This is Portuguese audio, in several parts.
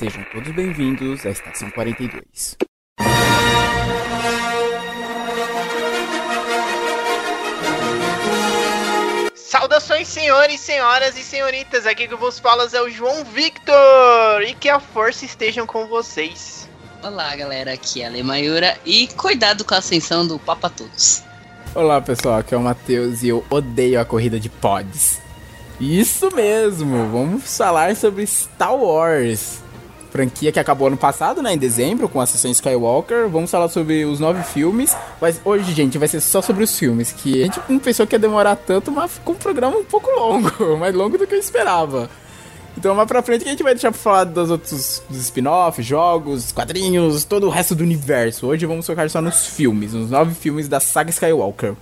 Sejam todos bem-vindos à Estação 42. Saudações, senhores, senhoras e senhoritas. Aqui que vos falas é o João Victor. E que a força estejam com vocês. Olá, galera. Aqui é a Lemayura. E cuidado com a ascensão do Papa Todos. Olá, pessoal. Aqui é o Matheus e eu odeio a corrida de pods. Isso mesmo. Vamos falar sobre Star Wars franquia que acabou ano passado, né, em dezembro, com a sessão Skywalker. Vamos falar sobre os nove filmes, mas hoje, gente, vai ser só sobre os filmes, que a gente não pensou que ia demorar tanto, mas ficou um programa um pouco longo, mais longo do que eu esperava. Então, mais pra frente, que a gente vai deixar pra falar dos outros spin-offs, jogos, quadrinhos, todo o resto do universo. Hoje vamos focar só nos filmes, nos nove filmes da saga Skywalker.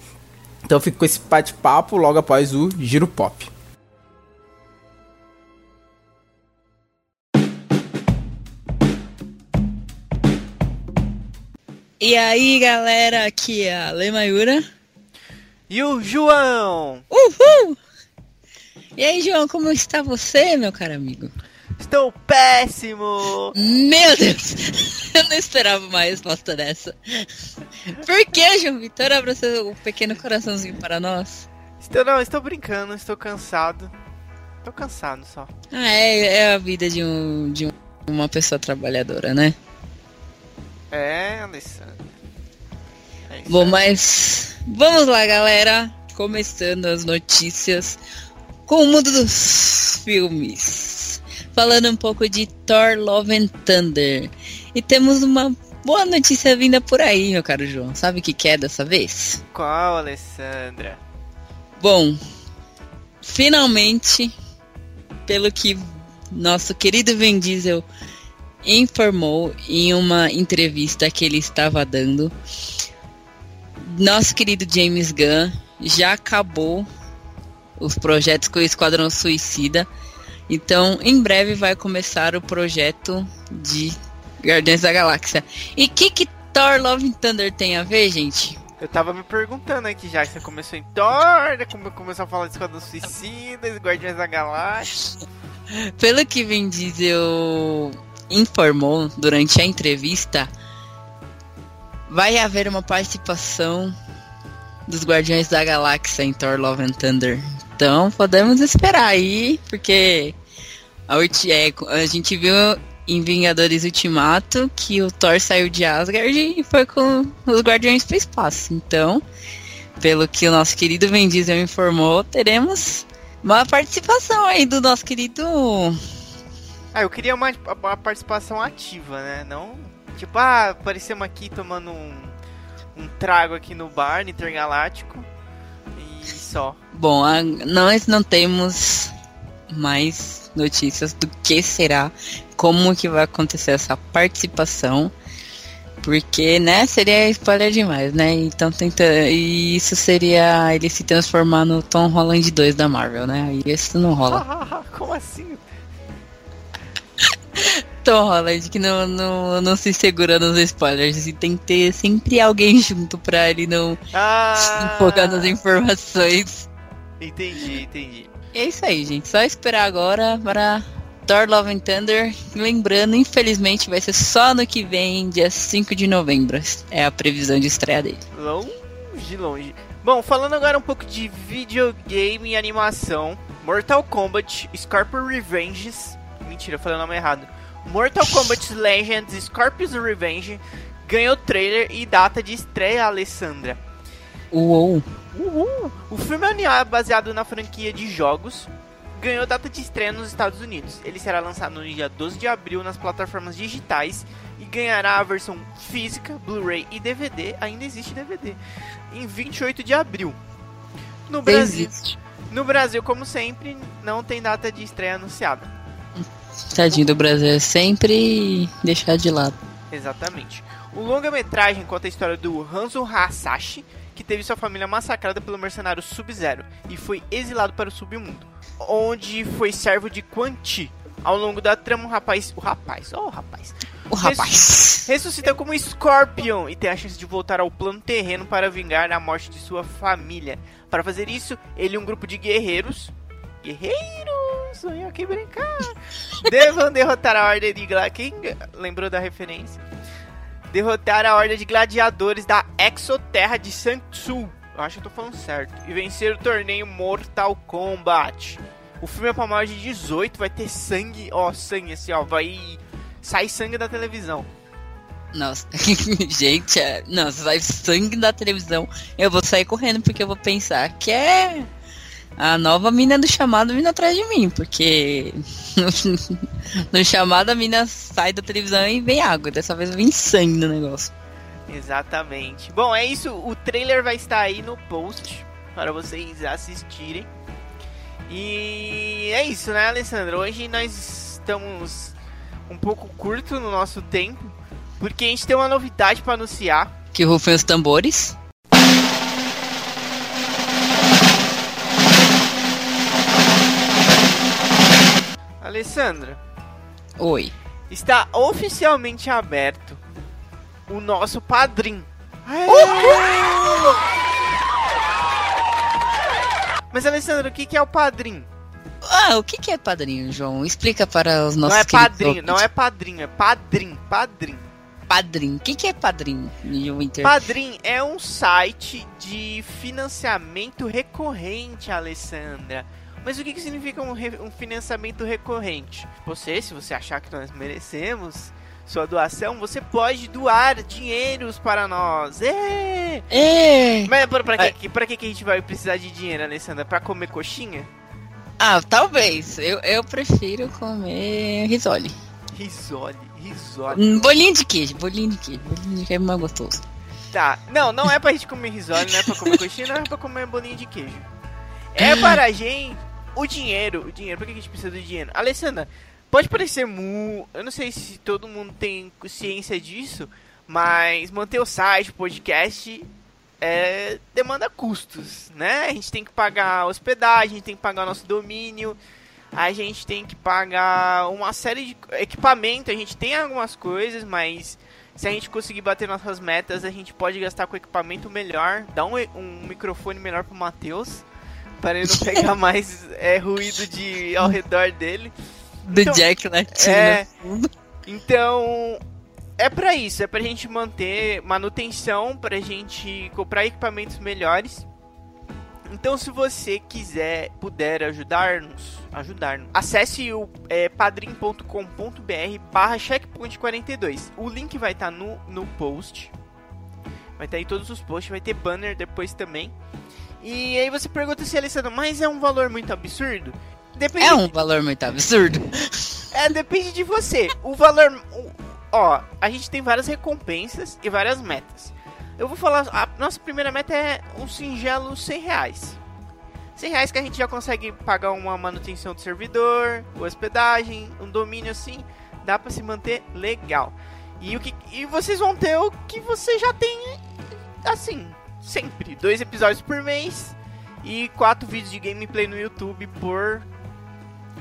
Então, fico com esse bate-papo logo após o Giro Pop. E aí, galera, aqui é a Lemayura. E o João! Uhul! E aí, João, como está você, meu caro amigo? Estou péssimo! Meu Deus! Eu não esperava uma resposta dessa. Por que, João Vitor? Abra seu pequeno coraçãozinho para nós. Estou, não, estou brincando, estou cansado. Estou cansado só. Ah, é, é a vida de, um, de uma pessoa trabalhadora, né? É, Alessandra. É Bom, mas vamos lá, galera. Começando as notícias com o mundo dos filmes. Falando um pouco de Thor Love and Thunder. E temos uma boa notícia vinda por aí, meu caro João. Sabe o que, que é dessa vez? Qual, Alessandra? Bom, finalmente, pelo que nosso querido Vin Diesel informou em uma entrevista que ele estava dando, nosso querido James Gunn já acabou os projetos com o Esquadrão Suicida. Então, em breve vai começar o projeto de Guardiões da Galáxia. E o que, que Thor Love and Thunder tem a ver, gente? Eu tava me perguntando aqui já que você começou em Thor, como começou a falar de Esquadrão Suicida, Guardiões da Galáxia. Pelo que Vin Diesel informou durante a entrevista, vai haver uma participação dos Guardiões da Galáxia em Thor Love and Thunder. Então podemos esperar aí, porque a, é, a gente viu em Vingadores Ultimato que o Thor saiu de Asgard e foi com os Guardiões para o espaço. Então, pelo que o nosso querido Vin Diesel informou, teremos uma participação aí do nosso querido ah, eu queria uma, uma participação ativa, né? Não, tipo, ah, aparecemos aqui tomando um, um trago aqui no bar, no Intergaláctico, e só. Bom, a, nós não temos mais notícias do que será, como que vai acontecer essa participação. Porque, né, seria spoiler demais, né? Então tenta. E isso seria ele se transformar no Tom Holland 2 da Marvel, né? E isso não rola. Como assim? Tom Holland que não, não, não se segura nos spoilers. E tem que ter sempre alguém junto pra ele não ah, empolgar nas informações. Entendi, entendi. É isso aí, gente. Só esperar agora para Thor Love and Thunder. Lembrando, infelizmente, vai ser só no que vem, dia 5 de novembro. É a previsão de estreia dele. Longe, longe. Bom, falando agora um pouco de videogame e animação. Mortal Kombat Scorpion Revenges Mentira, eu falei o nome errado. Mortal Kombat Legends Scorpius Revenge ganhou trailer e data de estreia, Alessandra. Uou! Uhul. O filme é baseado na franquia de jogos. Ganhou data de estreia nos Estados Unidos. Ele será lançado no dia 12 de abril nas plataformas digitais e ganhará a versão física, Blu-ray e DVD. Ainda existe DVD. Em 28 de abril. No Brasil, Existe. no Brasil, como sempre, não tem data de estreia anunciada. Tadinho do Brasil é sempre deixar de lado. Exatamente. O longa-metragem conta a história do Hanzo Hasashi, que teve sua família massacrada pelo mercenário Sub-Zero e foi exilado para o submundo, onde foi servo de Quan Chi. Ao longo da trama, o rapaz. O rapaz, oh rapaz. O rapaz. Ressuscita como Scorpion e tem a chance de voltar ao plano terreno para vingar a morte de sua família. Para fazer isso, ele e um grupo de guerreiros. Guerreiros! Um sonho aqui brincar. Devam derrotar a Ordem de Gladiadores. Quem lembrou da referência? Derrotar a Ordem de Gladiadores da Exoterra de Santsu. Eu acho que eu tô falando certo. E vencer o torneio Mortal Kombat. O filme é pra maior de 18, vai ter sangue, ó, sangue assim, ó, vai sair sangue da televisão. Nossa, gente, é... não, sai sangue da televisão, eu vou sair correndo porque eu vou pensar que é a nova mina do chamado vindo atrás de mim, porque no chamado a mina sai da televisão e vem água, dessa vez vem sangue no negócio. Exatamente. Bom, é isso, o trailer vai estar aí no post para vocês assistirem. E é isso, né, Alessandro? Hoje nós estamos um pouco curto no nosso tempo, porque a gente tem uma novidade para anunciar. Que rufem os tambores. Alessandra. Oi. Está oficialmente aberto o nosso padrinho. Mas, Alessandro, o que, que é o padrinho? Ah, o que, que é padrinho, João? Explica para os nossos Não é padrinho, não é padrinho, é padrinho, padrinho. Padrinho. O que, que é padrinho, Winter? Padrim é um site de financiamento recorrente, Alessandra. Mas o que, que significa um, re- um financiamento recorrente? Você, se você achar que nós merecemos sua doação, você pode doar dinheiros para nós. Ê! É. Mas pra, pra, que, pra que, que a gente vai precisar de dinheiro, Alessandra? Pra comer coxinha? Ah, talvez. Eu, eu prefiro comer risole. Risole, risole. Um bolinho de queijo, bolinho de queijo. Bolinho de queijo é mais gostoso. Tá, não, não é pra gente comer risole, não é pra comer coxinha, não é pra comer bolinho de queijo. É para a gente o dinheiro, o dinheiro. Por que a gente precisa do dinheiro? Alessandra, pode parecer mu... Eu não sei se todo mundo tem ciência disso, mas manter o site, o podcast, é... demanda custos, né? A gente tem que pagar hospedagem, a gente tem que pagar nosso domínio, a gente tem que pagar uma série de equipamento, a gente tem algumas coisas, mas se a gente conseguir bater nossas metas, a gente pode gastar com equipamento melhor, dar um, um microfone melhor pro Matheus, para ele não pegar mais é, ruído de ao redor dele. Do Então, Jack Latino. é. Então, é pra isso, é pra gente manter manutenção, pra gente comprar equipamentos melhores. Então, se você quiser, puder ajudar-nos, ajudar-nos, acesse o é, padrim.com.br barra checkpoint42. O link vai estar no, no post. Vai estar em todos os posts, vai ter banner depois também. E aí você pergunta se Alessandro, mas é um valor muito absurdo? Depende É um valor muito absurdo. é, depende de você. O valor. ó, a gente tem várias recompensas e várias metas. Eu vou falar. A nossa primeira meta é um singelo 100 reais. 100 reais que a gente já consegue pagar uma manutenção do servidor, hospedagem, um domínio assim. Dá pra se manter legal. E, o que, e vocês vão ter o que você já tem, assim, sempre. Dois episódios por mês e quatro vídeos de gameplay no YouTube por,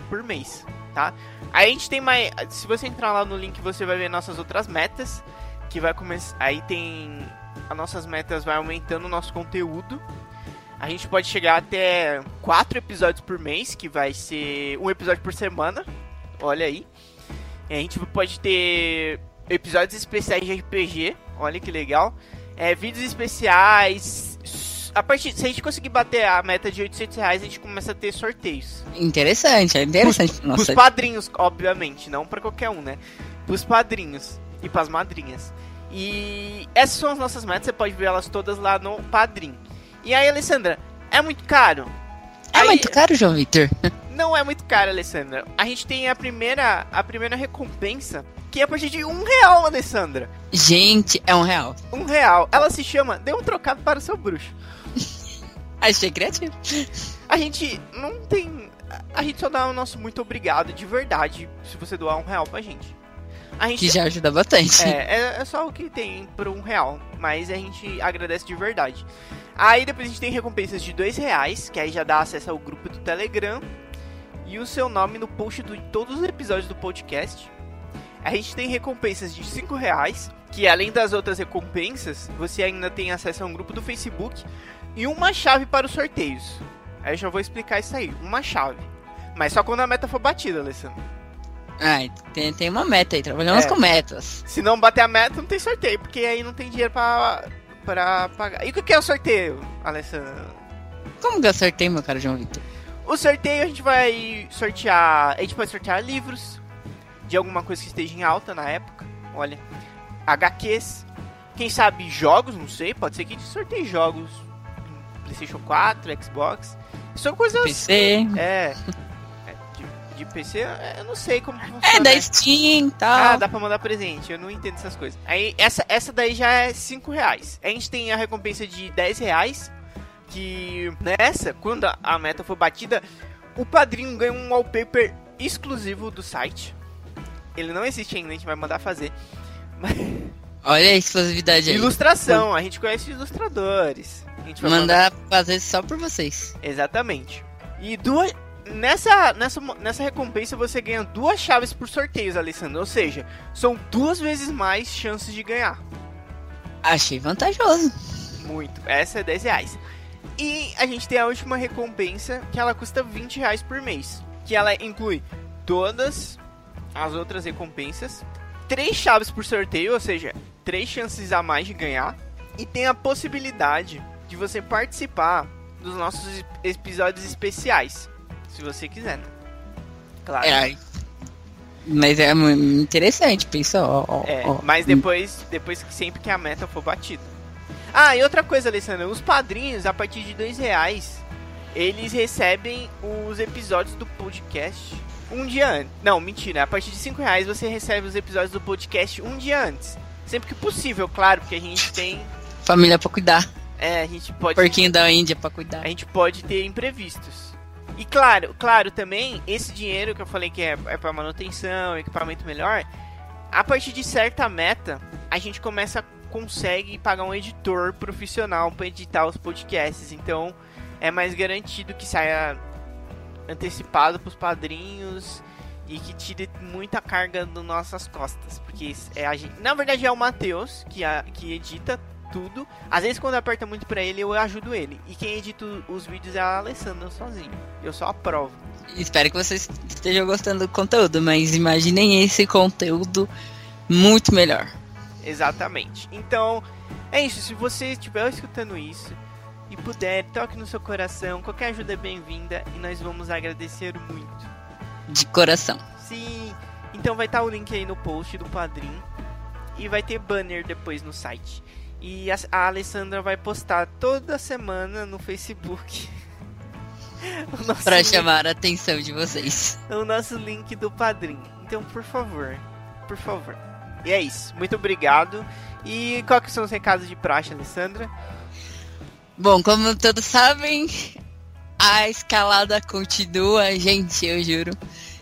por mês, tá? Aí a gente tem mais. Se você entrar lá no link, você vai ver nossas outras metas. Que vai começar. Aí tem. As nossas metas vai aumentando o nosso conteúdo. A gente pode chegar até quatro episódios por mês, que vai ser um episódio por semana. Olha aí. E a gente pode ter episódios especiais de RPG. Olha que legal. É, vídeos especiais. A partir, se a gente conseguir bater a meta de 800 reais, a gente começa a ter sorteios. Interessante, é interessante. Os Nossa, padrinhos, obviamente, não pra qualquer um, né? Pros padrinhos e pras madrinhas. E essas são as nossas metas, você pode ver elas todas lá no Padrim. E aí, Alessandra, é muito caro? é Aí- muito caro, João Victor. Não é muito caro, Alessandra. A gente tem a primeira, a primeira recompensa, que é a partir de um real, Alessandra. Gente, é um real. Um real. Ela se chama Dê um trocado para o seu bruxo. Achei criativo. A gente não tem. A gente só dá o nosso muito obrigado de verdade se você doar um real pra gente. A gente Que já ajuda bastante. É, é, é só o que tem por um real, mas a gente agradece de verdade. Aí depois a gente tem recompensas de dois reais, que aí já dá acesso ao grupo do Telegram e o seu nome no post de todos os episódios do podcast. A gente tem recompensas de cinco reais, que além das outras recompensas, você ainda tem acesso a um grupo do Facebook e uma chave para os sorteios. Aí eu já vou explicar isso aí, uma chave. Mas só quando a meta for batida, Alessandro. Ah, tem, tem uma meta aí, trabalhamos É. com metas. Se não bater a meta, não tem sorteio, porque aí não tem dinheiro pra, pra pagar. E o que é o sorteio, Alessandro? Como que eu acertei, meu cara João Vitor? O sorteio a gente vai sortear. A gente pode sortear livros de alguma coisa que esteja em alta na época. Olha. HQs. Quem sabe jogos, não sei. Pode ser que a gente sorteie jogos. PlayStation 4, Xbox. São coisas. PC. É. é, De, de PC, é, eu não sei como que funciona. É, da? Steam e tal. Ah, dá pra mandar presente, eu não entendo essas coisas. Aí, essa, essa daí já é 5 reais. A gente tem a recompensa de 10 reais, que nessa, quando a- meta for batida, o padrinho ganha um wallpaper exclusivo do site. Ele não existe ainda, a gente vai mandar fazer. Olha a exclusividade aí. Ilustração, a gente conhece ilustradores. A gente vai Mandar fazer só por vocês. Exatamente. E duas. Nessa, nessa, nessa recompensa você ganha duas chaves por sorteios, Alessandro. Ou seja, são duas vezes mais chances de ganhar. Achei vantajoso. Muito. Essa é 10 reais. E a gente tem a última recompensa, que ela custa 20 reais por mês. Que ela inclui todas as outras recompensas, três chaves por sorteio, ou seja, três chances a mais de ganhar. E tem a possibilidade de você participar dos nossos episódios especiais. Se você quiser, né? Claro. É. Mas é interessante, pensa, ó, ó, É, ó. mas depois, depois que sempre que a meta for batida. Ah, e outra coisa, Alessandra, os padrinhos, a partir de dois reais, eles recebem os episódios do podcast um dia antes. Não, mentira, a partir de cinco reais você recebe os episódios do podcast um dia antes. Sempre que possível, claro, porque a gente tem. Família pra cuidar. É, a gente pode. Porquinho da Índia pra cuidar. A gente pode ter imprevistos. E claro, claro, também, esse dinheiro que eu falei que é, é para manutenção, equipamento melhor, a partir de certa meta, a gente começa, consegue pagar um editor profissional para editar os podcasts. Então, é mais garantido que saia antecipado pros padrinhos e que tire muita carga das nossas costas. Porque é a gente, na verdade é o Matheus que, que edita tudo. Às vezes quando aperta muito pra ele, eu ajudo ele. E quem edita os vídeos é a Alessandra sozinho. Eu só aprovo. Espero que vocês estejam gostando do conteúdo, mas imaginem esse conteúdo muito melhor. Exatamente. Então, é isso. Se você estiver escutando isso e puder, toque no seu coração. Qualquer ajuda é bem-vinda e nós vamos agradecer muito. De coração. Sim. Então vai estar o link aí no post do Padrim. E vai ter banner depois no site. E a, a Alessandra vai postar toda semana no Facebook. o nosso Pra link- chamar a atenção de vocês. o nosso link do Padrim. Então, por favor, por favor. E é isso. Muito obrigado. E qual que são os recados de praxe, Alessandra? Bom, como todos sabem, a escalada continua, gente, eu juro.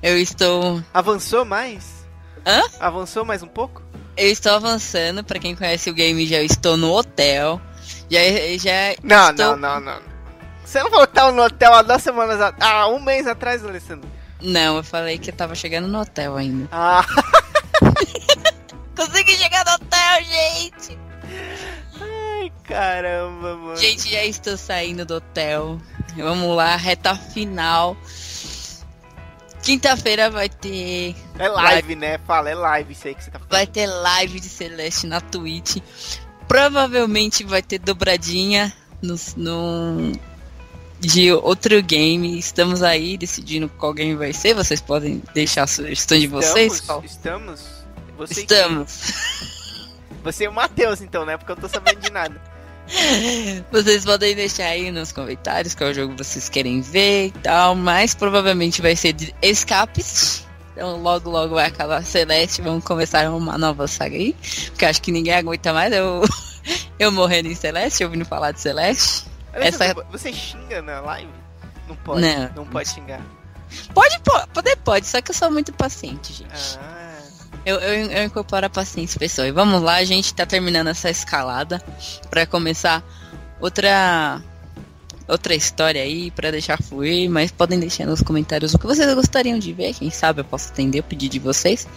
Eu estou. Avançou mais? Hã? Avançou mais um pouco? Eu estou avançando, pra quem conhece o game, já estou no hotel. Já, já Não, estou... não, não, não. Você não falou que no hotel há duas semanas atrás? Ah, um mês atrás, Alessandro. Não, eu falei que eu tava chegando no hotel ainda. Ah, Consegui chegar no hotel, gente! ai, caramba, mano. Gente, já estou saindo do hotel. Vamos lá, reta final. Quinta-feira vai ter. É live, né? Fala, é live isso aí que você tá falando. Vai ter live de Celeste na Twitch. Provavelmente vai ter dobradinha no, no- de outro game. Estamos aí decidindo qual game vai ser. Vocês podem deixar a sugestão de vocês? Qual? Estamos? Estamos? Você, Estamos. você é o Matheus, então, né? Porque eu não tô sabendo de nada. Vocês podem deixar aí nos comentários qual jogo vocês querem ver e tal, mas provavelmente vai ser de Escapist. Então logo logo vai acabar Celeste, vamos começar uma nova saga aí. Porque acho que ninguém aguenta mais eu, eu morrendo em Celeste, ouvindo falar de Celeste. Essa- Você xinga na live? Não pode. Não. Não pode xingar. Pode, po- poder pode, só que eu sou muito paciente, gente. Ah, Eu, eu, eu incorporo a paciência, pessoal. E vamos lá, a gente tá terminando essa escalada pra começar outra outra história aí pra deixar fluir, mas podem deixar nos comentários o que vocês gostariam de ver, quem sabe eu posso atender o pedido de vocês.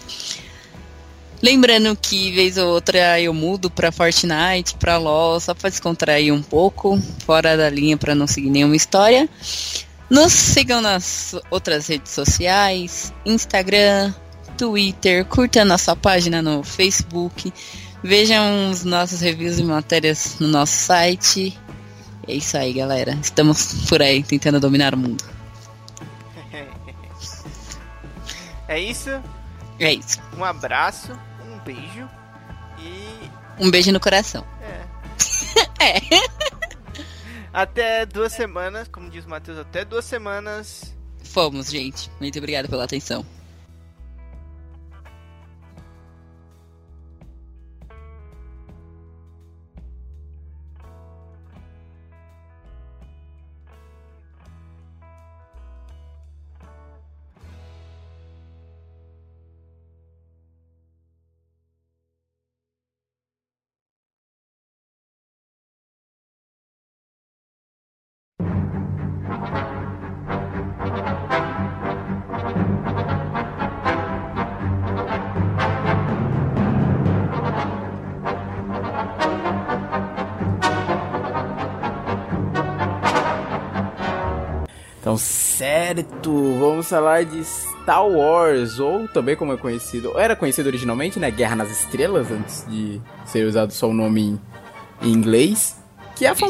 Lembrando que vez ou outra eu mudo pra Fortnite, pra LoL, só pra descontrair um pouco, fora da linha pra não seguir nenhuma história. Nos sigam nas outras redes sociais, Instagram, Twitter, curta nossa página no Facebook, vejam os nossos reviews e matérias no nosso site. É isso aí, galera. Estamos por aí tentando dominar o mundo. É isso. É isso. Um abraço, um beijo e. Um beijo no coração. É. é. Até duas semanas, como diz o Matheus, até duas semanas. Fomos, gente. Muito obrigado pela atenção. Certo, vamos falar de Star Wars, ou também como é conhecido, ou era conhecido originalmente, né? Guerra nas Estrelas, antes de ser usado só o nome em, inglês. Que é a fam...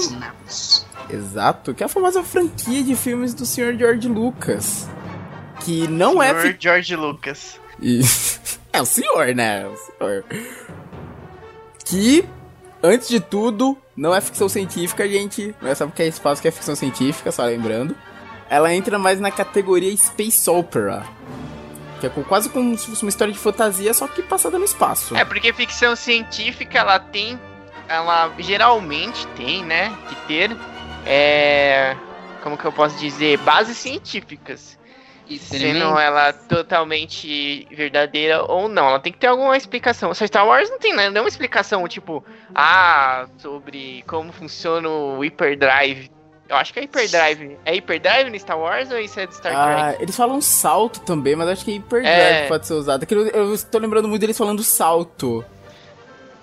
Exato, que é a famosa franquia de filmes do Sr. George Lucas. Que não Senhor é. fi- George Lucas. E- é o senhor, né? É o senhor. Que, antes de tudo, não é ficção científica, gente. Não é só porque é espaço que é ficção científica, só lembrando. Ela entra mais na categoria Space Opera. Que é quase como se fosse uma história de fantasia, só que passada no espaço. É, porque ficção científica ela tem. Ela geralmente tem, né? Que ter. É. Como que eu posso dizer? Bases científicas. Sendo ela totalmente verdadeira ou não. Ela tem que ter alguma explicação. Só Star Wars não tem né, nenhuma explicação, tipo, ah, sobre como funciona o hyperdrive. Eu acho que é hyperdrive. É hyperdrive no Star Wars ou isso é de Star Ah, Trek? eles falam salto também, mas acho que Hyperdrive É. pode ser usado. Aquilo, eu estou lembrando muito deles falando salto.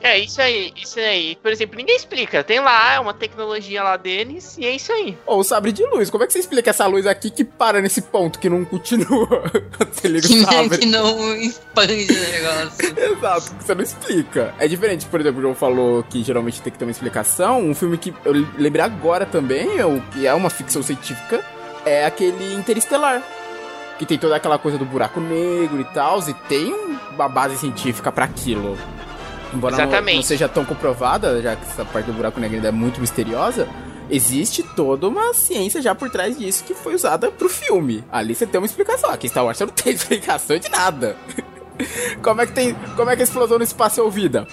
É, isso aí, isso aí. Por exemplo, ninguém explica. Tem lá, é uma tecnologia lá deles e é isso aí. Ou o sabre de luz. Como é que você explica essa luz aqui que para nesse ponto, que não continua? você liga Que, o não- sabre. que não expande o negócio. Exato, você não explica. É diferente, por exemplo, o João falou que geralmente tem que ter uma explicação. Um filme que eu lembrei agora também, é o- que é uma ficção científica, é aquele Interestelar. Que tem toda aquela coisa do buraco negro e tal, e tem um- uma base científica pra aquilo. Embora não, Exatamente. não seja tão comprovada, já que essa parte do buraco negro ainda é muito misteriosa, existe toda uma ciência já por trás disso que foi usada pro filme. Ali você tem uma explicação. Aqui Star Wars você não tem explicação de nada. Como é que tem. Como é que a explosão no espaço é ouvida?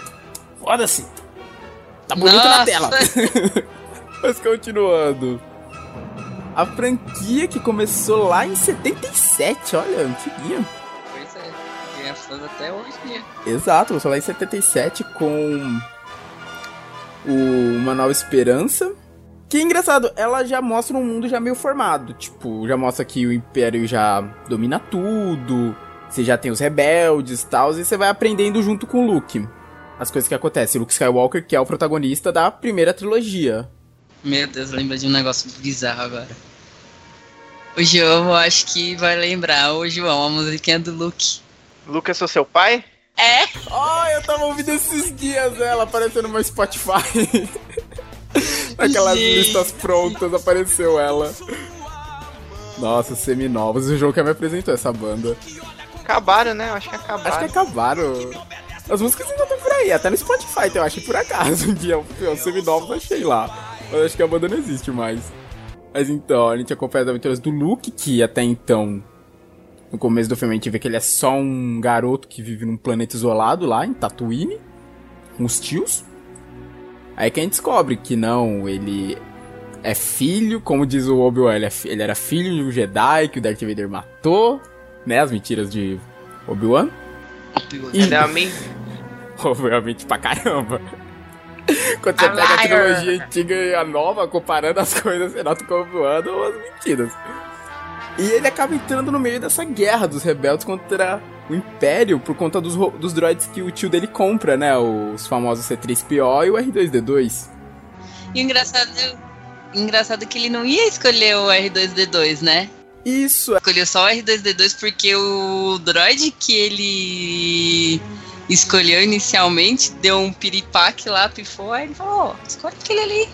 Foda-se. Tá bonito na Nossa. tela. Mas continuando. A franquia que começou lá em 77, olha, antiguinha. Fãs até hoje em dia. Exato, começou lá em 77 com o Uma Nova Esperança. Que é engraçado, ela já mostra um mundo já meio formado. Tipo, já mostra que o Império já domina tudo. Você já tem os rebeldes e tal. E você vai aprendendo junto com o Luke. As coisas que acontecem. Luke Skywalker, que é o protagonista da primeira trilogia. Meu Deus, lembra de um negócio bizarro agora. O João, eu acho que vai lembrar. O João, a musiquinha do Luke. Lucas, sou seu pai? É? Oh, eu tava ouvindo esses dias ela aparecendo no meu Spotify. Aquelas Gente. listas prontas, apareceu ela. Nossa, seminovos. O jogo que me apresentou essa banda. Acabaram, né? Eu acho que acabaram. Acho que acabaram. As músicas ainda estão por aí, até no Spotify, então eu achei por acaso. Um dia os seminovos eu achei lá. Mas acho que a banda não existe mais. Mas então, a gente acompanha as aventuras do Luke, que até então, no começo do filme, a gente vê que ele é só um garoto que vive num planeta isolado lá, em Tatooine, com os tios. Aí que a gente descobre que não, ele é filho, como diz o Obi-Wan, ele, é ele era filho de um Jedi que o Darth Vader matou, né? As mentiras de Obi-Wan. Ele é men- Obviamente pra caramba. Quando você A pega a liar. trilogia antiga e a nova, comparando as coisas, você nota como voando ou as mentiras. E ele acaba entrando no meio dessa guerra dos rebeldes contra o Império por conta dos, dos droids que o tio dele compra, né? Os famosos C3PO e o R2D2. E o engraçado engraçado que ele não ia escolher o R2D2, né? Isso. Escolheu só o R2D2 porque o droid que ele escolheu inicialmente deu um piripaque lá, pifou, aí ele falou, oh, escolhe aquele ali.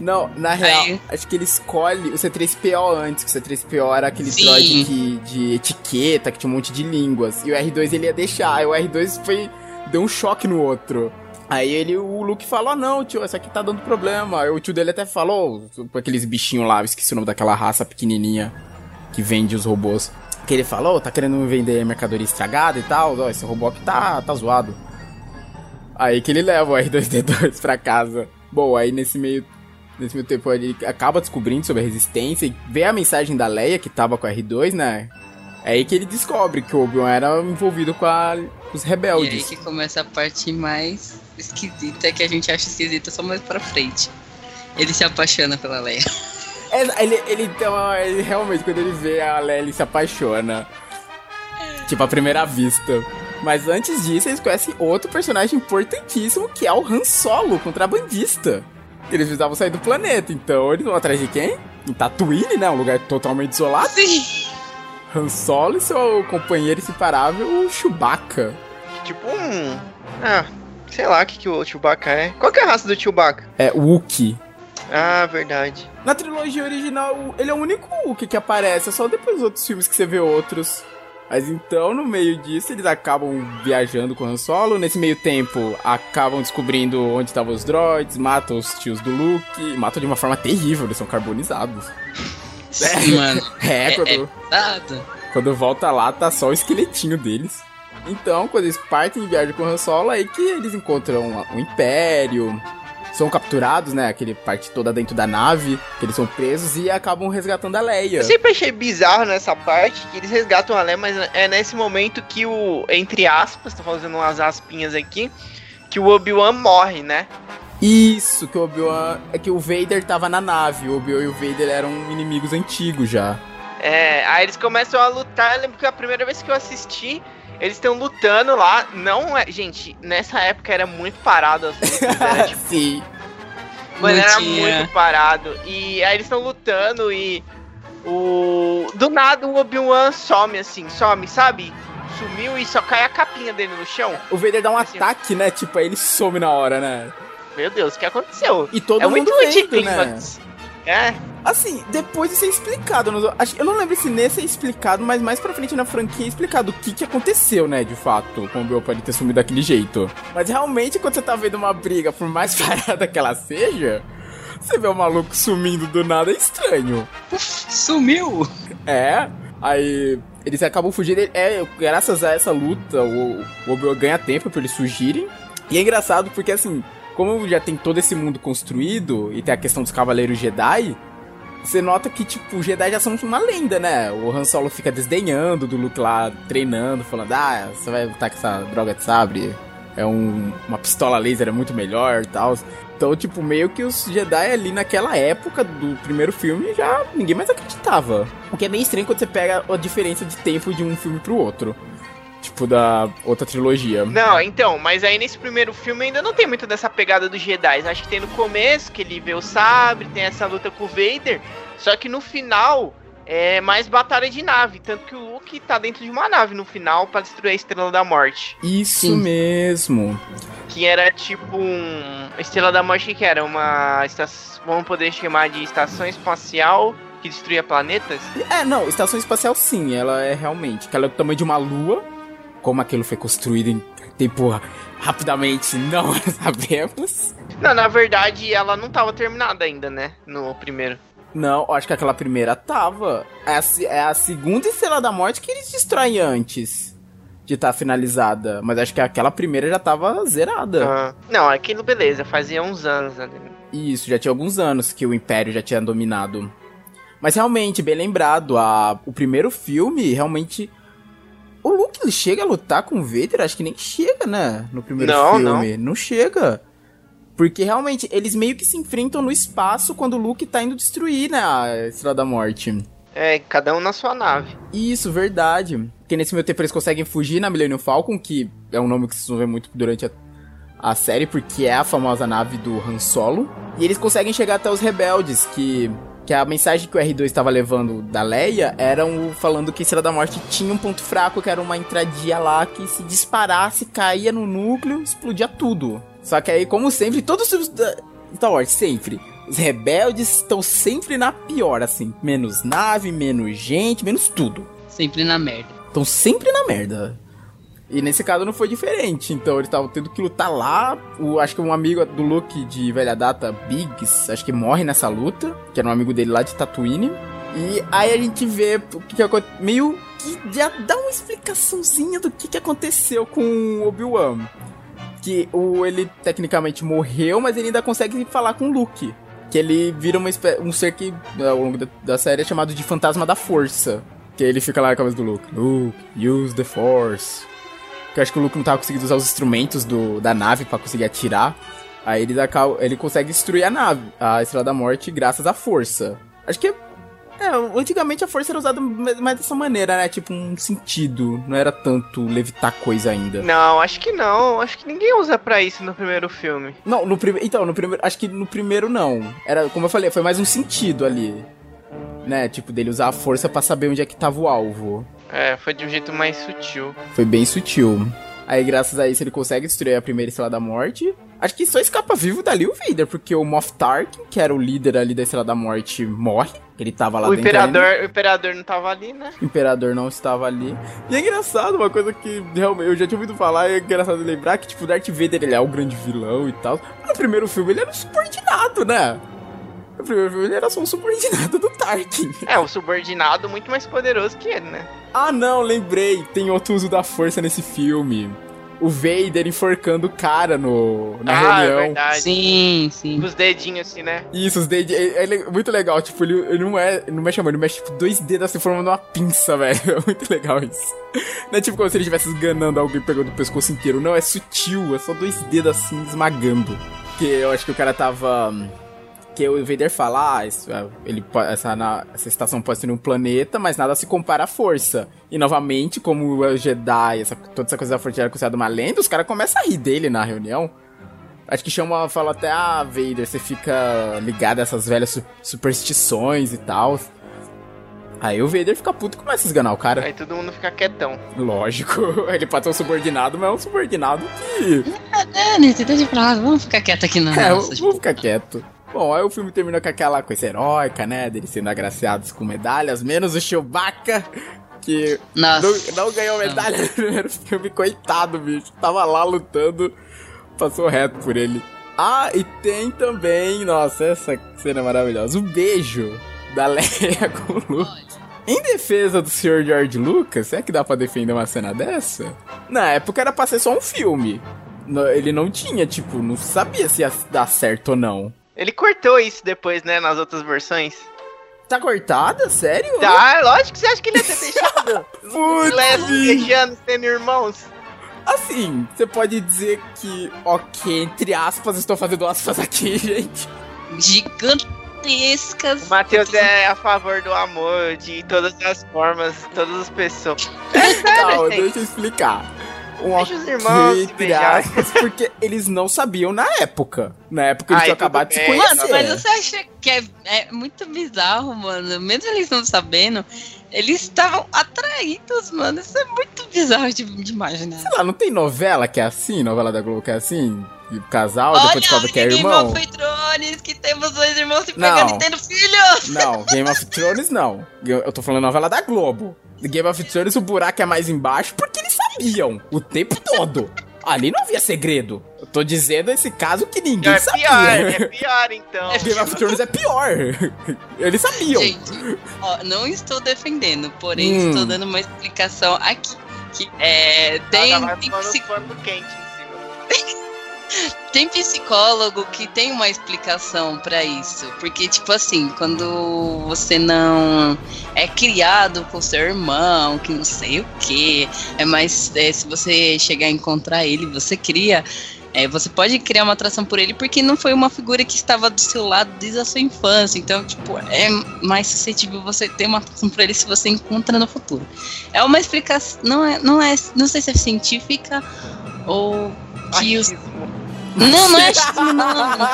Não, na real, Aí- acho que ele escolhe o C3PO antes, que o C3PO era aquele Sim. droid que, de etiqueta, que tinha um monte de línguas. E o R2 ele ia deixar, aí o R2 foi. deu um choque no outro. Aí ele, o Luke falou, ah, não, tio, essa aqui tá dando problema. Aí o tio dele até falou, com aqueles bichinhos lá, eu esqueci o nome daquela raça pequenininha que vende os robôs. Que ele falou, tá querendo vender mercadoria estragada e tal, ó, esse robô aqui tá, tá zoado. Aí que ele leva o R2D2 pra casa. Bom, aí nesse meio, nesse meio tempo ele acaba descobrindo sobre a resistência e vê a mensagem da Leia que tava com o R2, né? É aí que ele descobre que o Obi-Wan era envolvido com, a- os E aí rebeldes. que começa a parte mais esquisita, que a gente acha esquisita só mais pra frente. Ele se apaixona pela Leia. É, ele, ele, então, ele realmente, quando ele vê a Leia, ele se apaixona. Tipo, à primeira vista. Mas antes disso, eles conhecem outro personagem importantíssimo, que é o Han Solo, contrabandista. Eles precisavam sair do planeta, então eles vão atrás de quem? Em Tatooine, né? Um lugar totalmente isolado. Sim. Han Solo e seu companheiro inseparável, o Chewbacca. Tipo um. Ah, sei lá o que, que o Chewbacca é. Qual que é a raça do Chewbacca? É, o Wookie. Ah, verdade. Na trilogia original, ele é o único Wookie que aparece, é só depois dos outros filmes que você vê outros. Mas então, no meio disso, eles acabam viajando com o Han Solo. Nesse meio tempo, acabam descobrindo onde estavam os droids, matam os tios do Luke, matam de uma forma terrível, eles são carbonizados. Sim, mano. É, É, quando, é quando volta lá, tá só o esqueletinho deles. Então, quando eles partem em viagem com o Han Solo, aí que eles encontram o Império, são capturados, né? Aquele parte toda dentro da nave, que eles são presos e acabam resgatando a Leia. Eu sempre achei bizarro nessa parte que eles resgatam a Leia, mas é nesse momento que o. Entre aspas, tô fazendo umas aspinhas aqui. Que o Obi-Wan morre, né? Isso, que o Obi-Wan. É que o Vader tava na nave. O Obi-Wan e o Vader eram inimigos antigos já. É, aí eles começam a lutar. Eu lembro que a primeira vez que eu assisti, eles estão lutando lá. Não é. Gente, nessa época era muito parado as lutas. Era tipo. Sim. Mano, era muito parado. E aí eles estão lutando e. O. Do nada o Obi-Wan some assim, some, sabe? Sumiu e só cai a capinha dele no chão. O Vader dá um Assim, ataque, né? Tipo, aí ele some na hora, né? Meu Deus, o que aconteceu? E todo é mundo muito vendo, né? É. Assim, depois isso é explicado. Eu não lembro se nesse é explicado, mas mais pra frente na franquia é explicado o que, que aconteceu, né, de fato, com o pode ter sumido daquele jeito. Mas realmente, quando você tá vendo uma briga, por mais parada que ela seja, você vê o maluco sumindo do nada, é estranho. Sumiu! É, aí eles acabam fugindo. É, graças a essa luta, o, o Obi-Wan ganha tempo pra eles fugirem. E é engraçado porque, assim, como já tem todo esse mundo construído e tem a questão dos Cavaleiros Jedi, você nota que, tipo, os Jedi já são uma lenda, né? O Han Solo fica desdenhando do Luke lá, treinando, falando, ah, você vai lutar com essa droga de sabre. É um, uma pistola laser é muito melhor e tal. Então, tipo, meio que os Jedi ali naquela época do primeiro filme já ninguém mais acreditava. O que é meio estranho quando você pega a diferença de tempo de um filme pro outro. Tipo, da outra trilogia. Não, então, mas aí nesse primeiro filme ainda não tem muito dessa pegada dos Jedi. Acho que tem no começo, que ele vê o sabre, tem essa luta com o Vader. Só que no final é mais batalha de nave. Tanto que o Luke tá dentro de uma nave no final pra destruir a Estrela da Morte. Isso Sim. mesmo. Que era tipo um. a Estrela da Morte o que era uma estação. Vamos poder chamar de estação espacial que destruía planetas? É, não, estação espacial sim, ela é realmente. Que ela é do tamanho de uma lua. Como aquilo foi construído em tempo rapidamente, não sabemos. Não, na verdade ela não tava terminada ainda, né? No primeiro. Não, acho que aquela primeira tava. É a, é a segunda estrela da morte que eles destroem antes de estar finalizada. Mas acho que aquela primeira já tava zerada. Ah, não, aquilo beleza, fazia uns anos ali. Isso, já tinha alguns anos que o Império já tinha dominado. Mas realmente, bem lembrado, a, o primeiro filme, realmente. O Luke ele chega a lutar com o Vader? Acho que nem chega, né? No primeiro Não, filme. Não. chega. Porque realmente, eles meio que se enfrentam no espaço quando o Luke tá indo destruir, né? A Estrela da Morte. É, cada um na sua nave. Isso, verdade. Porque nesse meio tempo eles conseguem fugir na Millennium Falcon, que é um nome que vocês vão ver muito durante a, a série, porque é a famosa nave do Han Solo. E eles conseguem chegar até os rebeldes, que que a mensagem que o R2 estava levando da Leia era um, falando que Estrela da Morte tinha um ponto fraco, que era uma entradinha lá que se disparasse, caía no núcleo, explodia tudo. Só que aí, como sempre, todos os da Star Wars, sempre, os rebeldes estão sempre na pior, assim. Menos nave, menos gente, menos tudo. Sempre na merda. Estão sempre na merda. E nesse caso não foi diferente. Então eles estavam tendo que lutar lá. O, acho que um amigo do Luke de velha data, Biggs, acho que morre nessa luta. Que era um amigo dele lá de Tatooine. E aí a gente vê o que, que aconteceu. Meio que já dá uma explicaçãozinha do que, que aconteceu com o Obi-Wan. Que o, ele tecnicamente morreu, mas ele ainda consegue falar com o Luke. Que ele vira uma um ser que, ao longo da, da série, é chamado de Fantasma da Força. Que ele fica lá na cabeça do Luke. Luke, use the Force. Que eu acho que o Luke não tava conseguindo usar os instrumentos do, da nave para conseguir atirar. Aí ele, dá, ele consegue destruir a nave, a Estrela da Morte, graças à força. Acho que. É, antigamente a força era usada mais dessa maneira, né? Tipo, um sentido. Não era tanto levitar coisa ainda. Não, acho que não. Acho que ninguém usa para isso no primeiro filme. Não, no primeiro. Então, no primeiro. Acho que no primeiro não. Era, como eu falei, foi mais um sentido ali. Né? Tipo, dele usar a força para saber onde é que tava o alvo. É, foi de um jeito mais sutil. Foi bem sutil. Aí, graças a isso, ele consegue destruir a primeira Estrela da Morte. Acho que só escapa vivo dali o Vader, porque o Moff Tarkin, que era o líder ali da Estrela da Morte, morre. Ele tava lá o dentro. Imperador, o Imperador não tava ali, né? O Imperador não estava ali. E é engraçado, uma coisa que realmente eu já tinha ouvido falar, e é engraçado lembrar que, tipo, Darth Vader ele é o grande vilão e tal. Mas no primeiro filme ele era um subordinado, né? No primeiro filme ele era só um subordinado do Tarkin. É, um subordinado muito mais poderoso que ele, né? Ah, não, lembrei. Tem outro uso da força nesse filme. O Vader enforcando o cara no, na ah, reunião. É verdade. Sim, sim. Os dedinhos assim, né? Isso, os dedinhos. Ele é muito legal. Tipo, ele, ele não é. Não mexe a mão, ele mexe tipo, dois dedos assim formando uma pinça, velho. É muito legal isso. Não é tipo como se ele estivesse esganando alguém pegando o pescoço inteiro. Não, é sutil. É só dois dedos assim esmagando. Porque eu acho que o cara tava que o Vader fala, ah, isso, é, ele, essa, na, essa estação pode ser um planeta, mas nada se compara à força. E novamente, como o Jedi, essa, toda essa coisa da força era considerada uma lenda, os caras começam a rir dele na reunião. Acho que chama, fala até, ah, Vader, você fica ligado a essas velhas su superstições e tal. Aí o Vader fica puto e começa a esganar o cara. Aí todo mundo fica quietão. Lógico, ele pode ser um subordinado, mas é um subordinado que. É, né, você deixa pra lá, vamos ficar quieto aqui não. É, vamos ficar quieto. Bom, aí o filme termina com aquela coisa heróica, né? Deles sendo agraciados com medalhas, menos o Chewbacca, que não, não, ganhou medalha no primeiro filme, coitado, bicho. Tava lá lutando, passou reto por ele. Ah, e tem também, nossa, essa cena é maravilhosa, o beijo da Leia com o Luke. Em defesa do Sr. George Lucas, será que dá pra defender uma cena dessa? Na época era pra ser só um filme. Ele não tinha, tipo, não sabia se ia dar certo ou não. Ele cortou isso depois, né, nas outras versões. Tá cortada? Sério? Tá, lógico que você acha que ele ia ter deixado. Putz! beijando, sendo irmãos. Assim, você pode dizer que, ok, entre aspas, estou fazendo aspas aqui, gente. Gigantescas. O Matheus é a favor do amor de todas as formas, todas as pessoas. É sério, Não, deixa eu explicar um Deixa os irmãos aspas, porque eles não sabiam na época. Na época eles tinham acabado de se conhecer. Mano, mas você acha que é, é muito bizarro, mano? Mesmo eles não sabendo, eles estavam atraídos, mano. Isso é muito bizarro de, de imaginar. Sei lá, não tem novela que é assim? Novela da Globo que é assim? O casal, Olha, depois descobre que é irmão. Game of Thrones, que temos dois irmãos se pegando e tendo filhos. Não, Game of Thrones não. Eu tô falando novela da Globo. Game of Thrones o buraco é mais embaixo porque eles sabiam o tempo todo. Ali não havia segredo. Eu tô dizendo esse caso que ninguém é sabia. Pior, é pior, então. É Game of Thrones é pior. Eles sabiam. Gente, ó, não estou defendendo, porém hum. estou dando uma explicação aqui. Que é. Tem. Ah, tem psic... quente em cima. Tem psicólogo que tem uma explicação para isso. Porque, tipo assim, quando você não é criado com seu irmão, que não sei o que, é mais. É, se você chegar a encontrar ele, você cria. É, você pode criar uma atração por ele porque não foi uma figura que estava do seu lado desde a sua infância. Então, tipo, é mais suscetível você ter uma atração por ele se você encontra no futuro. É uma explicação. Não é, não é. Não sei se é científica ou que os Não, não é não.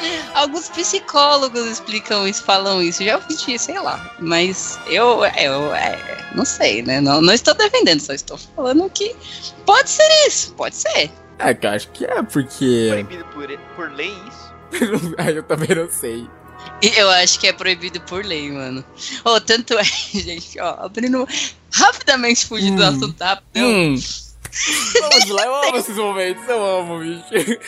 Alguns psicólogos explicam isso, falam isso. Já ouvi, sei lá. Mas eu, eu é, não sei, né? Não, não estou defendendo, só estou falando que pode ser isso, pode ser. É, que eu acho que é, porque. Proibido por, por lei isso? Aí eu também não sei. Eu acho que é proibido por lei, mano. Oh, tanto é, gente, ó, abrindo rapidamente fugindo do Hum. assunto rapidão. Hum. Vamos lá, eu amo esses momentos, eu amo, bicho.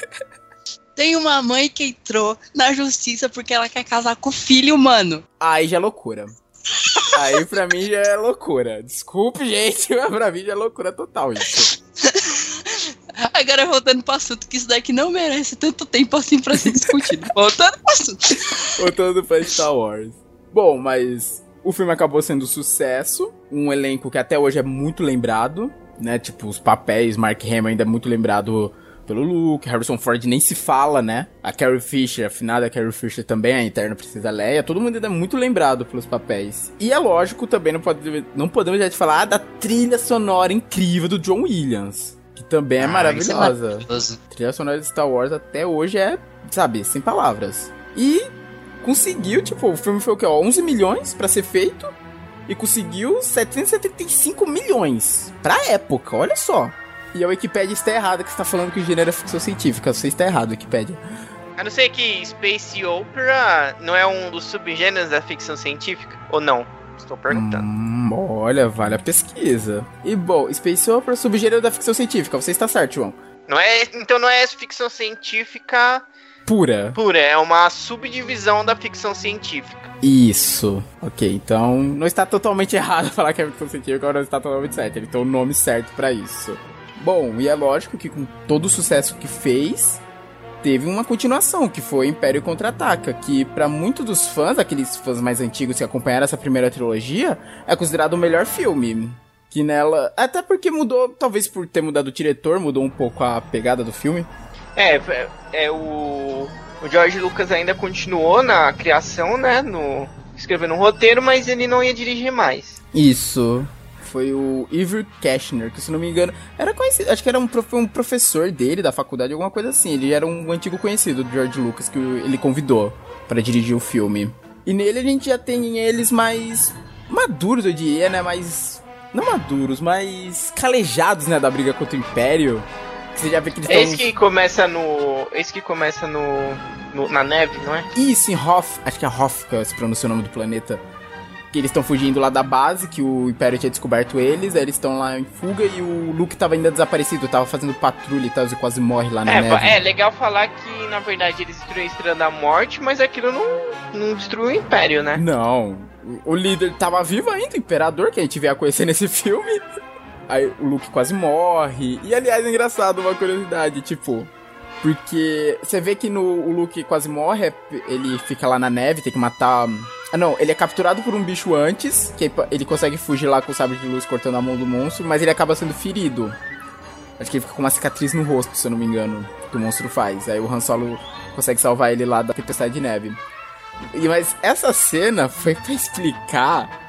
Tem uma mãe que entrou na justiça porque ela quer casar com o filho, mano. Aí já é loucura. Aí pra mim já é loucura. Desculpe, gente, mas pra mim já é loucura total isso. Agora voltando pro assunto, que isso daqui não merece tanto tempo assim pra ser discutido. voltando pro assunto. Voltando pra Star Wars. Bom, mas o filme acabou sendo um sucesso. Um elenco que até hoje é muito lembrado, né? Tipo, os papéis, Mark Hamill ainda é muito lembrado pelo Luke, Harrison Ford nem se fala, né? A Carrie Fisher, a finada Carrie Fisher também, a Eterna Princesa Leia, todo mundo ainda é muito lembrado pelos papéis. E é lógico, também não, pode, não podemos já te falar da trilha sonora incrível do John Williams, que também é Ah, é maravilhosa. A trilha sonora de Star Wars até hoje é, sabe, sem palavras. E conseguiu, tipo, o filme foi o quê? Ó, 11 milhões pra ser feito e conseguiu 775 milhões pra época, olha só. E a Wikipedia está errada que está falando que o gênero é ficção científica. Você está errado, Wikipedia. A não ser que Space Opera não é um dos subgêneros da ficção científica? Ou não? Estou perguntando. Hum, olha, vale a pesquisa. E bom, Space Opera é subgênero da ficção científica. Você está certo, João. Não é, então não é ficção científica Pura. pura, é uma subdivisão da ficção científica. Isso. Ok, então não está totalmente errado falar que é ficção científica, agora está totalmente certo. Ele tem o nome certo pra isso. Bom, e é lógico que com todo o sucesso que fez, teve uma continuação, que foi Império Contra-Ataca, que pra muitos dos fãs, aqueles fãs mais antigos que acompanharam essa primeira trilogia, é considerado o melhor filme. Que nela. Até porque mudou, talvez por ter mudado o diretor, mudou um pouco a pegada do filme. É, é, é o, o George Lucas ainda continuou na criação, né? No, escrevendo um roteiro, mas ele não ia dirigir mais. Isso. Foi o Ivor Cashner, que se não me engano, era conhecido, acho que era um, prof- um professor dele da faculdade, alguma coisa assim. Ele era um antigo conhecido do George Lucas que ele convidou pra dirigir o filme. E nele a gente já tem eles mais maduros, eu diria, né? Mais não maduros, mais calejados, né, da briga contra o Império. Você já vê que eles É esse que começa no. Esse que começa no, no- na neve, não é? Isso, em Hoth, acho que é que se pronuncia o nome do planeta. Que eles estão fugindo lá da base, que o Império tinha descoberto eles, aí eles estão lá em fuga e o Luke tava ainda desaparecido, tava fazendo patrulha e tal, e quase morre lá na É, neve. é legal falar que na verdade eles destruíram a Estrela da Morte, mas aquilo não, não destruiu o Império, né? Não, o- líder tava vivo ainda, o Imperador, que a gente veio a conhecer nesse filme. Aí o Luke quase morre. E aliás, é engraçado, uma curiosidade, tipo. Porque você vê que no o Luke quase morre, ele fica lá na neve, tem que matar. Ah, não, ele é capturado por um bicho antes, que ele consegue fugir lá com o sabre de luz cortando a mão do monstro, mas ele acaba sendo ferido. Acho que ele fica com uma cicatriz no rosto, se eu não me engano, que o monstro faz. Aí o Han Solo consegue salvar ele lá da tempestade de neve. E, mas essa cena foi pra explicar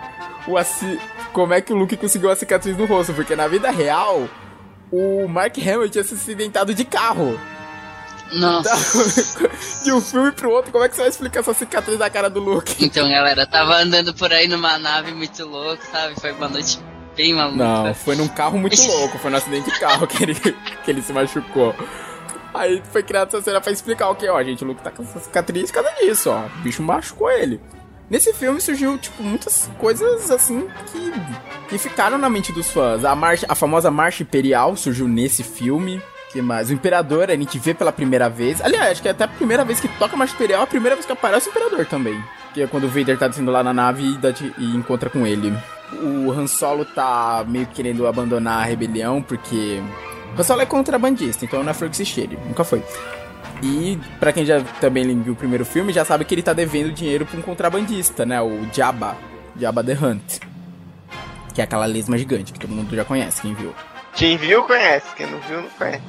o aci- como é que o Luke conseguiu a cicatriz no rosto, porque na vida real o Mark Hamill tinha se acidentado de carro. Nossa. de um filme pro outro, como é que você vai explicar essa cicatriz na cara do Luke? Então, galera, tava andando por aí numa nave muito louco, sabe? Foi uma noite bem maluca. Não, foi num carro muito louco, foi num acidente de carro que ele, que ele se machucou. Aí foi criada essa cena pra explicar o que, ó, gente, o Luke tá com essa cicatriz por causa disso, ó. O bicho machucou ele. Nesse filme surgiu, tipo, muitas coisas assim que, que ficaram na mente dos fãs. A, marcha, a famosa Marcha Imperial surgiu nesse filme. que mais? O Imperador, a gente vê pela primeira vez. Aliás, acho que é até a primeira vez que toca a Marcha Imperial, a primeira vez que aparece o Imperador também. Que é quando o Vader tá descendo lá na nave e, e encontra com ele. O Han Solo tá meio que querendo abandonar a rebelião, porque. Han Solo é contrabandista, então não é flor se cheire. Nunca foi. E pra quem já também viu o primeiro filme, já sabe que ele tá devendo dinheiro pra um contrabandista, né? O Jabba. Jabba the Hunt. Que é aquela lesma gigante que todo mundo já conhece, quem viu. Quem viu conhece, quem não viu não conhece.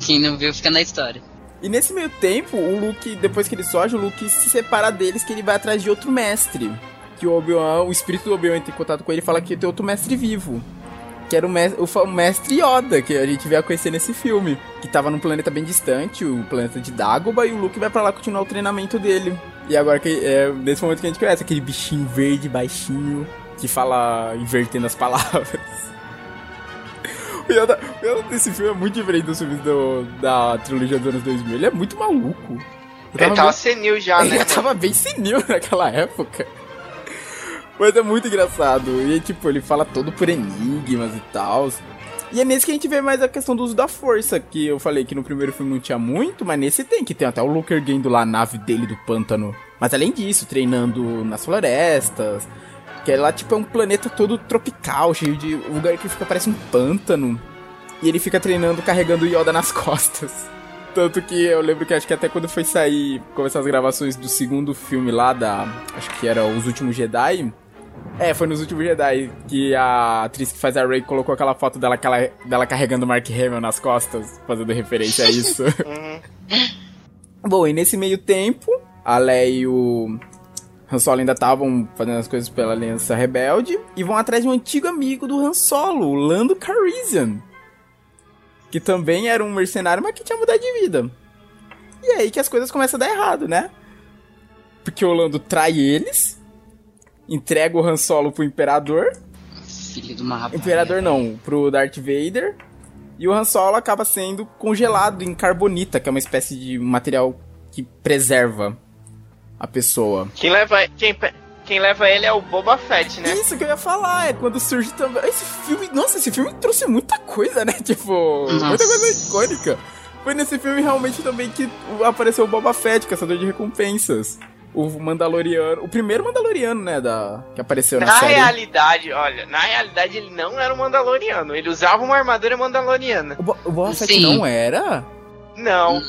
Quem não viu fica na história. E nesse meio tempo, o Luke, depois que ele soja, o Luke se separa deles que ele vai atrás de outro mestre. Que o Obi-Wan, o espírito do Obi-Wan entra em contato com ele e fala que tem outro mestre vivo. Que era o mestre, o, mestre Yoda, que a gente veio a conhecer nesse filme. Que tava num planeta bem distante, o planeta de Dagobah, e o Luke vai para lá continuar o treinamento dele. E agora que é nesse momento que a gente conhece aquele bichinho verde, baixinho, que fala invertendo as palavras. O Yoda, o Yoda desse filme é muito diferente dos filmes do, da trilogia dos anos 2000. Ele é muito maluco. Eu ele tava bem, senil já, né? Ele tava bem senil naquela época. Mas é muito engraçado. E tipo, ele fala todo por enigmas e tal. E é nesse que a gente vê mais a questão do uso da força, que eu falei que no primeiro filme não tinha muito, mas nesse tem, que tem até o Luke erguendo lá a nave dele do pântano. Mas além disso, treinando nas florestas, que é lá tipo é um planeta todo tropical, cheio de um lugar que fica parece um pântano. E ele fica treinando carregando Yoda nas costas. Tanto que eu lembro que acho que até quando foi sair, começar as gravações do segundo filme lá da, acho que era Os Últimos Jedi, é, foi nos últimos Jedi que a atriz que faz a Rey colocou aquela foto dela, aquela, dela carregando o Mark Hamill nas costas, fazendo referência a isso. Uhum. Bom, e nesse meio tempo, a Leia e o Han Solo ainda estavam fazendo as coisas pela Aliança Rebelde e vão atrás de um antigo amigo do Han Solo, o Lando Calrissian. Que também era um mercenário, mas que tinha mudado de vida. E é aí que as coisas começam a dar errado, né? Porque o Lando trai eles entrega o Han Solo pro Imperador. Filho de uma rapaz. Imperador não, pro Darth Vader. E o Han Solo acaba sendo congelado em carbonita, que é uma espécie de material que preserva a pessoa. Quem leva, quem, quem leva ele é o Boba Fett, né? Isso que eu ia falar, é quando surge também. Esse filme, nossa, esse filme trouxe muita coisa, né? Tipo, nossa. muita coisa icônica. Foi nesse filme realmente também que apareceu o Boba Fett, caçador de recompensas o Mandaloriano, o primeiro Mandaloriano, né, da que apareceu na, na série. Na realidade, olha, na realidade ele não era um Mandaloriano, ele usava uma armadura Mandaloriana. O, Bo o Boba Fett não era? Não.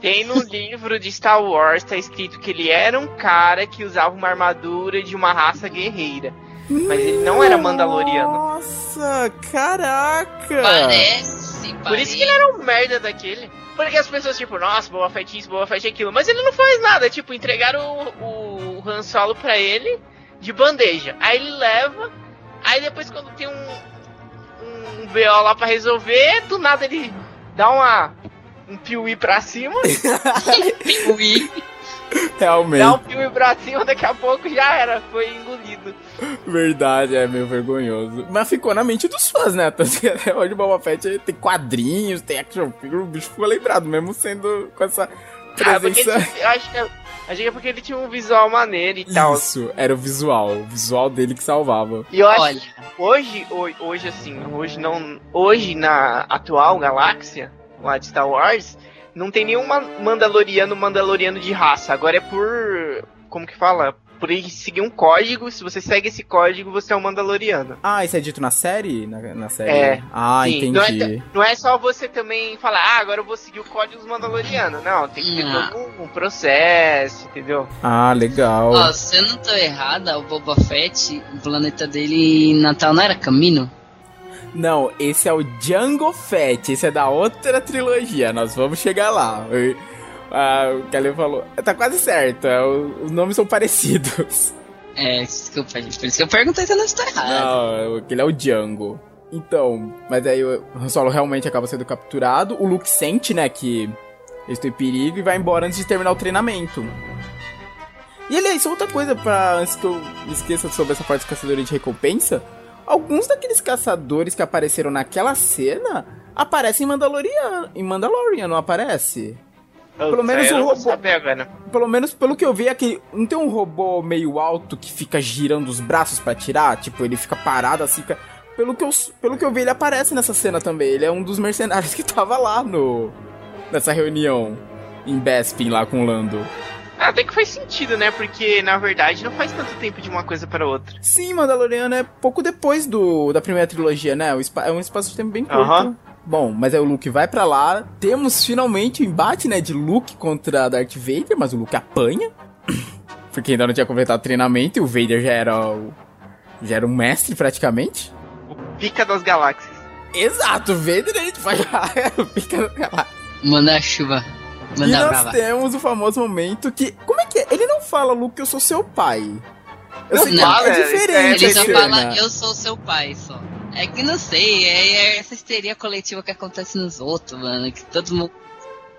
Tem no livro de Star Wars tá escrito que ele era um cara que usava uma armadura de uma raça guerreira. Mas ele não era Mandaloriano. Nossa, caraca! Parece, parece. Por isso que ele era um merda daquele. Porque as pessoas, tipo, nossa, Boa Fett isso, Boa Fett aquilo. Mas ele não faz nada. Tipo, entregaram o, o Han Solo pra ele de bandeja. Aí ele leva. Aí depois, quando tem um, um BO lá pra resolver, do nada ele dá uma. Um piuí pra cima. piuí. Realmente. Dá um filme pra cima, daqui a pouco já era, foi engolido. Verdade, é meio vergonhoso. Mas ficou na mente dos fãs, né? Até hoje o Boba Fett tem quadrinhos, tem action figure, o bicho ficou lembrado, mesmo sendo com essa ah, presença. Ah, ele, acho que, acho que é porque ele tinha um visual maneiro e tal. Isso, era o visual, o visual dele que salvava. E eu acho Olha. hoje, hoje, hoje assim, hoje não. Hoje na atual galáxia, lá de Star Wars não tem nenhum Mandaloriano Mandaloriano de raça. Agora é por. Como que fala? Por seguir um código. Se você segue esse código, você é um Mandaloriano. Ah, isso é dito na série? Na, na série? É. Ah, sim. entendi. Não é, não é, só você também falar, ah, agora eu vou seguir o código dos Mandalorianos. Não, tem que ter não. todo um processo, entendeu? Ah, legal. Ó, se eu não tô errada, o Boba Fett, o planeta dele natal não era Camino? Não, esse é o Django Fett, esse é da outra trilogia, nós vamos chegar lá. Ah, o Kelly falou, tá quase certo, é, os nomes são parecidos. É, desculpa, gente, por isso que eu perguntei se eu não estou errado. Não, aquele é o Django. Então, mas aí o Han Solo realmente acaba sendo capturado, o Luke sente, né, que eles estão em perigo e vai embora antes de terminar o treinamento. E aliás, outra coisa pra. Antes que eu esqueça sobre essa parte de caçadora de recompensa alguns daqueles caçadores que apareceram naquela cena aparecem em Mandalorian, em Mandalorian, não aparece? pelo menos o robô. Pelo menos pelo que eu vi aqui, não tem um robô meio alto que fica girando os braços para tirar, tipo, ele fica parado assim, fica... pelo que eu pelo que eu vi ele aparece nessa cena também. Ele é um dos mercenários que tava lá no nessa reunião em Bespin lá com o Lando. Ah, até que faz sentido, né? Porque, na verdade, não faz tanto tempo de uma coisa para outra. Sim, Mandaloriano é pouco depois do da primeira trilogia, né? É um espaço de tempo bem curto. Bom, mas aí o Luke vai para lá. Temos finalmente o embate, né, de Luke contra Darth Vader, mas o Luke apanha. Porque ainda não tinha completado o treinamento e o Vader já era o, já era um mestre praticamente. O pica das galáxias. Exato, o Vader a gente vai o pica das galáxias. Manda a chuva. Manda e nós temos o famoso momento que. Como é que é? Ele não fala, Luke, eu sou seu pai. Eu Não sei que fala, é diferente. Ele só a fala, eu sou seu pai, só. É que não sei, é, é essa histeria coletiva que acontece nos outros, mano. Que todo mundo.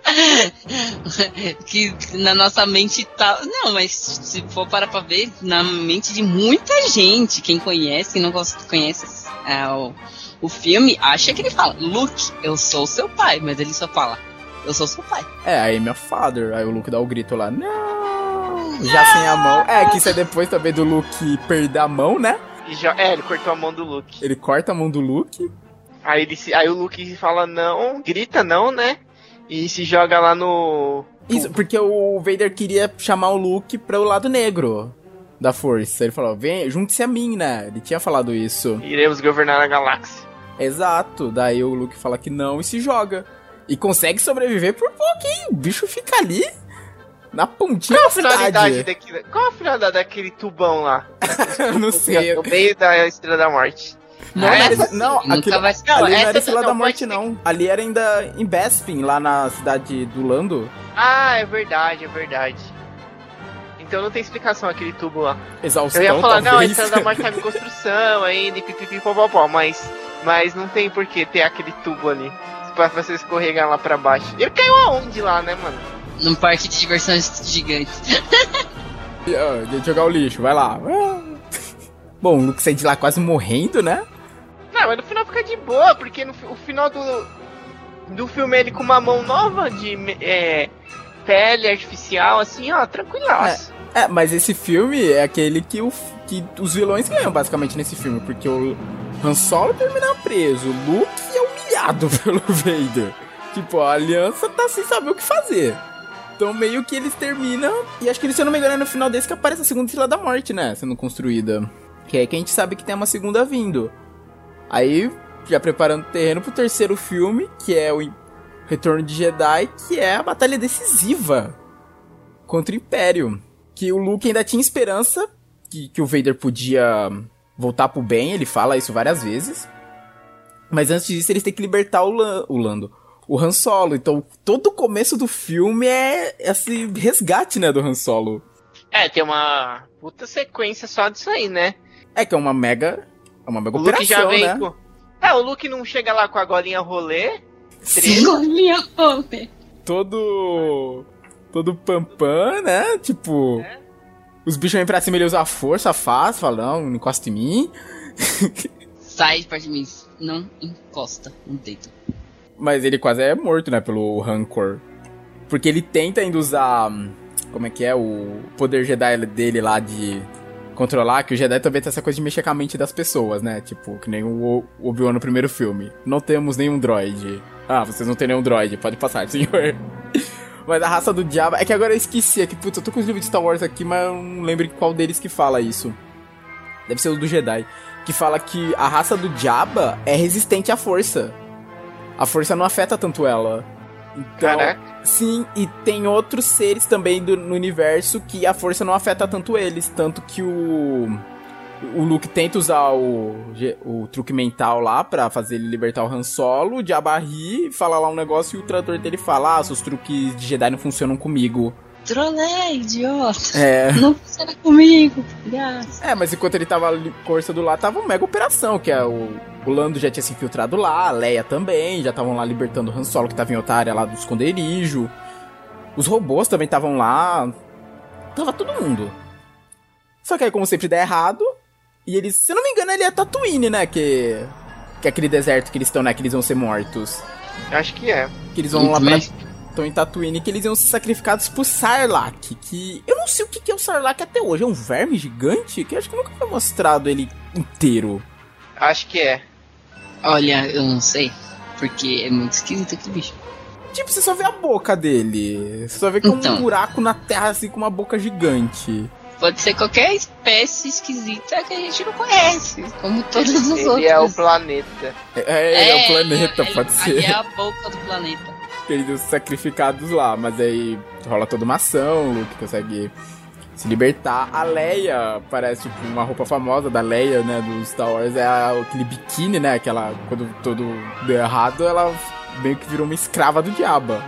que na nossa mente tá. Não, mas se for parar pra ver, na mente de muita gente, quem conhece, quem não conhece ah, o, o filme, acha que ele fala, Luke, eu sou seu pai, mas ele só fala, eu sou seu pai. É, aí meu father. Aí o Luke dá o grito lá, não! Já sem a mão. É, que isso é depois também do Luke perder a mão, né? E já, é, ele cortou a mão do Luke. Ele corta a mão do Luke. Aí, ele se, aí o Luke fala não, grita não, né? E se joga lá no. Isso, porque o Vader queria chamar o Luke para o lado negro da força. Ele falou, vem, junte-se a mim, né? Ele tinha falado isso. Iremos governar a galáxia. Exato. Daí o Luke fala que não e se joga. E consegue sobreviver por pouquinho. O bicho fica ali na pontinha Qual a da finalidade cidade. daquele. Qual a finalidade daquele tubão lá? não sei. No meio da Estrela da Morte. Não, Ah, era, essa não, aquilo, vai- Não, ali não era Estrela da Morte, não. Ali era ainda em Bespin, lá na cidade do Lando. Ah, é verdade, é verdade. Então não tem explicação aquele tubo lá. Exaustão, Eu ia falar, não, a talvez. Estrela da Morte tá em construção ainda, e pipipi popopó, mas, mas não tem por que ter aquele tubo ali. Pra você escorregar lá pra baixo. Ele caiu aonde lá, né, mano? Num parque de diversões gigantes. Ah, de jogar o lixo, vai lá. Bom, o Luke sai de lá quase morrendo, né? Não, mas no final fica de boa, porque no o final do, do filme é ele com uma mão nova de é, pele artificial, assim, ó, tranquilaço. É, mas esse filme é aquele que, o, que os vilões ganham basicamente nesse filme, porque o Han Solo termina preso, Luke é humilhado pelo Vader. Tipo, a aliança tá sem saber o que fazer. Então meio que eles terminam, e acho que se eu não me engano é no final desse que aparece a segunda Estrela da Morte, né, sendo construída. Que é que a gente sabe que tem uma segunda vindo. Aí, já preparando o terreno pro terceiro filme, que é o Retorno de Jedi, que é a batalha decisiva contra o Império. Que o Luke ainda tinha esperança que, que o Vader podia voltar pro bem, ele fala isso várias vezes. Mas antes disso, eles têm que libertar o, Lan- o Lando, o Han Solo. Então, todo o começo do filme é esse resgate, né, do Han Solo. É, tem uma puta sequência só disso aí, né? É que é uma mega, é uma mega O Luke já operação, vem né? com. É, o Luke não chega lá com a golinha rolê. Olha, homem. todo todo pampam, né? Tipo, É. os bichos vêm pra cima, ele usa a força, faz, fala, não, não encosta em mim. Sai de perto de mim. Não encosta no dedo. Mas ele quase é morto, né, pelo Rancor. Porque ele tenta ainda usar. hum, Como é que é? O poder Jedi dele lá de controlar. Que o Jedi também tem essa coisa de mexer com a mente das pessoas, né? Tipo, que nem o o Obi-Wan no primeiro filme. Não temos nenhum droid. Ah, vocês não têm nenhum droid. Pode passar, senhor. Mas a raça do diabo. É que agora eu esqueci. É que, putz, eu tô com os livros de Star Wars aqui, mas eu não lembro em qual deles que fala isso. Deve ser o do Jedi. Que fala que a raça do Jabba é resistente à força. A força não afeta tanto ela. Então, Caraca. sim, e tem outros seres também do, no universo que a força não afeta tanto eles. Tanto que o. O Luke tenta usar o, o truque mental lá pra fazer ele libertar o Han Solo. O Jabba ri, fala lá um negócio e o trator dele fala: Ah, seus truques de Jedi não funcionam comigo. Trolei, idiota. É. Não funciona comigo, palhaço. É, mas enquanto ele tava ali forçando lá, tava uma mega operação, que é o, o Lando já tinha se infiltrado lá, a Leia também, já estavam lá libertando o Han Solo, que tava em outra área lá do esconderijo. Os robôs também estavam lá. Tava todo mundo. Só que aí, como sempre, dá errado. E eles, se eu não me engano, ele é Tatooine, né? Que, que é aquele deserto que eles estão, né? Que eles vão ser mortos. Acho que é. Que eles vão lá pra, estão em Tatooine que eles iam ser sacrificados por Sarlacc, que eu não sei o que que é o Sarlacc até hoje, é um verme gigante que eu acho que nunca foi mostrado ele inteiro. Acho que é. Olha, eu não sei. Porque é muito esquisito aquele bicho. Tipo, você só vê a boca dele, você só vê que é um Então. buraco na terra assim com uma boca gigante. Pode ser qualquer espécie esquisita que a gente não conhece. Como todos os Ele outros. é o planeta. É, é, é o planeta, ali- pode ali ser. é a boca do planeta. Eles sacrificados lá, mas aí rola toda uma ação, o Luke consegue se libertar. A Leia parece tipo uma roupa famosa da Leia, né, do Star Wars, é aquele biquíni, né, aquela quando todo deu errado, ela meio que virou uma escrava do diabo.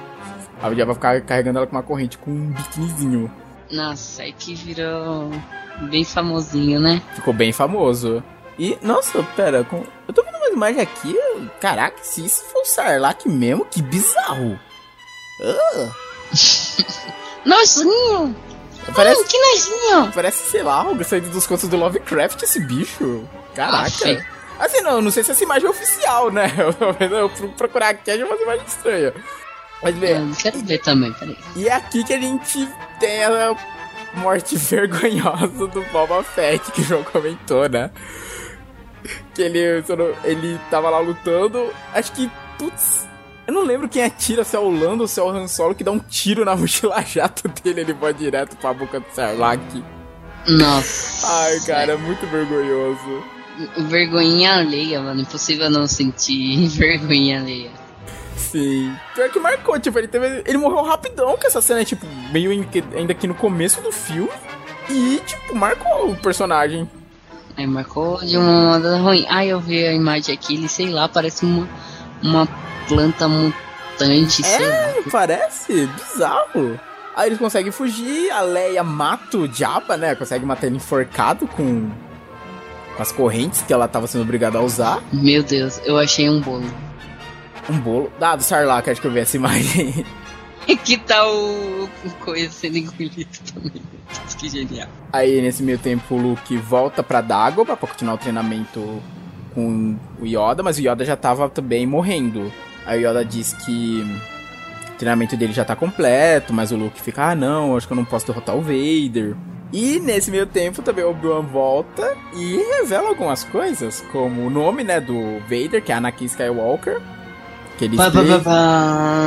A diabo ficar carregando ela com uma corrente com um biquinizinho. Nossa, é que virou bem famosinho, né? Ficou bem famoso. E, nossa, pera, com... eu tô vendo uma imagem aqui. Caraca, se isso for o Sarlacc mesmo, que bizarro. Ah, parece, Hum, que nojinho! parece, sei lá, algo saído dos contos do Lovecraft, esse bicho. Caraca. Aff. Assim, não, não sei se essa imagem é oficial, né? Eu eu fui procurar aqui, achei umas imagens estranhas. Mas, bem, Eu quero ver também, peraí. E é aqui que a gente tem a morte vergonhosa do Boba Fett, que o João comentou, né? Que ele, ele tava lá lutando, acho que, putz, eu não lembro quem atira, se é o Lando ou se é o Han Solo, que dá um tiro na mochila jato dele, ele vai direto pra boca do Sarlacc. Nossa. Ai, cara, é muito vergonhoso. Vergonhinha alheia, mano. Impossível não sentir vergonhinha alheia. Sim. Pior que marcou, tipo, ele teve. Ele morreu rapidão com essa cena, tipo, meio em ainda aqui no começo do filme. E, tipo, marcou o personagem. Aí marcou de uma moda ruim. Ai, eu vi a imagem aqui, ele, sei lá, parece uma, uma planta mutante. É, parece bizarro. Aí eles conseguem fugir, a Leia mata o Jabba, né? Consegue matar ele enforcado com, com as correntes que ela tava sendo obrigada a usar. Meu Deus, eu achei um bolo. Um bolo. Ah, do Sarlacc, acho que eu vi essa imagem. que tal o, coisa sendo engolido também? Que genial. Aí, nesse meio tempo, o Luke volta pra Dagobah pra continuar o treinamento com o Yoda, mas o Yoda já tava também morrendo. Aí o Yoda diz que o treinamento dele já tá completo, mas o Luke fica, ah não, acho que eu não posso derrotar o Vader. E nesse meio tempo também o Obi-Wan volta e revela algumas coisas, como o nome, né, do Vader, que é Anakin Skywalker, que ele explica,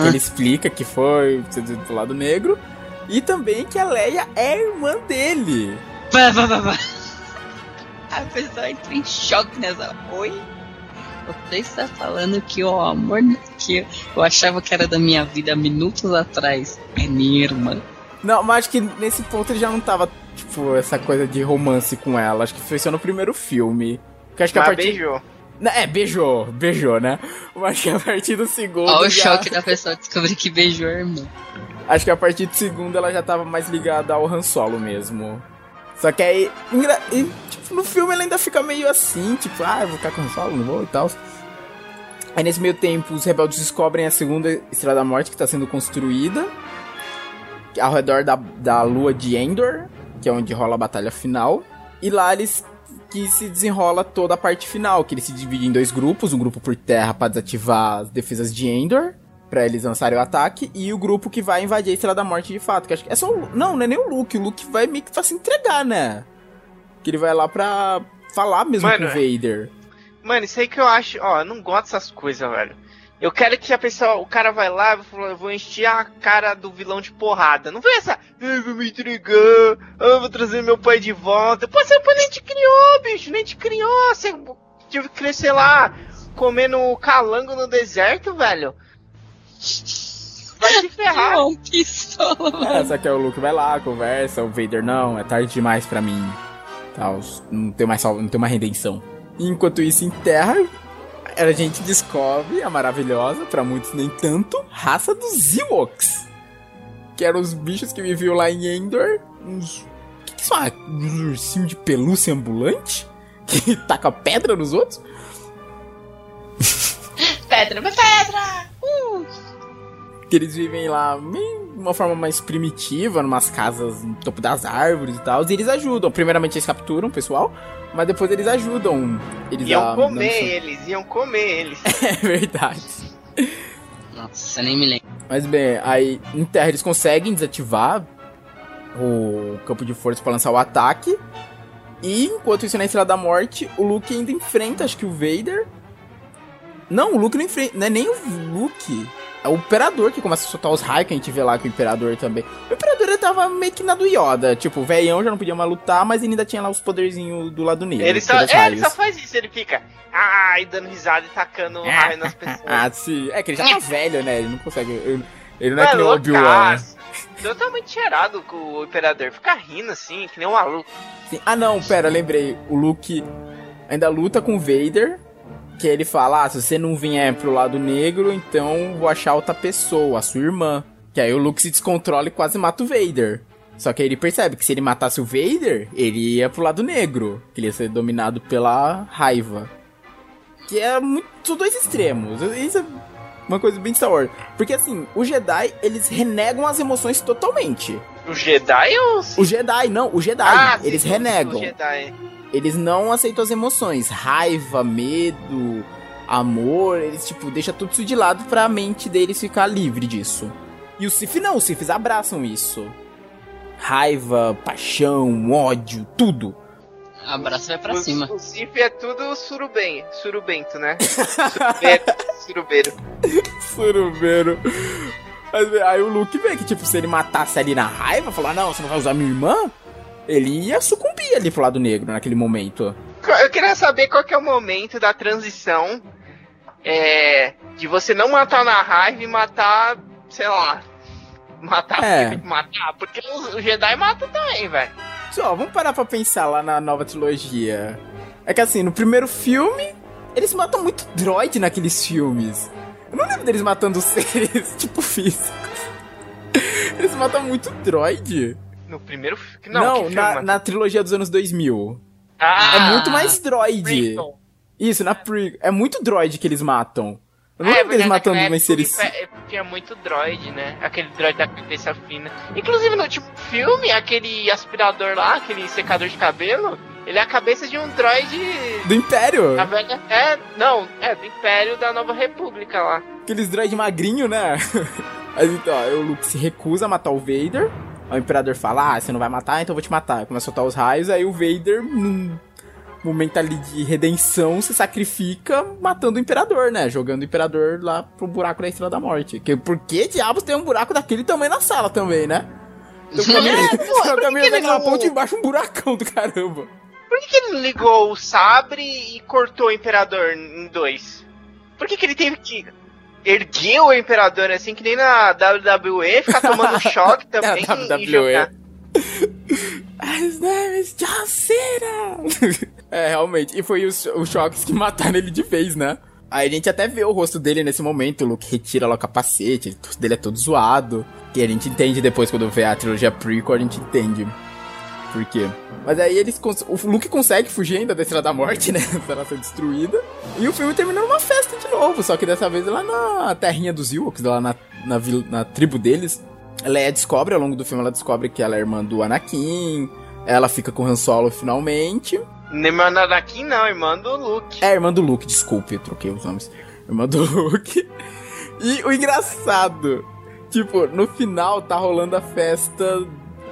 que ele explica que foi pro lado negro, e também que a Leia é irmã dele. Pá, pá, pá, pá. A pessoa entra em choque nessa. Oi? Você está falando que o amor que eu achava que era da minha vida minutos atrás é minha irmã. Não, mas acho que nesse ponto ele já não tava, tipo, essa coisa de romance com ela. Acho que foi só no primeiro filme. Porque acho que a Mas partir. beijou. Não, É, beijou, beijou, né? Mas acho que a partir do segundo. Olha o já- choque da pessoa descobrir que beijou a irmã. Acho que a partir do segundo ela já tava mais ligada ao Han Solo mesmo. Só que aí. e, tipo, no filme ela ainda fica meio assim, tipo, ah, eu vou ficar com o Han Solo, não vou e tal. Aí nesse meio tempo, os rebeldes descobrem a segunda Estrela da Morte que tá sendo construída. Ao redor da, da lua de Endor, que é onde rola a batalha final. E lá eles que se desenrola toda a parte final, que ele se divide em dois grupos, um grupo por terra pra desativar as defesas de Endor, pra eles lançarem o ataque, e o grupo que vai invadir a Estrela da Morte de fato, que acho que é só o, não, não é nem o Luke, o Luke vai meio que pra se entregar, né? Que ele vai lá pra falar mesmo Mano, com o Vader. Mano, isso aí que eu acho, ó, eu não gosto dessas coisas, velho. Eu quero que a pessoa, o cara vai lá e vai falar, eu vou encher a cara do vilão de porrada. Não vem essa, eu vou me entregar, eu vou trazer meu pai de volta. Pô, seu pai nem te criou, bicho, nem te criou. Você tive que crescer lá comendo calango no deserto, velho. Vai se ferrar. Não, pistola, mano. É, só que aí o Luke vai lá, conversa, o Vader, não, é tarde demais pra mim. Tal, não tem mais não tem uma redenção. Enquanto isso, em Terra, a gente descobre a maravilhosa, pra muitos nem tanto, raça dos Ewoks. Que eram os bichos que viviam lá em Endor. Uns. Que, que são? Uns ursinhos de pelúcia ambulante? Que taca pedra nos outros? Pedra, pedra! Uh! Que eles vivem lá de uma forma mais primitiva, numas casas no topo das árvores e tal, e eles ajudam. Primeiramente eles capturam o pessoal, mas depois eles ajudam. Eles Iam a- comer não- eles, iam comer eles. É verdade. Nossa, nem me lembro. Mas bem, aí em terra eles conseguem desativar o campo de força pra lançar o ataque. E enquanto isso na Estrela da Morte, o Luke ainda enfrenta, acho que o Vader. Não, o Luke não enfrenta. Não é nem o Luke. É o Imperador que começa a soltar os raios que a gente vê lá com o Imperador também. O Imperador ele tava meio que na do Yoda. Tipo, o velhão já não podia mais lutar, mas ele ainda tinha lá os poderzinhos do lado negro. Ele só, é, ele só faz isso, ele fica, ai, dando risada e tacando raio nas pessoas. Ah, sim. É que ele já tá velho, né? Ele não consegue. Ele, ele não é Mano, que nem o Obi-Wan. Totalmente cheirado com o Imperador. Fica rindo assim, que nem um maluco. Sim. Ah, não, pera, lembrei. O Luke ainda luta com o Vader. Que ele fala: Ah, se você não vier pro lado negro, então vou achar outra pessoa, a sua irmã. Que aí o Luke se descontrola e quase mata o Vader. Só que aí ele percebe que se ele matasse o Vader, ele ia pro lado negro, que ele ia ser dominado pela raiva. Que é muito dois extremos. Isso é uma coisa bem Star Wars. Porque assim, os Jedi, eles renegam as emoções totalmente. O Jedi ou... O Jedi, não, o Jedi, Ah, eles sim, renegam. O Jedi. Eles não aceitam as emoções. Raiva, medo, amor, eles, tipo, deixam tudo isso de lado pra mente deles ficar livre disso. E os Sith não, os Siths abraçam isso. Raiva, paixão, ódio, tudo. Abraço vai pra o, cima. O Sif é tudo surubem, surubento, né? Surubeiro. surubeiro. Surubeiro. Mas, Aí o Luke vê que, tipo, se ele matasse ali na raiva, falar, não, você não vai usar minha irmã, ele ia sucumbir ali pro lado negro naquele momento. Eu queria saber qual que é o momento da transição é, de você não matar na raiva e matar, sei lá, matar, É. matar, porque os, os Jedi matam também, velho. Só, vamos parar pra pensar lá na nova trilogia. É que assim, no primeiro filme, eles matam muito droid naqueles filmes. Eu não lembro deles matando seres, tipo, físicos. Eles matam muito droid. No primeiro filme. Não, que filme, na, na trilogia dos anos 2000. Ah, é muito mais droid. Isso, na pre... É muito droid que eles matam. Eu não É, lembro deles matando mais seres... Tinha muito droid, né? Aquele droid da cabeça fina. Inclusive no último filme, aquele aspirador lá, aquele secador de cabelo, ele é a cabeça de um droid. Do Império. A velha. É, não, é do Império da Nova República lá. Aqueles droid magrinho, né? Aí então, aí o Luke se recusa a matar o Vader. O Imperador fala, ah, você não vai matar, então eu vou te matar. Começa a soltar os raios, aí o Vader, num momento ali de redenção, se sacrifica matando o Imperador, né? Jogando o Imperador lá pro buraco da Estrela da Morte. Que, por que diabos tem um buraco daquele tamanho na sala também, né? Tem um caminho, É, pô, que caminho daquela não- ponte embaixo um buracão do caramba. Por que, que ele não ligou o sabre e cortou o Imperador em dois? Por que, que ele teve que erguer o Imperador assim, que nem na WWE, ficar tomando choque também Na e jogar? His name is John Cena! é, realmente. E foi os, os choques que mataram ele de vez, né? Aí a gente até vê o rosto dele nesse momento. O Luke retira lá o capacete, o rosto dele é todo zoado. Que a gente entende depois quando vê a trilogia prequel, a gente entende por quê. Mas aí eles o Luke consegue fugir ainda da Estrela da Morte, né? Pra ela ser destruída. E o filme termina numa festa de novo, só que dessa vez lá na terrinha dos Ewoks, lá na, na, na tribo deles. Leia descobre, ao longo do filme, ela descobre que ela é irmã do Anakin. Ela fica com o Han Solo finalmente. Nem irmã do Anakin, não, irmã do Luke. É, irmã do Luke, desculpe, eu troquei os nomes. Irmã do Luke. E o engraçado, tipo, no final tá rolando a festa,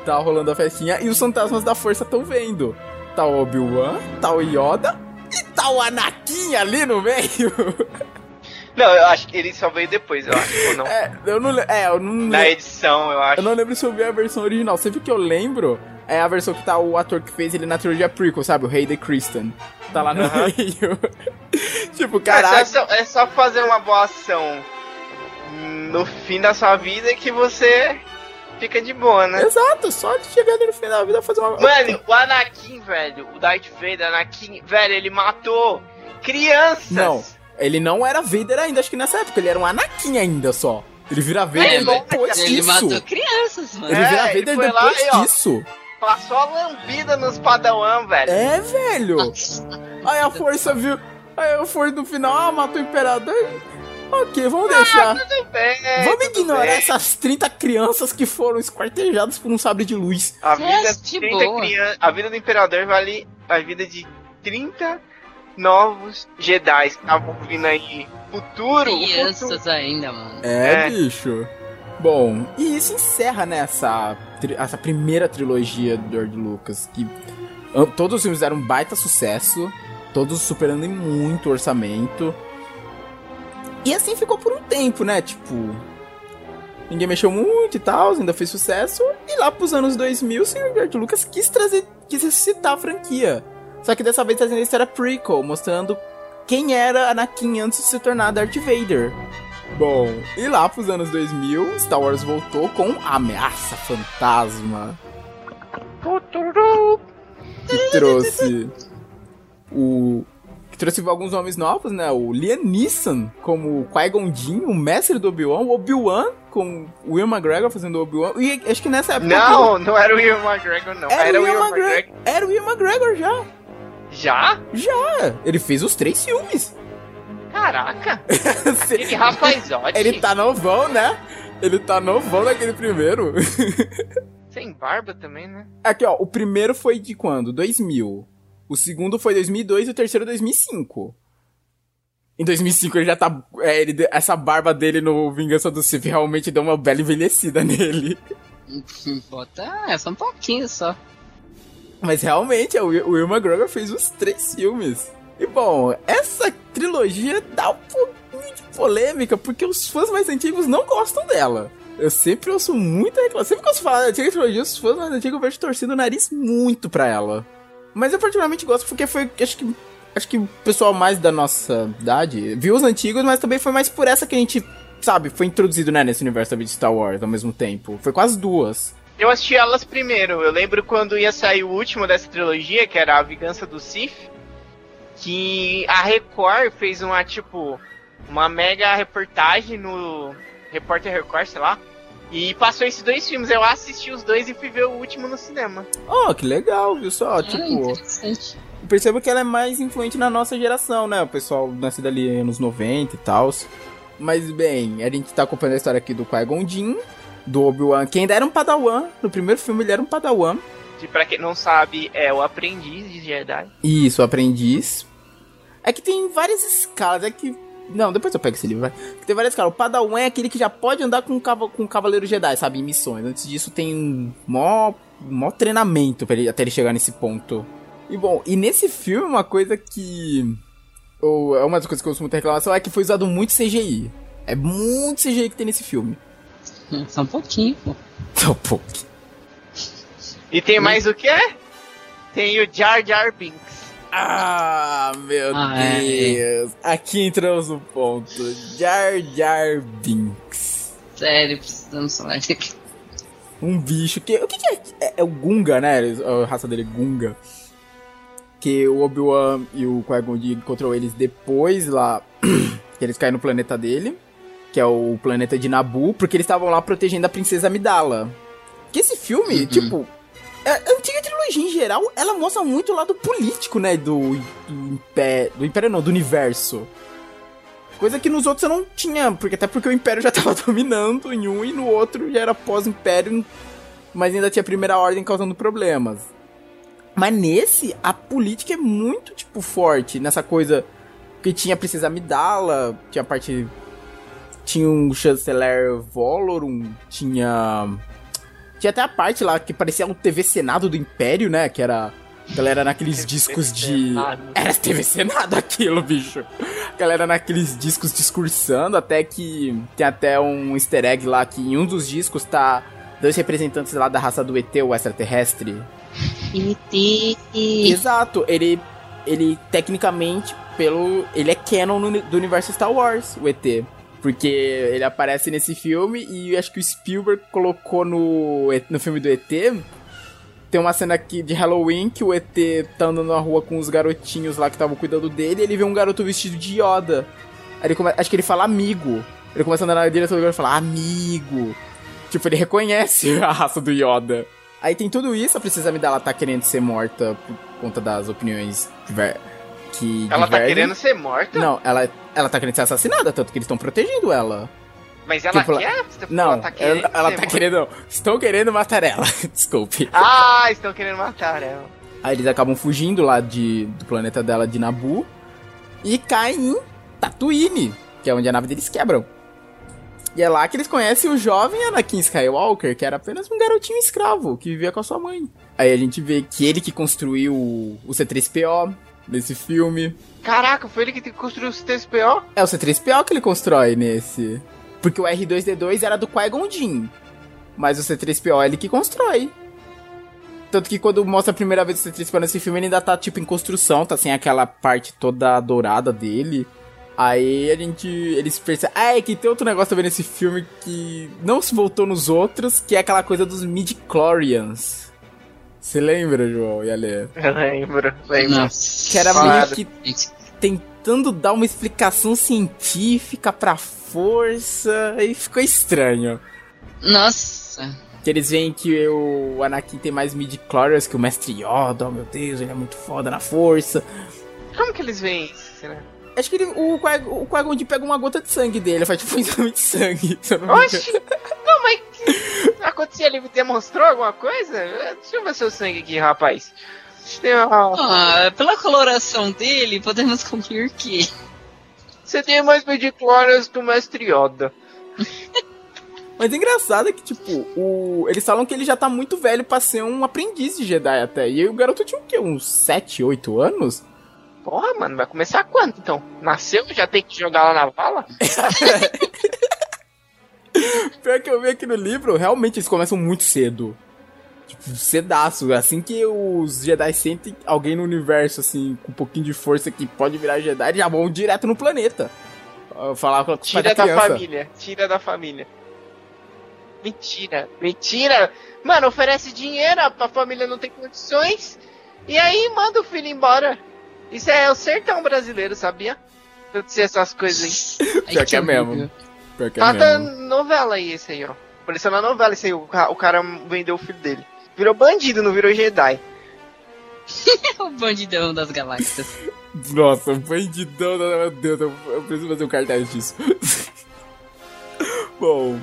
tá rolando a festinha e os fantasmas da força estão vendo. Tá o Obi-Wan, tá o Yoda e tá o Anakin ali no meio. Não, eu acho que ele só veio depois, eu acho, ou não? É, eu não, é, eu não, Na edição, eu acho. eu não lembro se eu vi a versão original. Sempre que eu lembro, é a versão que tá o ator que fez ele na trilogia prequel, sabe? O Hayden Christensen. Tá lá no Aham. meio. tipo, É caralho. só, é só fazer uma boa ação no fim da sua vida que você fica de boa, né? Exato, só de chegar ali no final da vida fazer uma. Mano, o Anakin, velho, o Darth Vader, Anakin, velho, ele matou crianças. Não, ele não era Vader ainda, acho que nessa época, ele era um Anakin ainda só. Ele vira Vader Ele depois Ele disso. matou crianças, mano. Ele É, vira ele Vader lá depois ó. disso. Passou a lambida nos Padawan, velho. É, velho. Aí a força viu. Aí a força no final, ah, matou o Imperador. Ok, vamos Ah, deixar. Tudo bem, Vamos tudo ignorar bem. essas 30 crianças que foram esquartejadas por um sabre de luz. A vida, É, de 30 boa. crian- a vida do Imperador vale a vida de 30 novos Jedi que estavam vindo aí. Futuro, o futuro. Crianças ainda, mano. É, É. bicho. Bom, e isso encerra, né, essa, primeira trilogia do George Lucas, que ah, todos os filmes deram um baita sucesso, todos superando em muito orçamento. E assim ficou por um tempo, né, tipo... Ninguém mexeu muito e tal, ainda fez sucesso. E lá pros anos 2000, o senhor George Lucas quis trazer, quis ressuscitar a franquia. Só que dessa vez trazendo a história prequel, mostrando quem era Anakin antes de se tornar Darth Vader. Bom, e lá pros anos 2000, Star Wars voltou com Ameaça Fantasma, que trouxe o que trouxe alguns nomes novos, né? O Liam Neeson como Qui-Gon Jinn, o mestre do Obi-Wan, o Obi-Wan com o Will McGregor fazendo o Obi-Wan. E acho que nessa época. Não, não era o Will McGregor, não. Era, Era, o Will McGregor. McGregor. Era o Will McGregor já. Já? Já. Ele fez os três filmes. Caraca. Aquele rapazote. Ele tá novão, né? Ele tá novão naquele primeiro. Sem barba também, né? Aqui, ó. O primeiro foi de quando? 2000. O segundo foi 2002 e o terceiro 2005. Em 2005 ele já tá. É, ele, essa barba dele no Vingança do Sith realmente deu uma bela envelhecida nele. Bota. É só um pouquinho só. Mas realmente, o Will McGregor fez os três filmes. E bom, essa trilogia dá um pouquinho de polêmica, porque os fãs mais antigos não gostam dela. Eu sempre ouço muita reclamação. Sempre que eu falar da antiga trilogia, os fãs mais antigos eu vejo torcendo o nariz muito pra ela. Mas eu particularmente gosto porque foi. Acho que. Acho que o pessoal mais da nossa idade viu os antigos, mas também foi mais por essa que a gente, sabe, foi introduzido, né, nesse universo de Star Wars ao mesmo tempo. Foi quase duas. Eu assisti elas primeiro. Eu lembro quando ia sair o último dessa trilogia, que era A Vingança do Sith, que a Record fez uma, tipo, uma mega reportagem no Repórter Record, sei lá, e passou esses dois filmes. Eu assisti os dois e fui ver o último no cinema. Oh, que legal, viu só? Ah, tipo. interessante. percebo que ela é mais influente na nossa geração, né? O pessoal nascido ali nos 90 e tal. Mas bem, a gente tá acompanhando a história aqui do Qui-Gon Jinn, do Obi-Wan, que ainda era um padawan. No primeiro filme ele era um padawan. Que pra quem não sabe, é o aprendiz de Jedi. Isso, aprendiz. É que tem várias escalas, é que... Não, depois eu pego esse livro, vai. Tem várias escalas. O padawan é aquele que já pode andar com, cava- com um cavaleiro Jedi, sabe? Em missões. Antes disso tem um mó, mó treinamento pra ele, até ele chegar nesse ponto. E bom, e nesse filme uma coisa que... Ou é uma das coisas que eu ouço muita reclamação é que foi usado muito CGI. É muito CGI que tem nesse filme. Só um pouquinho, pô. Só um pouco. E tem mais o que? Tem o Jar Jar Binks. Ah, meu Ah, é. Deus. Aqui entramos no ponto. Jar Jar Binks. Sério, precisamos falar aqui. Um bicho que. O que, que é? é? é o Gunga, né? A raça dele é Gunga. Que o Obi-Wan e o Qui-Gon encontrou eles depois lá. que eles caem no planeta dele. Que é o planeta de Nabu. Porque eles estavam lá protegendo a princesa Amidala. Que esse filme, Uhum. tipo. A a antiga trilogia em geral, ela mostra muito o lado político, né? Do, do Império. Do Império não, do universo. Coisa que nos outros eu não tinha, porque até porque o Império já tava dominando em um e no outro já era pós-Império, mas ainda tinha a Primeira Ordem causando problemas. Mas nesse, a política é muito, tipo, forte nessa coisa que tinha a Princesa Amidala, tinha a parte... Tinha um chanceler Volorum, tinha... Tinha até a parte lá que parecia um TV Senado do Império, né? Que era... A galera naqueles discos de... Senado. Era TV Senado aquilo, bicho. A galera naqueles discos discursando, até que tem até um easter egg lá que em um dos discos tá dois representantes lá da raça do ET, o extraterrestre. E, Exato, ele ele tecnicamente pelo ele é canon no do universo Star Wars, o ET. Porque ele aparece nesse filme e acho que o Spielberg colocou no, no filme do ET. Tem uma cena aqui de Halloween que o ET tá andando na rua com os garotinhos lá que estavam cuidando dele e ele vê um garoto vestido de Yoda. Ele come... Acho que ele fala amigo. Ele começa a andar na direção do garoto e fala amigo. Tipo, ele reconhece a raça do Yoda. Aí tem tudo isso, a Princesa Amidala tá querendo ser morta por conta das opiniões. Que Ela tá querendo ser morta? Não, ela, ela tá querendo ser assassinada, tanto que eles estão protegendo ela. Mas ela Tipo, quer? Não, ela tá querendo. ela, ela tá querendo. Estão querendo matar ela. Desculpe. Ah, estão querendo matar ela. Aí eles acabam fugindo lá de, do planeta dela de Nabu e caem em Tatooine, que é onde a nave deles quebram. E é lá que eles conhecem o jovem Anakin Skywalker, que era apenas um garotinho escravo que vivia com a sua mãe. Aí a gente vê que ele que construiu o C3PO nesse filme. Caraca, foi ele que construiu o C3PO? É o C3PO que ele constrói nesse. Porque o R2D2 era do Qui-Gon Jinn. Mas o C3PO é ele que constrói. Tanto que quando mostra a primeira vez o C3PO nesse filme, ele ainda tá, tipo, em construção, tá sem aquela parte toda dourada dele. Aí a gente. Eles percebem. Ah, é que tem outro negócio também nesse filme que não se voltou nos outros, que é aquela coisa dos midi-chlorians. Você lembra, João e Ale? Eu lembro, lembro. Nossa. Que era meio que tentando dar uma explicação científica pra força e ficou estranho. Nossa. Que eles veem que o Anakin tem mais midi-chlorians que o Mestre Yoda, oh meu Deus, ele é muito foda na força. Como que eles veem isso, será? Acho que ele, o, o Qui-Gon pega uma gota de sangue dele, faz tipo um exame de sangue. não. Oxi! Não, mas aconteceu? Ele demonstrou alguma coisa? Deixa eu ver seu sangue aqui, rapaz. Tem uma- Ah, pela coloração dele, podemos concluir que. Você tem mais midichlorians que o Mestre Yoda. Mas é engraçado é que, tipo, o... eles falam que ele já tá muito velho pra ser um aprendiz de Jedi até. E o garoto tinha o quê? Uns 7, 8 anos? Porra, mano, vai começar quando então? Nasceu? Já tem que jogar lá na vala? Pior que eu vi aqui no livro, realmente eles começam muito cedo. Tipo, cedaço. Assim que os Jedi sentem alguém no universo, assim, com um pouquinho de força que pode virar Jedi, já vão direto no planeta. Ah, Falar com a Tira da da família. Tira da família. Mentira. Mentira. Mano, oferece dinheiro, a família não tem condições. E aí manda o filho embora. Isso é o sertão brasileiro, sabia? Acontecer essas coisas aí. Pior que é mesmo. Pior que é Tá da mesmo. novela aí, esse aí, ó. Apareceu na novela esse aí, o, ca- o cara vendeu o filho dele. Virou bandido, não virou Jedi. o bandidão das galáxias. Nossa, bandidão, meu Deus, eu, eu preciso fazer um cartaz disso. Bom,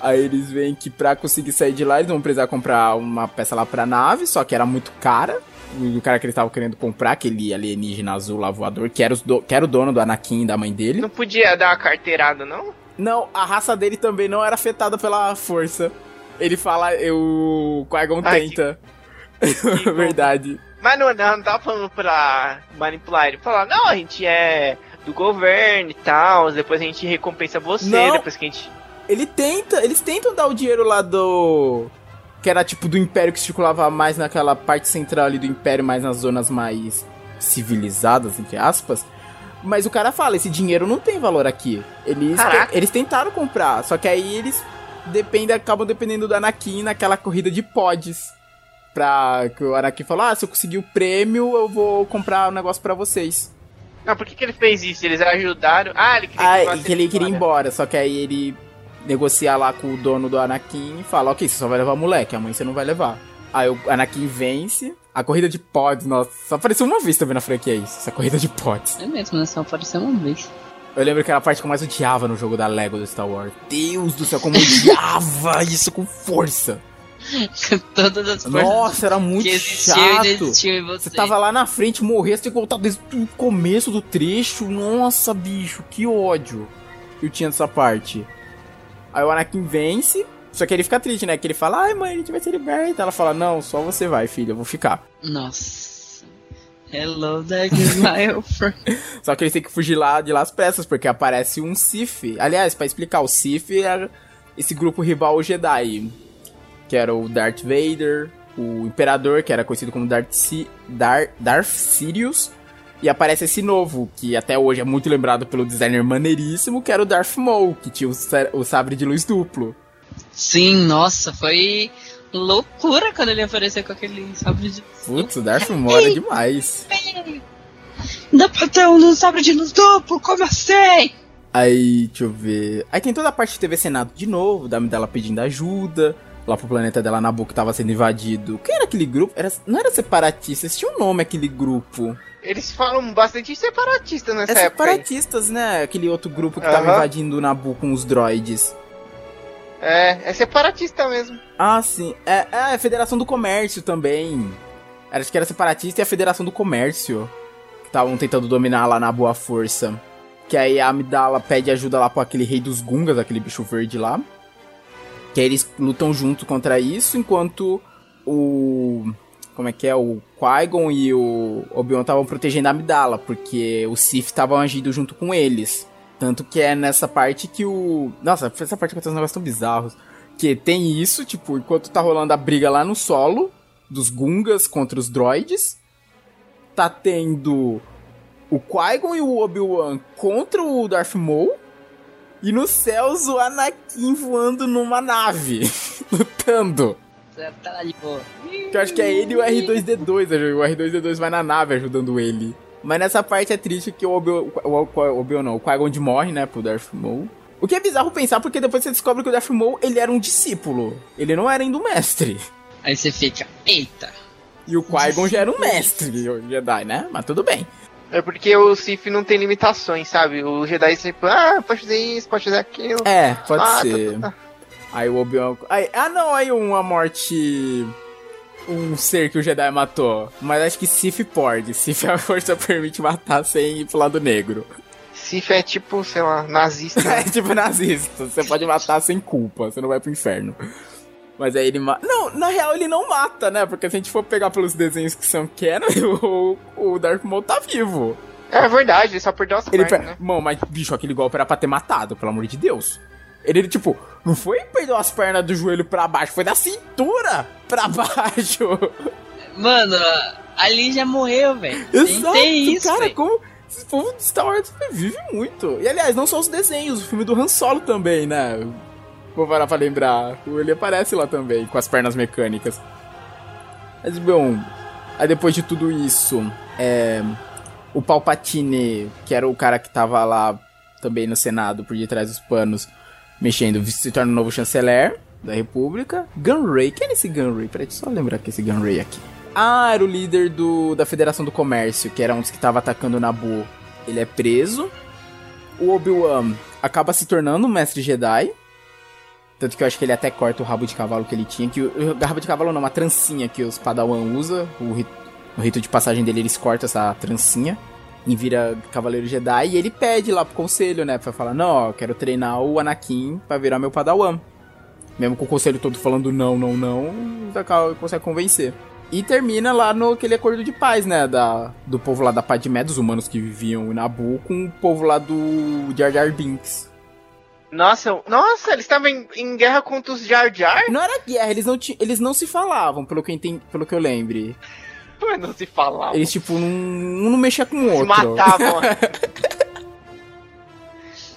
aí eles veem que pra conseguir sair de lá, eles vão precisar comprar uma peça lá pra nave, só que era muito cara. O cara que eles estavam querendo comprar, aquele alienígena azul lá voador, que era, do- que era o dono do Anakin da mãe dele. Não podia dar uma carteirada, não? Não, a raça dele também não era afetada pela força. Ele fala, eu, Qui-Gon Ai, tenta. bom. Verdade. Mas não, não, não tá falando pra manipular ele. Falar, não, a gente é do governo e tal, depois a gente recompensa você, Não. depois que a gente. Ele tenta, eles tentam dar o dinheiro lá do. Que era tipo do Império que circulava mais naquela parte central ali do Império, mais nas zonas mais civilizadas, entre aspas. Mas o cara fala, esse dinheiro não tem valor aqui. Eles, te- eles tentaram comprar, só que aí eles dependem, acabam dependendo do Anakin naquela corrida de pods. Pra que o Anakin falou, ah, se eu conseguir o prêmio, eu vou comprar um negócio pra vocês. Não, por que, que ele fez isso? Eles ajudaram. Ah, ele queria Ah, que ele queria ir embora, só que aí ele negocia lá com o dono do Anakin e fala, ok, você só vai levar o moleque, a mãe você não vai levar. Aí o Anakin vence, a corrida de pods, nossa, só apareceu uma vez também na franquia isso, essa corrida de pods. É mesmo, né? Só apareceu uma vez. Eu lembro que era a parte que eu mais odiava no jogo da Lego do Star Wars. Deus do céu, como eu odiava isso com força. Todas as Nossa, era muito chato. você. Você tava lá na frente, morria, você tinha que voltar desde o começo do trecho. Nossa, bicho, que ódio eu tinha dessa parte. Aí o Anakin vence, só que ele fica triste, né? Que ele fala, ai mãe, a gente vai ser liberta. Ela fala, não, só você vai, filho, eu vou ficar. Nossa. Hello there, my friend. Só que eles têm que fugir lá de lá às pressas, porque aparece um Sith. Aliás, pra explicar, o Sith é esse grupo rival ao Jedi. Que era o Darth Vader, o Imperador, que era conhecido como Darth, Si Dar Darth Sirius. E aparece esse novo, que até hoje é muito lembrado pelo designer maneiríssimo, que era o Darth Maul, que tinha o, o sabre de luz duplo. Sim, nossa, foi loucura quando ele apareceu com aquele sabre de Putz, o Darth Maul era demais. Dá pra ter um sabre de luz duplo, como assim? Aí, deixa eu ver. Aí tem toda a parte de TV Senado de novo, da dela pedindo ajuda. Lá pro planeta dela, Nabu, que tava sendo invadido. Quem era aquele grupo? Era, não era separatista, tinha um nome aquele grupo. Eles falam bastante separatista nessa É época. aí. separatistas, né? Aquele outro grupo que tava Aham. invadindo o Nabu com os droids. É, é separatista mesmo. Ah, sim. É, é a Federação do Comércio também. Acho que era separatista e a Federação do Comércio. Que estavam tentando dominar lá na boa força. Que aí a Amidala pede ajuda lá pro aquele rei dos Gungas, aquele bicho verde lá. Que aí eles lutam junto contra isso, enquanto o. Como é que é? O Qui-Gon e o Obi-Wan estavam protegendo a Amidala, porque os Sith estavam agindo junto com eles. Tanto que é nessa parte que o. Nossa, essa parte acontece uns negócios tão bizarros. Que tem isso, tipo, enquanto tá rolando a briga lá no solo dos Gungas contra os droids, tá tendo o Qui-Gon e o Obi-Wan contra o Darth Maul, e nos céus o Anakin voando numa nave, lutando. Você tá lá de boa. Que eu acho que é ele e o R2-D2, o R2-D2 vai na nave ajudando ele. Mas nessa parte é triste que o Obi, o, o, Obi não, o Qui-Gon morre, né, pro Darth Maul. O que é bizarro pensar, porque depois você descobre que o Darth Maul, ele era um discípulo. Ele não era ainda um mestre. Aí você fica, eita. E o Qui-Gon já era um mestre Jedi, né? Mas tudo bem. É porque o Sith não tem limitações, sabe? O Jedi sempre, ah, pode fazer isso, pode fazer aquilo. É, pode ah, ser. Tá, tá, tá. Aí o Obi-Wan. Ah, não, aí uma morte. Um ser que o Jedi matou. Mas acho que Sif pode. Sif a força permite matar sem ir pro lado negro. Sif é tipo, sei lá, nazista. é tipo nazista. Você pode matar sem culpa, você não vai pro inferno. Mas aí ele mata. Não, na real ele não mata, né? Porque se a gente for pegar pelos desenhos que são canon, o, o Darth Maul tá vivo. É verdade, ele só perdeu as ele pernas, né? Mano, mas bicho, aquele golpe era pra ter matado, pelo amor de Deus. Ele, tipo, não foi perdeu as pernas do joelho pra baixo, foi da cintura pra baixo. Mano, ali já morreu, velho. Exato, tem isso, cara, véio. como... Esse povo de Star Wars vive muito. E aliás, não só os desenhos, o filme do Han Solo também, né? Vou parar pra lembrar. Ele aparece lá também, com as pernas mecânicas. Mas bom, aí depois de tudo isso, é, o Palpatine, que era o cara que tava lá também no Senado, por detrás dos panos, mexendo, se torna o novo chanceler da República. Gunray, quem é esse Gunray? Peraí, deixa eu só lembrar que esse Gunray aqui. Ah, era o líder do, da Federação do Comércio, que era um dos que tava atacando o Nabu. Ele é preso. O Obi-Wan acaba se tornando um mestre Jedi. Tanto que eu acho que ele até corta o rabo de cavalo que ele tinha. Que o, o rabo de cavalo não, uma trancinha que os Padawan usa. O, o rito de passagem dele, eles cortam essa trancinha e vira Cavaleiro Jedi. E ele pede lá pro conselho, né? Pra falar: Não, ó, quero treinar o Anakin pra virar meu Padawan. Mesmo com o conselho todo falando não, não, não, o consegue convencer. E termina lá no aquele acordo de paz, né? Da, do povo lá da Padmé, dos humanos que viviam em Nabu, com o povo lá do Jar Jar Binks. Nossa, nossa, eles estavam em, em, guerra contra os Jar Jar? Não era guerra, eles não, eles não se falavam, pelo que eu, entendi, pelo que eu lembre. Mas não se falavam. Eles, tipo, não, um não mexia com o outro. Se matavam.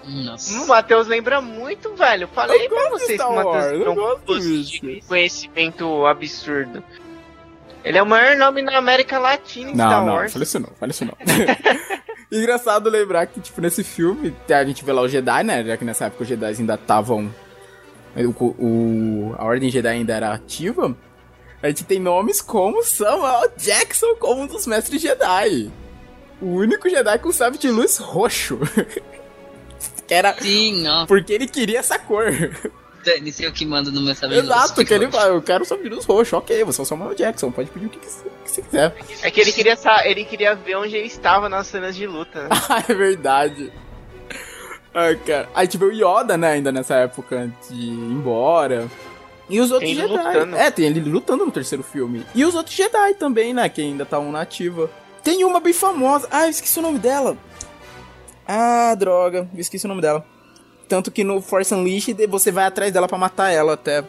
Nossa. O Matheus lembra muito, velho. Falei pra vocês que o Matheus não um conhecimento absurdo. Ele é o maior nome na América Latina em não, Star não, Wars. Não, fala isso não, fala isso não. Engraçado lembrar que, tipo, nesse filme, a gente vê lá o Jedi, né? Já que nessa época os Jedi ainda estavam... O, o, a Ordem Jedi ainda era ativa. A gente tem nomes como Samuel Jackson como um dos mestres Jedi. O único Jedi com sabre de luz roxo. que era... Sim, ó. Porque ele queria essa cor. Dane-se eu que mando no meu sabre Exato, que ele fala, eu quero sabre de luz roxo. Ok, você é o Samuel Jackson, pode pedir o que, você quiser. É que ele queria, ele queria ver onde ele estava nas cenas de luta. ah, é verdade. Ai, cara. Aí tipo o Yoda, né, ainda nessa época, de ir embora. E os outros Jedi. Lutando. É, tem ele lutando no terceiro filme. E os outros Jedi também, né, que ainda estavam na ativa. Tem uma bem famosa. Ah, eu esqueci o nome dela. Ah, droga. Eu esqueci o nome dela. Tanto que no Force Unleashed você vai atrás dela para matar ela até.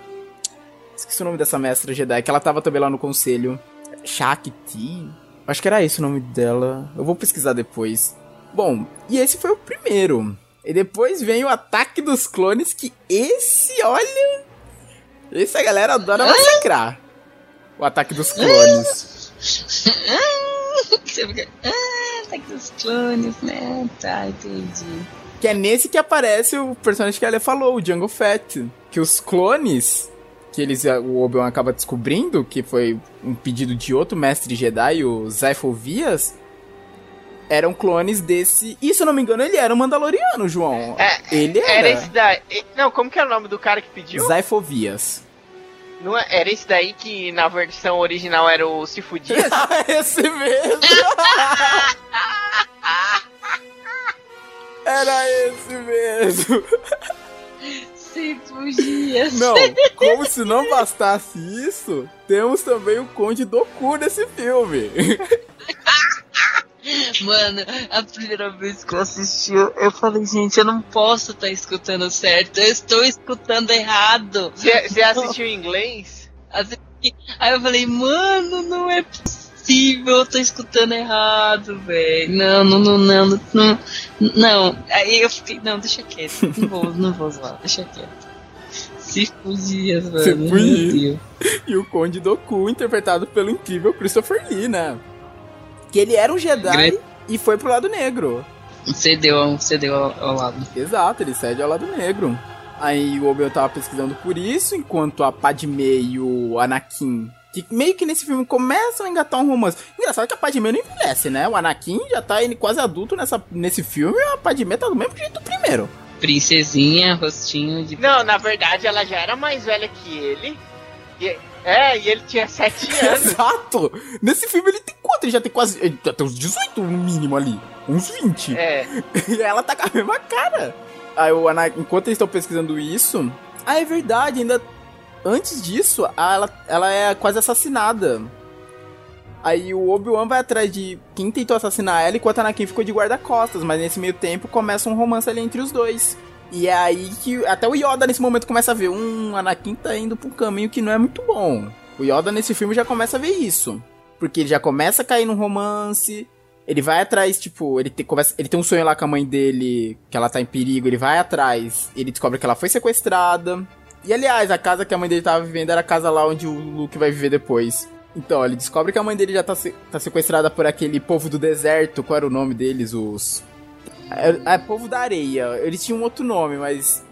Esqueci o nome dessa mestra Jedi, que ela tava também lá no conselho. Shakti? Acho que era esse o nome dela. Eu vou pesquisar depois. Bom, e esse foi o primeiro. E depois vem o Ataque dos Clones, que esse, olha... Esse a galera adora massacrar. O Ataque dos Clones. ah, Ataque dos Clones, né? Tá, entendi. Que é nesse que aparece o personagem que a Ale falou, o Jungle Fett. Que os clones, que eles o Obi-Wan acaba descobrindo, que foi um pedido de outro mestre Jedi, o Zyphovias, eram clones desse. E se eu não me engano, ele era um Mandaloriano, João. É, ele era. Era esse daí. Não, como que é o nome do cara que pediu? Zyphovias. Não é, era esse daí que na versão original era o Sifudias? esse mesmo! Era esse mesmo. Cinco dias. Não, como se não bastasse isso, temos também o Conde Doku nesse filme. Mano, a primeira vez que eu assisti, eu falei, gente, eu não posso estar tá escutando certo, eu estou escutando errado. Você assistiu em inglês? Aí eu falei, mano, não é possível eu tô escutando errado, velho. Não, não, não, não, não, não. Aí eu fiquei, não, deixa quieto. Não vou, não vou zoar, deixa quieto. Se fugia, mano. Se fugia. E o Conde Doku, interpretado pelo incrível Christopher Lee, né? Que ele era um Jedi. e foi pro lado negro. Cedeu, cedeu ao, ao lado. Exato, ele cede ao lado negro. Aí o Obi-Wan tava pesquisando por isso, enquanto a Padmé e o Anakin, que meio que nesse filme começam a engatar um romance. Engraçado que a Padmé não envelhece, né? O Anakin já tá indo quase adulto nessa, nesse filme e a Padmé tá do mesmo jeito do primeiro. Princesinha, rostinho de. Não, na verdade ela já era mais velha que ele. E, é, e ele tinha 7 anos. Exato! Nesse filme ele tem quanto? Ele já tem quase. Ele já tem uns 18 no mínimo ali. Uns 20. É. E ela tá com a mesma cara. Aí o Anakin, enquanto eles estão pesquisando isso. Ah, é verdade, ainda. Antes disso, ela, ela é quase assassinada. Aí o Obi-Wan vai atrás de quem tentou assassinar ela, enquanto a Anakin ficou de guarda-costas. Mas nesse meio tempo começa um romance ali entre os dois. E é aí que até o Yoda nesse momento começa a ver, um Anakin tá indo pra um caminho que não é muito bom. O Yoda nesse filme já começa a ver isso. Porque ele já começa a cair num romance. Ele vai atrás, tipo, ele tem, começa, ele tem um sonho lá com a mãe dele, que ela tá em perigo, ele vai atrás, ele descobre que ela foi sequestrada. E aliás, a casa que a mãe dele tava vivendo era a casa lá onde o Luke vai viver depois. Então, ele descobre que a mãe dele já tá, tá sequestrada por aquele povo do deserto. Qual era o nome deles? Os. É, é povo da areia. Eles tinham um outro nome, mas.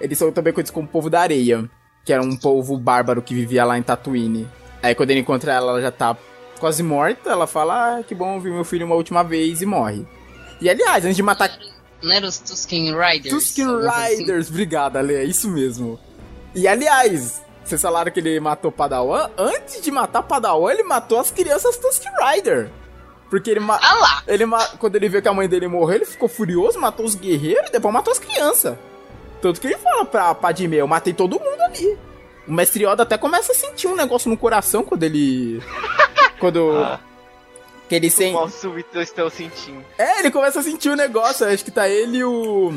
Eles são também conhecidos como povo da areia. Que era um povo bárbaro que vivia lá em Tatooine. Aí quando ele encontra ela, ela já tá quase morta. Ela fala: Ah, que bom ver meu filho uma última vez e morre. E aliás, antes de matar Não eram os Tusken Riders? Tusken assim? Riders, obrigado, Ale, é isso mesmo. E aliás, vocês falaram que ele matou Padawan? Antes de matar Padawan, ele matou as crianças Tusken Rider. Porque ele, ma Ah lá! ele ma quando ele viu que a mãe dele morreu, ele ficou furioso, matou os guerreiros e depois matou as crianças. Tanto que ele fala pra Padmé, eu matei todo mundo ali. O mestre Yoda até começa a sentir um negócio no coração quando ele... quando... Ah. Que ele sente... mal súbito eu estou sentindo. É, ele começa a sentir o negócio. Acho que tá ele e o.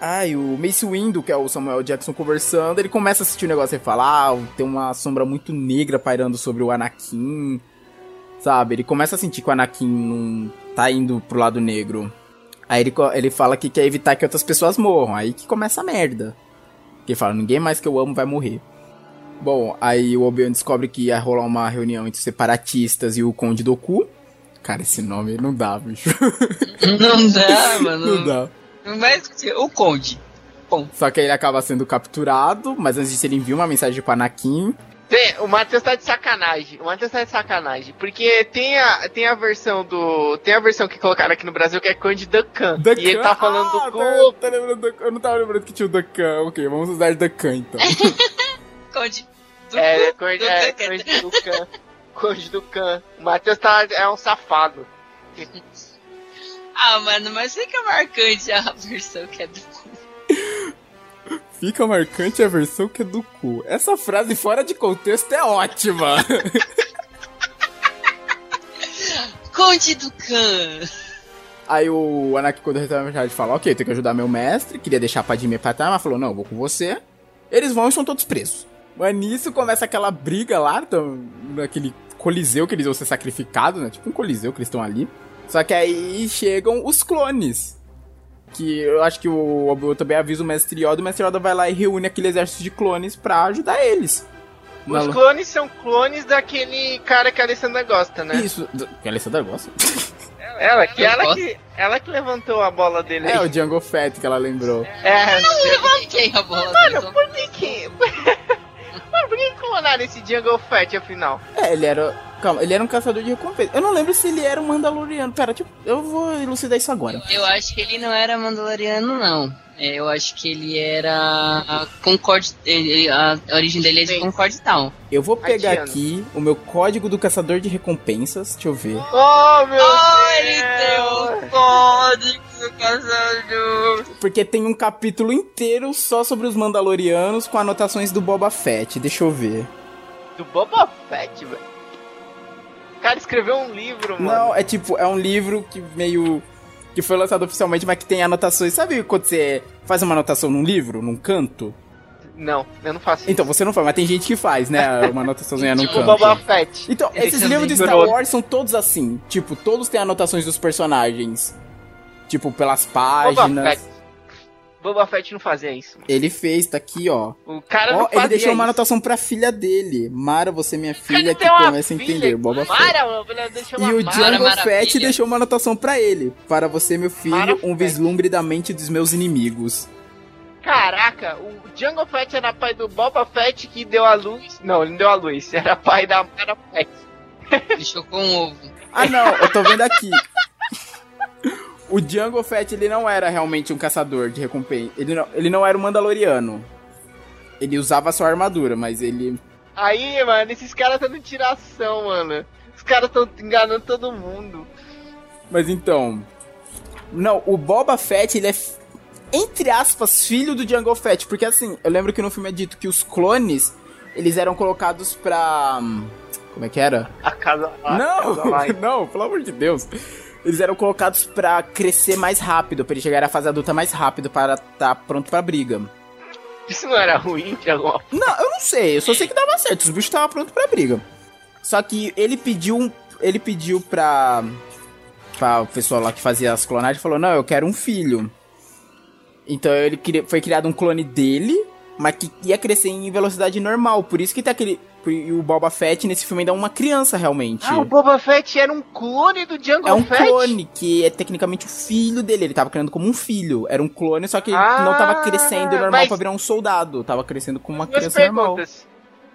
Ai, o Mace Windu, que é o Samuel Jackson conversando, ele começa a sentir o negócio e fala: Ah, tem uma sombra muito negra pairando sobre o Anakin. Sabe? Ele começa a sentir que o Anakin não tá indo pro lado negro. Aí ele, ele fala que quer evitar que outras pessoas morram. Aí que começa a merda. Que ele fala: Ninguém mais que eu amo vai morrer. Bom, aí o Obi-Wan descobre que ia rolar uma reunião entre os separatistas e o Conde Doku. Cara, esse nome não dá, bicho. Não dá, mano. não dá. Mas o Conde. Só que ele acaba sendo capturado, mas antes disso ele envia uma mensagem pro Anakin. Tem, o Matheus tá de sacanagem. O Matheus tá de sacanagem. Porque tem a, tem a versão do. Tem a versão que colocaram aqui no Brasil que é Conde Dukan. E ele tá falando ah, do tá, tá lembrando do- Eu não tava lembrando que tinha o Dukan. Ok, vamos usar Dukan então. Conde. É, Conde, é, Dukan. Conde Dukan. Conde Dukan. O Matheus tá, é um safado. Ah, mano, mas fica marcante a versão que é do Fica marcante a versão que é do cu. Essa frase fora de contexto é ótima. Conde do Khan. Aí o Anakin, quando recebe a mensagem, fala: Ok, eu tenho que ajudar meu mestre. Queria deixar a Padmé pra trás, mas falou: Não, eu vou com você. Eles vão e são todos presos. Mas nisso começa aquela briga lá, tão, naquele coliseu que eles vão ser sacrificados, né? Tipo um coliseu que eles estão ali. Só que aí chegam os clones. Que eu acho que o Obi-Wan também avisa o Mestre Yoda. O Mestre Yoda vai lá e reúne aquele exército de clones pra ajudar eles. Os Na- clones são clones daquele cara que a Alessandra gosta, né? Isso. Que a Alessandra gosta? Ela, que, ela, que, ela que levantou a bola dele. É, aí. o Django Fett que ela lembrou. É, Levantei a bola. Mano, dele. por que que... Mano, por que clonaram esse Jungle Fett, afinal? É, ele era. Calma, ele era um caçador de recompensa. Eu não lembro se ele era um Mandaloriano. Pera, tipo, eu vou elucidar isso agora. Eu acho que ele não era Mandaloriano, não. É, Eu acho que ele era Concord. ele- A origem dele é de. Concord Town. Eu vou pegar Adiana. aqui o meu código do caçador de recompensas. Deixa eu ver. Oh, meu Oh, ele Deus! tem um código caçador. Porque tem um capítulo inteiro só sobre os Mandalorianos com anotações do Boba Fett. Deixa eu ver. Do Boba Fett, velho. O cara escreveu um livro, mano. Não, é tipo, é um livro que meio. que foi lançado oficialmente, mas que tem anotações. Sabe quando você faz uma anotação num livro, num canto? Não, eu não faço isso. Então, você não faz, mas tem gente que faz, né? Uma anotaçãozinha num Tipo canto. Boba Fett. Então, Ele esses livros de Star. Wars são todos assim. Tipo, todos têm anotações dos personagens. Tipo, pelas Boba páginas. Fett. Boba Fett não fazia isso. Ele fez, tá aqui, ó. O cara Ó, não fazia ele deixou uma isso. anotação pra filha dele. Mara, você é minha filha, que uma começa a entender. Boba Fett. Mara, E uma o. Django. Fett deixou uma anotação pra ele. Para você, meu filho, Mara um Fett. vislumbre da mente dos meus inimigos. Caraca, o Django Fett era pai do Boba Fett que deu a luz. Não, ele não deu a luz, era pai da Mara Fett. Deixou com um ovo. Ah, não, eu tô vendo aqui. O Django Fett, ele não era realmente um caçador de recompensa. Ele não, ele não era um Mandaloriano. Ele usava sua armadura, mas ele. Aí, mano, esses caras estão de tiração, mano. Os caras estão enganando todo mundo. Mas então. Não, o Boba Fett, ele é. Entre aspas, filho do Django Fett. Porque assim, eu lembro que no filme é dito que os clones. Eles eram colocados pra. hum, Como é que era? A casa lá. Não, a casa não, pelo amor de Deus. Eles eram colocados pra crescer mais rápido, pra ele chegar à fase adulta mais rápido, para estar pronto pra briga. Isso não era ruim de alguma forma. Não, eu não sei, eu só sei que dava certo, os bichos estavam prontos pra briga. Só que ele pediu um. Ele pediu pra. pra o pessoal lá que fazia as clonagens falou: Não, eu quero um filho. Então ele foi criado um clone dele, mas que ia crescer em velocidade normal. Por isso que tá aquele. E o Boba Fett nesse filme ainda é uma criança realmente. Ah, o Boba Fett era um clone do Django É um Fett? clone, que é tecnicamente o filho dele. Ele tava criando como um filho. Era um clone, só que ele Ah, não tava crescendo normal mas- pra virar um soldado. Tava crescendo como uma Duas criança normal. perguntas.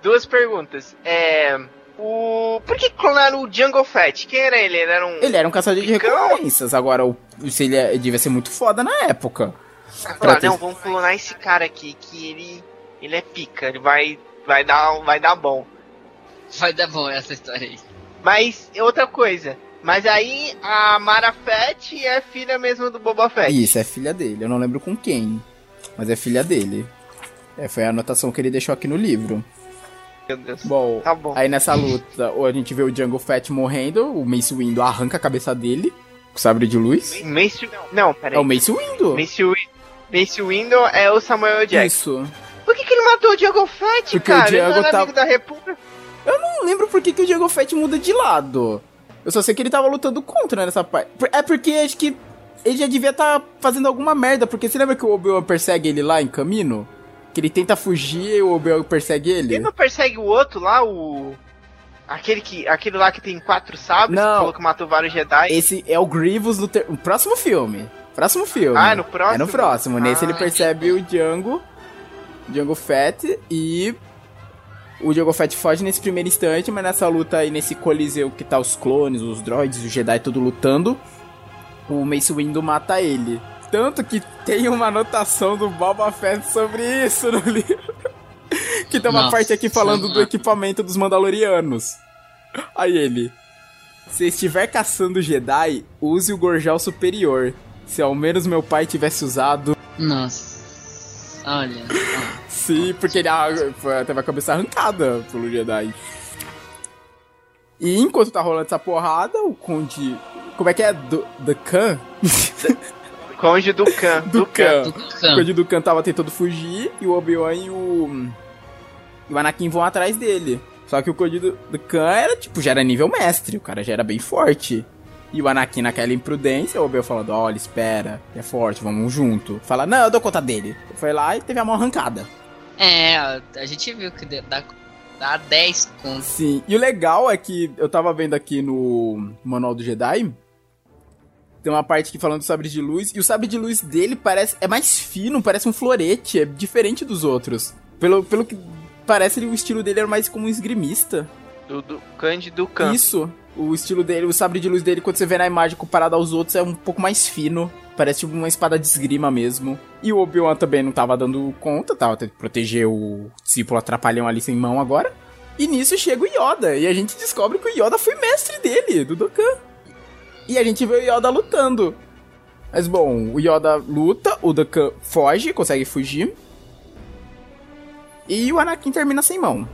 Duas perguntas. É. O. Por que clonaram o Django Fett? Quem era ele? Ele era um. Ele era um caçador de recompensas. Agora, o, se ele, é- ele devia ser muito foda na época. Pra ter- não, vamos clonar esse cara aqui, que ele. Ele é pica, ele vai. Vai dar, vai dar bom. Vai dar bom essa história aí. Mas, outra coisa. Mas aí a Mara Fett é filha mesmo do Boba Fett. Isso, é filha dele. Eu não lembro com quem. Mas é filha dele. É, foi a anotação que ele deixou aqui no livro. Meu Deus. Bom, Tá bom. aí nessa luta, a gente vê o Django Fett morrendo. O Mace Windu arranca a cabeça dele. Com o sabre de luz. Mace. Não, É peraí. o Mace Windu. Mace, Wi- Mace Windu é o Samuel Jackson. Isso. Por que, que ele matou o Django Fett, Porque cara? o Django ele não era tá- amigo da República. não lembro por que, que o Django Fett muda de lado. Eu só sei que ele tava lutando contra nessa parte. É porque acho que ele já devia estar fazendo alguma merda. Porque você lembra que o Obi-Wan persegue ele lá em caminho? Que ele tenta fugir e o Obi-Wan persegue ele? Ele não persegue o outro lá, o. Aquele, que, aquele lá que tem quatro sabres, Não. que falou que matou vários Jedi. Esse é o Grievous no, ter- no próximo filme. Próximo filme. Ah, é no próximo? É no próximo. Nesse Ah, ele percebe o Django. Django Fett e. O Django Fett foge nesse primeiro instante, mas nessa luta aí, nesse coliseu que tá os clones, os droids, os Jedi tudo lutando, o Mace Windu mata ele. Tanto que tem uma anotação do Boba Fett sobre isso no livro. que tem uma Nossa, parte aqui falando do equipamento dos Mandalorianos. Aí ele. Se estiver caçando Jedi, use o Gorjal Superior. Se ao menos meu pai tivesse usado. Nossa. Olha. Sim, porque ele ah, teve a cabeça arrancada pelo Jedi. E enquanto tá rolando essa porrada, o Conde. Como é que é? Do, The Khan? Conde do Khan. Do Khan. Do O. Conde do Khan tava tentando fugir e o Obi-Wan e o. E o Anakin vão atrás dele. Só que o Conde do, do Khan era, tipo, já era nível mestre. O cara já era bem forte. E o Anakin naquela imprudência, o Obi-Wan falando, olha, espera, é forte, vamos junto. Fala, não, eu dou conta dele. Foi lá e teve a mão arrancada. É, a gente viu que dá, dá, dá 10 contos. Sim, e o legal é que eu tava vendo aqui no Manual do Jedi. Tem uma parte que falando do sabre de luz, e o sabre de luz dele parece é mais fino, parece um florete, é diferente dos outros. Pelo, pelo que parece, o estilo dele era mais como um esgrimista. Do, do Conde do Khan. Isso, o estilo dele, o sabre de luz dele, quando você vê na imagem comparado aos outros, é um pouco mais fino. Parece tipo uma espada de esgrima mesmo. E o Obi-Wan também não tava dando conta, tava tendo que proteger o discípulo atrapalhão ali sem mão agora. E nisso chega o Yoda, e a gente descobre que o Yoda foi mestre dele, do Dokkan. E a gente vê o Yoda lutando. Mas bom, o Yoda luta, o Dokkan foge, consegue fugir. E o Anakin termina sem mão.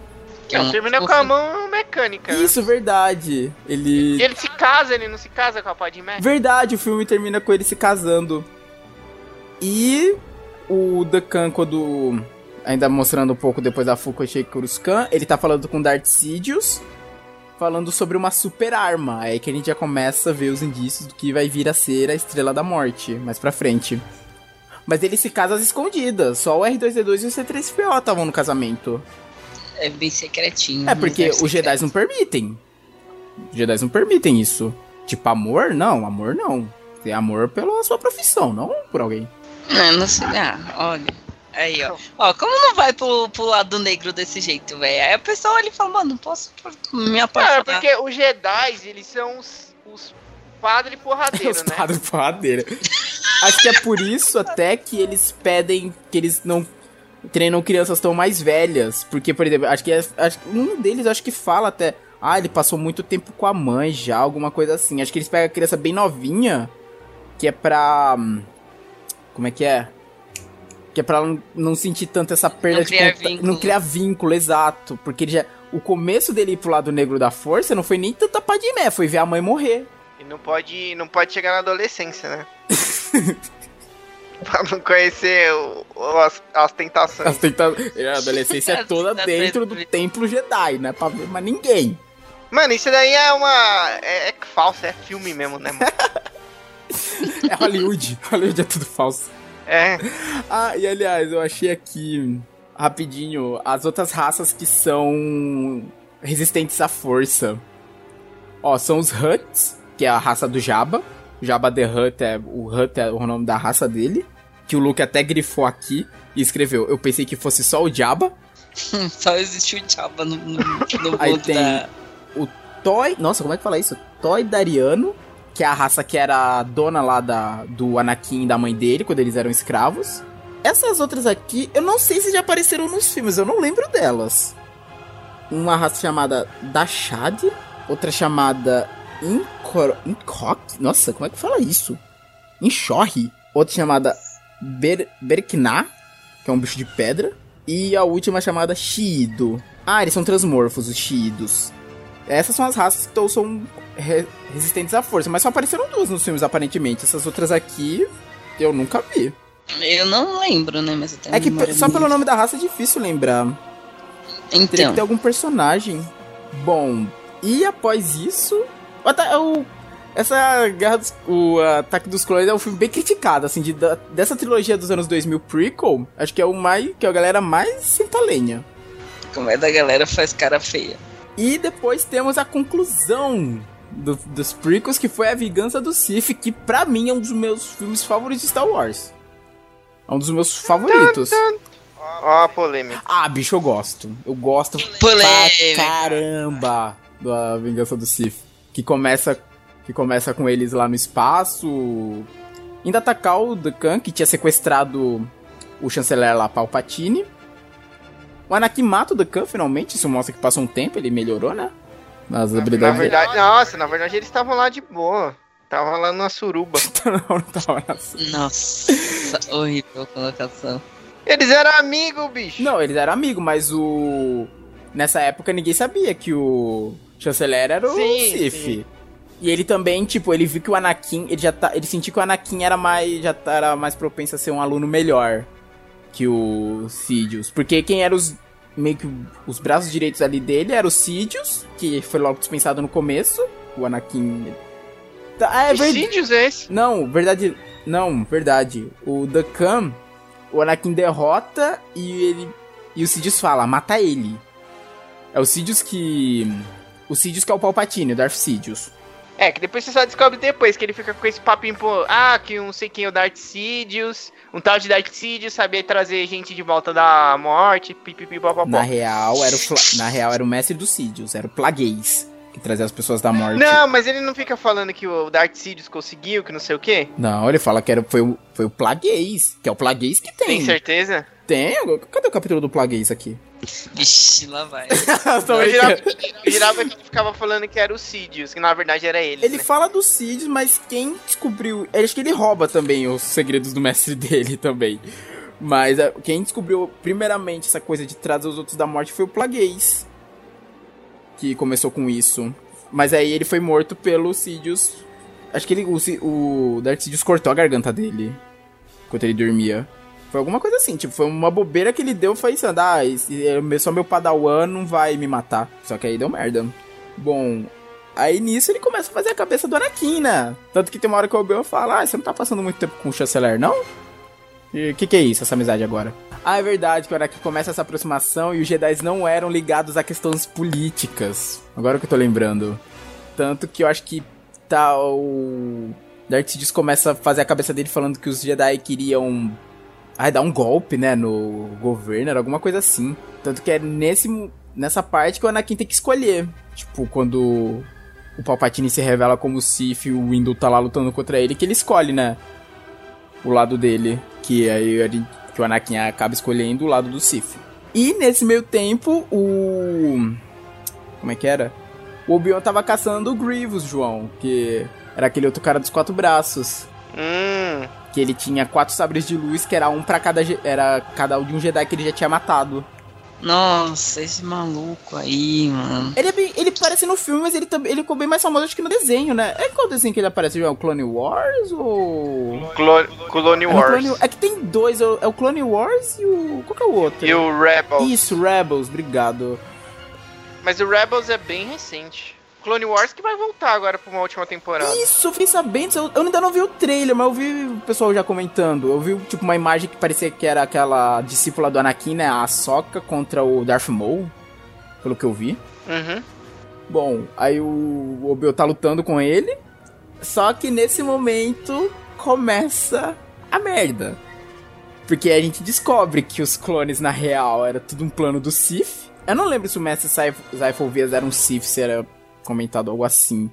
É Não, um termina com a mão mecânica. né? Isso, verdade. Ele. E ele se casa, ele não se casa com a Padmé? Verdade, o filme termina com ele se casando. E o Dakan, quando. Ainda mostrando um pouco depois da Fuko Kuruskan, ele tá falando com Darth Sidious, falando sobre uma super arma. É aí que a gente já começa a ver os indícios do que vai vir a ser a Estrela da Morte, mais pra frente. Mas ele se casa às escondidas. Só o R2D2 e o C3PO estavam no casamento. É bem secretinho. É porque mas é os Jedi não permitem. Os Jedi não permitem isso. Tipo, amor? Não, amor não. Tem amor pela sua profissão, não por alguém. Não, não sei. Ah, olha. Aí, ó. Ó, como não vai pro, pro lado negro desse jeito, velho? Aí a pessoa ele fala, mano, não posso me Cara, apaixonar. porque os Jedi, eles são os, os padres porradeiros, Os né? padres porradeira. Acho que é por isso até que eles pedem que eles não treinam crianças tão mais velhas. Porque, por exemplo, acho que, é- acho que um deles acho que fala até. Ah, ele passou muito tempo com a mãe já, alguma coisa assim. Acho que eles pegam a criança bem novinha, que é pra. hum, Como é que é? Que é pra ela não, não sentir tanto essa perda Não de criar conta- vínculo. Não criar vínculo, exato. Porque ele já. O começo dele ir pro lado negro da força não foi nem tanta padimé, foi ver a mãe morrer. E não pode, não pode chegar na adolescência, né? pra não conhecer o- o- as, as tentações. As tenta... A adolescência é toda dentro do templo Jedi, não é pra ver mais ninguém. Mano, isso daí é uma. É, é falso, é filme mesmo, né, mano? É Hollywood. Hollywood é tudo falso. É. Ah, e aliás, eu achei aqui, rapidinho, as outras raças que são resistentes à força. Ó, são os Huts, que é a raça do Jabba. Jabba the Hutt é o Hutt é o nome da raça dele. Que o Luke até grifou aqui e escreveu. Eu pensei que fosse só o Jabba. Só existe o Jabba no, no, no Aí tem- da... o Toy. Nossa, como é que fala isso? Toy Dariano, que é a raça que era a dona lá da, do Anakin e da mãe dele, quando eles eram escravos. Essas outras aqui, eu não sei se já apareceram nos filmes, eu não lembro delas. Uma raça chamada Dashad, outra chamada Incor... Incock? Nossa, como é que fala isso? Inchorri. Outra chamada Ber... Berkna, que é um bicho de pedra. E a última chamada Shiido. Ah, eles são transmorfos, os Shiidos. Essas são as raças que tão- são re- resistentes à força, mas só apareceram duas nos filmes, aparentemente. Essas outras aqui, eu nunca vi. Eu não lembro, né? Mas eu tenho É que só pelo nome da raça é difícil lembrar. Teria que Então, ter algum personagem. Bom, e após isso. O ata- o- essa guerra dos, O Ataque dos Clones é um filme bem criticado, assim, de, da- dessa trilogia dos anos 2000 prequel. Acho que é o mais. que a galera mais senta lenha. como é da galera faz cara feia. E depois temos a conclusão do- dos prequels, que foi a Vingança do Sith, que pra mim é um dos meus filmes favoritos de Star Wars. É um dos meus favoritos. Ó a polêmica. Ah, bicho, eu gosto. Eu gosto Polêmica. pra caramba da Vingança do Sith. Que começa, que começa com eles lá no espaço, indo atacar o Dukan, que tinha sequestrado o chanceler lá, Palpatine. O Anakin mata o Dukan, finalmente. Isso mostra que passou um tempo, ele melhorou, né? Nas Na habilidades dele. verdade, nossa, na verdade eles estavam lá de boa. Tava lá numa suruba. não, não tava nessa. Nossa, horrível colocação. Eles eram amigos, bicho. Não, eles eram amigos, mas o. Nessa época ninguém sabia que o chanceler era o Sim, Sif. sim. E ele também, tipo, ele viu que o Anakin, ele já tá, ele sentiu que o Anakin era mais, já era mais propenso a ser um aluno melhor que o Sidious, porque quem era os meio que os braços direitos ali dele era o Sidious, que foi logo dispensado no começo, o Anakin Tá, é verdade. Sidious é esse? Não, verdade. Não, verdade. O Dukan, o Anakin derrota e ele. E o Sidious fala, mata ele. É o Sidious que. O Sidious que é o Palpatine, o Darth Sidious. É, que depois você só descobre depois que ele fica com esse papinho, pô, ah, que um sei quem é o Darth Sidious, um tal de Darth Sidious sabia trazer gente de volta da morte, pipipi, Na real, era o na real, era o mestre do Sidious, era o Plagueis, que trazia as pessoas da morte. Não, mas ele não fica falando que o Darth Sidious conseguiu, que não sei o quê? Não, ele fala que era, foi, o, foi o Plagueis, que é o Plagueis que tem. Tem certeza? Tem? Cadê o capítulo do Plagueis aqui? Vixe, lá vai. Eu brincando. eu que ele ficava falando que era o Sidious, que na verdade era ele. Ele né? fala do Sidious, mas quem descobriu. Acho que ele rouba também os segredos do mestre dele também. Mas é, quem descobriu primeiramente essa coisa de trazer os outros da morte foi o Plagueis. Que começou com isso. Mas aí ele foi morto pelo Sidious. Acho que ele, o, o Darth Sidious cortou a garganta dele. Enquanto ele dormia. Foi alguma coisa assim, tipo, foi uma bobeira que ele deu pensando, ah, esse, é só meu padawan não vai me matar. Só que aí deu merda. Bom, Aí nisso ele começa a fazer a cabeça do Anakin, né? Tanto que tem uma hora que o Obi-Wan fala, ah, você não tá passando muito tempo com o chanceler, não? E o que, que é isso, essa amizade agora? Ah, é verdade, que a hora que começa essa aproximação e os Jedi não eram ligados a questões políticas. Agora que eu tô lembrando. Tanto que eu acho que tá o. Darth Sidious começa a fazer a cabeça dele falando que os Jedi queriam. Ai, dar um golpe, né, no governo, era alguma coisa assim. Tanto que é nesse, nessa parte que o Anakin tem que escolher. Tipo, quando o Palpatine se revela como Sith e o Windu tá lá lutando contra ele, que ele escolhe, né? O lado dele. Que aí que o Anakin acaba escolhendo o lado do Sith. E nesse meio tempo, o. Como é que era? O Obi-Wan tava caçando o Grievous, João, que era aquele outro cara dos quatro braços. Hum. Que ele tinha quatro sabres de luz, que era um para cada. Era cada um de um Jedi que ele já tinha matado. Nossa, esse maluco aí, mano. Ele, é bem, ele aparece no filme, mas ele, ele ficou bem mais famoso acho que no desenho, né? É qual desenho que ele aparece? É o Clone Wars ou. Clone, Clone É, Wars. no Clone- é que tem dois, é o- é o Clone Wars e o. Qual que é o outro? E o Rebels. Isso, Rebels, obrigado. Mas o Rebels é bem recente. Clone Wars que vai voltar agora pra uma última temporada. Isso, eu fiquei sabendo. Eu, eu ainda não vi o trailer, mas eu vi o pessoal já comentando. Eu vi, tipo, uma imagem que parecia que era aquela discípula do Anakin, né? A Sokka contra o Darth Maul. Pelo que eu vi. Uhum. Bom, aí o Obi tá lutando com ele. Só que nesse momento começa a merda. Porque a gente descobre que os clones, na real, era tudo um plano do Sith. Eu não lembro se o Mestre Vias era um Sith, se era comentado algo assim.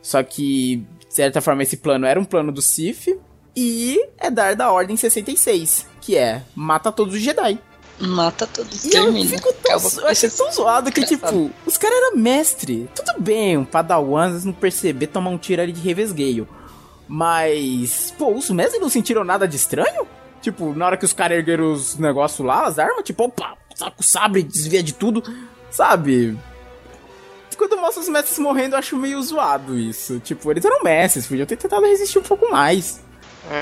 Só que, de certa forma, esse plano era um plano do Sith. E é dar da Ordem 66, que é mata todos os Jedi. Mata todos, E eu termina. fico tão, eu achei tão zoado que, Engraçado. tipo, os caras eram mestre. Tudo bem, um padawan, não perceber, tomar um tiro ali de revesgueio. Mas, pô, os mestres não sentiram nada de estranho? Tipo, na hora que os caras ergueram os negócios lá, as armas, tipo, opa, saca o sabre, desvia de tudo, sabe? Quando mostra os mestres morrendo, eu acho meio zoado isso. Tipo, eles eram mestres, podiam ter tentado resistir um pouco mais.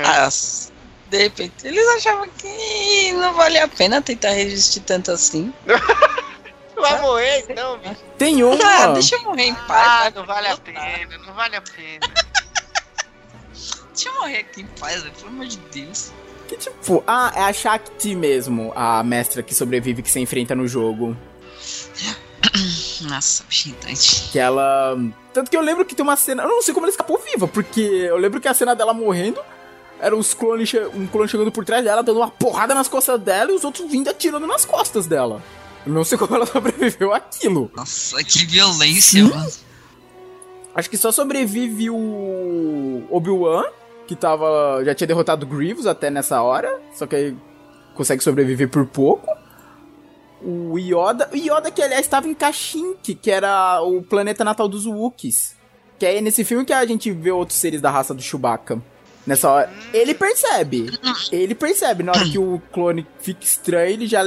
Ah, s- de repente, eles achavam que não valia a pena tentar resistir tanto assim. Vai morrer então, bicho. Tem um, Ah, deixa eu morrer em paz. Ah, vai não vale a pena, não vale a pena. Deixa eu morrer aqui em paz, velho, pelo amor de Deus. que tipo, ah, é a Shakti mesmo, a mestra que sobrevive que você enfrenta no jogo. Nossa, gente. Que ela. Tanto que eu lembro que tem uma cena. Eu não sei como ela escapou viva, porque eu lembro que a cena dela morrendo era os clones, um clone chegando por trás dela, dando uma porrada nas costas dela e os outros vindo atirando nas costas dela. Eu não sei como ela sobreviveu àquilo. Nossa, que violência, mano. Acho que só sobrevive o Obi-Wan, que tava. já tinha derrotado Grievous até nessa hora, só que aí consegue sobreviver por pouco. O Yoda. O Yoda, que aliás estava em Kashyyyk, que era o planeta natal dos Wookiees. Que é nesse filme que a gente vê outros seres da raça do Chewbacca. Nessa hora. Ele percebe. Ele percebe. Na hora que o clone fica estranho, ele já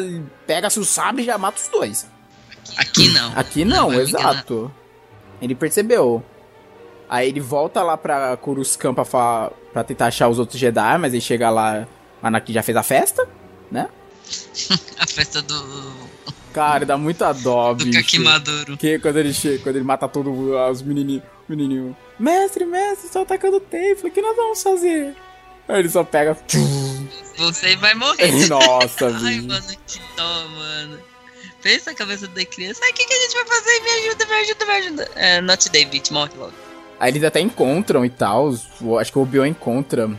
pega seu sabre e já mata os dois. Aqui não. Aqui não, enganar. exato. Ele percebeu. Aí ele volta lá pra Coruscant pra, pra tentar achar os outros Jedi, mas aí chega lá, Anakin já fez a festa, né? A festa do, Cara, dá muita dó, do bicho. Kakimaduro. Porque quando ele chega, quando ele mata todos os menininhos, menininho, mestre, mestre, estão atacando o templo, o que nós vamos fazer? Aí ele só pega, Você vai morrer. nossa, Ai, bicho. mano, que dó, mano. Pensa a cabeça da criança. Ai, o que, que a gente vai fazer? Me ajuda, me ajuda, me ajuda. É, not David, morre logo. Aí eles até encontram e tal. Acho que o Obi-Wan encontra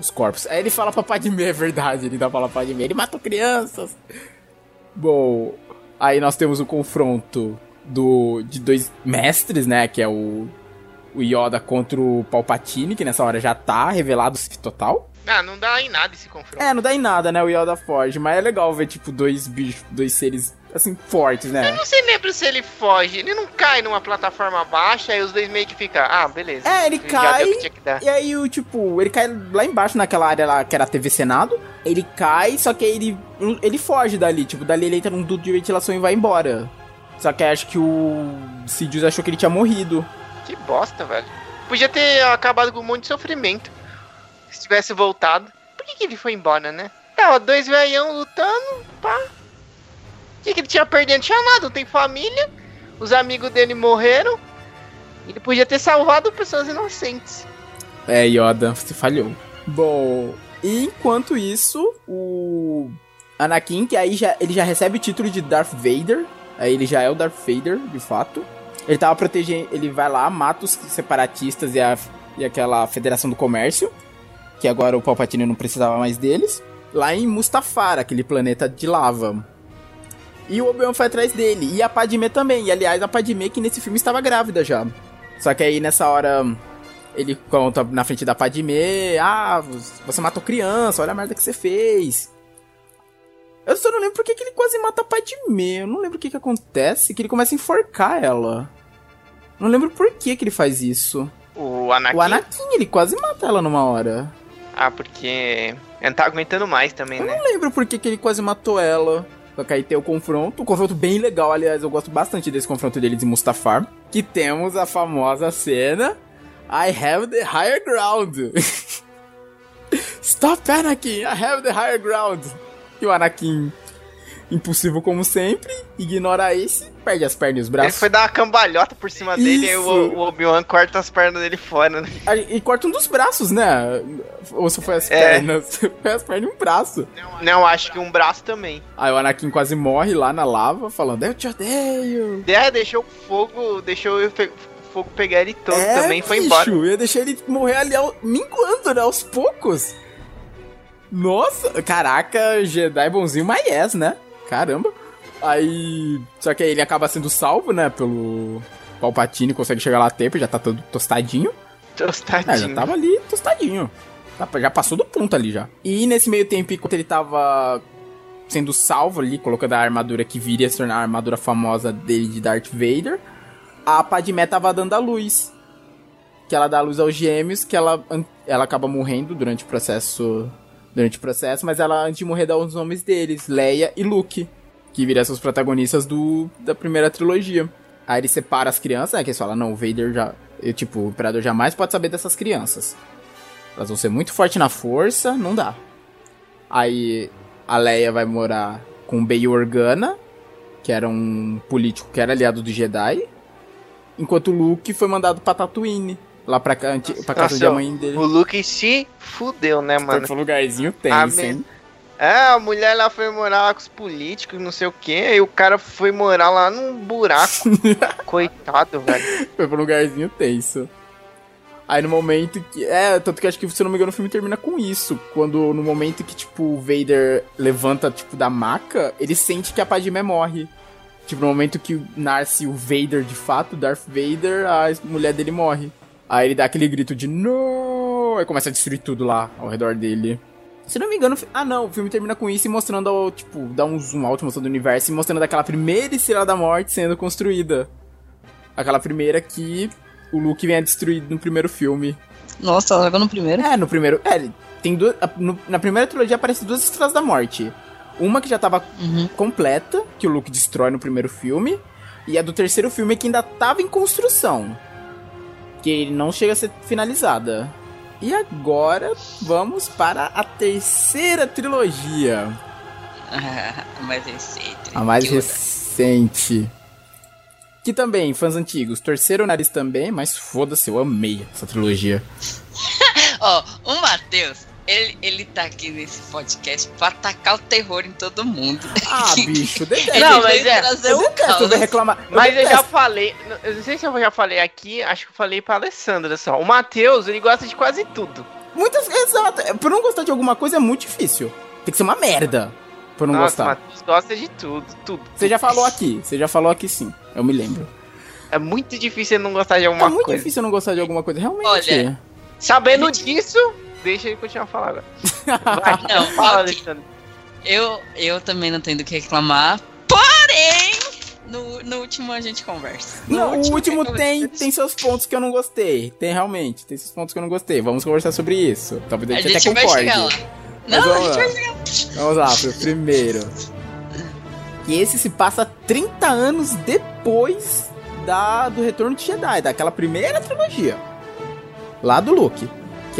os corpos. Aí ele fala pra Padmé, é verdade. Ele dá pra Padmé. Ele matou crianças. Bom, aí nós temos o confronto do, de dois mestres, né? Que é o, o Yoda contra o Palpatine, que nessa hora já tá revelado o total. Ah, não dá em nada esse confronto. É, não dá em nada, né? O Yoda foge. Mas é legal ver, tipo, dois bichos, dois seres, assim, fortes, né? Eu não sei lembro se ele foge. Ele não cai numa plataforma baixa e os dois meio que ficam. Ah, beleza. É, ele cai. E aí, o tipo, ele cai lá embaixo naquela área lá que era a TV Senado. Ele cai, só que aí ele, ele foge dali. Tipo, dali ele entra num duto de ventilação e vai embora. Só que acho que o Sidious achou que ele tinha morrido. Que bosta, velho. Podia ter acabado com um monte de sofrimento. Se tivesse voltado. Por que, que ele foi embora, né? Tava dois velhão lutando, pá. O que, que ele tinha perdido? Não tinha nada, não tem família. Os amigos dele morreram. Ele podia ter salvado pessoas inocentes. É, Yoda, você falhou. Bom, enquanto isso, o Anakin, que aí já, ele já recebe o título de Darth Vader. Aí ele já é o Darth Vader, de fato. Ele tava protegendo. Ele vai lá, mata os separatistas e, a, e aquela Federação do Comércio. Que agora o Palpatine não precisava mais deles. Lá em Mustafar, aquele planeta de lava. E o Obi-Wan foi atrás dele. E a Padmé também. E aliás, a Padmé que nesse filme estava grávida já. Só que aí nessa hora ele conta na frente da Padmé: Ah, você matou criança, olha a merda que você fez. Eu só não lembro porque que ele quase mata a Padmé. Eu não lembro o que que acontece, que ele começa a enforcar ela. Não lembro por que que ele faz isso. O Anakin. O Anakin, ele quase mata ela numa hora. Ah, porque ele não tá aguentando mais também, Eu né? não lembro por que que ele quase matou ela. Só que aí tem o confronto, um confronto bem legal, aliás, eu gosto bastante desse confronto deles em Mustafar. Que temos a famosa cena I have the higher ground. Stop Anakin, I have the higher ground. E o Anakin, impulsivo como sempre, ignora esse, perde as pernas e os Ele braços. foi dar uma cambalhota por cima dele e Isso. o, o Obi-Wan corta as pernas dele fora, né? E corta um dos braços, né? Ou se foi as É. pernas? Foi as pernas e um braço. Não, acho que um braço também. Aí o Anakin quase morre lá na lava, falando, eu te odeio. É, deixou o fogo, deixou fogo pegar ele todo É, também e foi bicho, embora. Eu ia deixar ele morrer ali ao... minguando, né? Aos poucos. Nossa, caraca, Jedi bonzinho, mas yes, né? Caramba. Aí. Só que aí ele acaba sendo salvo, né? Pelo. Palpatine consegue chegar lá a tempo, já tá todo tostadinho. É, Tostadinho. já tava ali tostadinho. Já passou do ponto ali já. E nesse meio tempo, enquanto ele tava sendo salvo ali, colocando a armadura que viria a se tornar a armadura famosa dele de Darth Vader, a Padmé tava dando a luz. Que ela dá a luz aos gêmeos, que ela, ela acaba morrendo durante o processo. Durante o processo, mas ela, antes de morrer, dá os nomes deles, Leia e Luke. Que viriam ser os protagonistas do, da primeira trilogia. Aí ele separa as crianças, né? Que eles falam, não, o Vader já. Eu, tipo, o Imperador jamais pode saber dessas crianças. Elas vão ser muito fortes na força, não dá. Aí a Leia vai morar com Bail Organa, que era um político que era aliado do Jedi. Enquanto Luke foi mandado pra Tatooine, lá pra, anti- pra casa Nossa, da mãe dele. O Luke se fudeu, né, Foi mano? pro lugarzinho tenso, hein? É, a mulher lá foi morar lá com os políticos, não sei o que, e o cara foi morar lá num buraco. Coitado, velho. Foi pra um lugarzinho tenso. Aí no momento que. É, tanto que acho que, se não me engano, o filme termina com isso. Quando no momento que, tipo, o Vader levanta, tipo, da maca, ele sente que a Padmé morre. Tipo, no momento que nasce o Vader de fato, Darth Vader, a mulher dele morre. Aí ele dá aquele grito de no, aí começa a destruir tudo lá ao redor dele. Se não me engano, ah não, o filme termina com isso e mostrando, tipo, dá um zoom out mostrando o universo e mostrando aquela primeira estrela da morte sendo construída. Aquela primeira que o Luke vem a destruir no primeiro filme. Nossa, logo no primeiro. É, no primeiro. É, tem duas. no- na primeira trilogia aparece duas estrelas da morte. Uma que já tava Uhum. completa, que o Luke destrói no primeiro filme. E a do terceiro filme que ainda tava em construção. Que ele não chega a ser finalizada. E agora vamos para a terceira trilogia. a mais recente. A mais recente. Que também, fãs antigos, torceram o nariz também, mas foda-se, eu amei essa trilogia. Ó, o Matheus, ele, ele tá aqui nesse podcast pra atacar o terror em todo mundo. Ah, bicho, detesto. Ele Não, mas é, trazer Eu o detesto caos. ver reclamar. Mas eu já detesto. falei, eu não sei se eu já falei aqui, acho que eu falei pra Alessandra só. O Matheus, ele gosta de quase tudo. Muitas. Exato. é, Por não gostar de alguma coisa é muito difícil. Tem que ser uma merda. Por não Nossa, o gostar. Matheus gosta de tudo, tudo. Você já falou aqui. Você já falou aqui sim. Eu me lembro. É muito difícil ele não gostar de É alguma muito coisa. difícil eu não gostar de alguma coisa. Realmente. Olha, Sabendo gente- disso, deixa ele continuar falando agora. Vai, Não, fala, ok. Alessandra. Eu, eu também não tenho do que reclamar. Porém, no, no último a gente conversa. No Não, o último que eu tem, tem seus pontos que eu não gostei. Tem realmente, tem seus pontos que eu não gostei. Vamos conversar sobre isso. Talvez a A gente, gente até concorde. Não, a vamos gente lá. vai chegar lá. Vamos lá, pro primeiro. E esse se passa 30 anos depois da, do Retorno de Jedi, daquela primeira trilogia. Lá do Luke.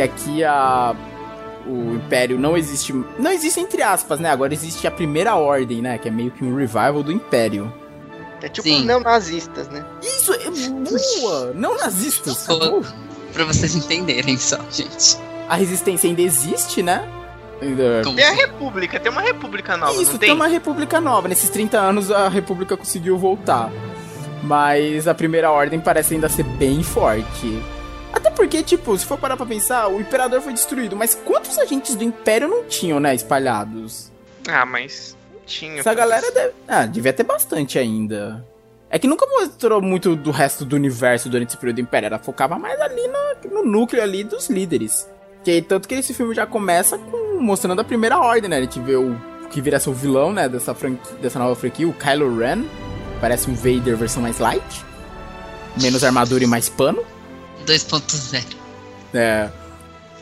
Que aqui a. O Império não existe. Não existe entre aspas, né? Agora existe a primeira ordem, né? Que é meio que um revival do Império. É tipo Sim. não nazistas, né? Isso é boa! Não nazistas. Boa. Pra vocês entenderem só, gente. A resistência ainda existe, né? Tem a assim? República, tem uma República nova, Isso, não tem tem? uma república nova. Nesses 30 anos a república conseguiu voltar. Mas a primeira ordem parece ainda ser bem forte. Até porque, tipo, se for parar pra pensar, o imperador foi destruído, mas quantos agentes do império não tinham, né, espalhados? Ah, mas tinha. Essa galera deve... Ah, devia ter bastante ainda. É que nunca mostrou muito do resto do universo durante esse período do império, ela focava mais ali no, no núcleo ali dos líderes. Que tanto que esse filme já começa com, mostrando a primeira ordem, né? A gente vê o que vira ser o vilão, né, dessa, franqui- dessa nova franquia, o Kylo Ren. Parece um Vader versão mais light. Menos armadura e mais pano. 2.0. É,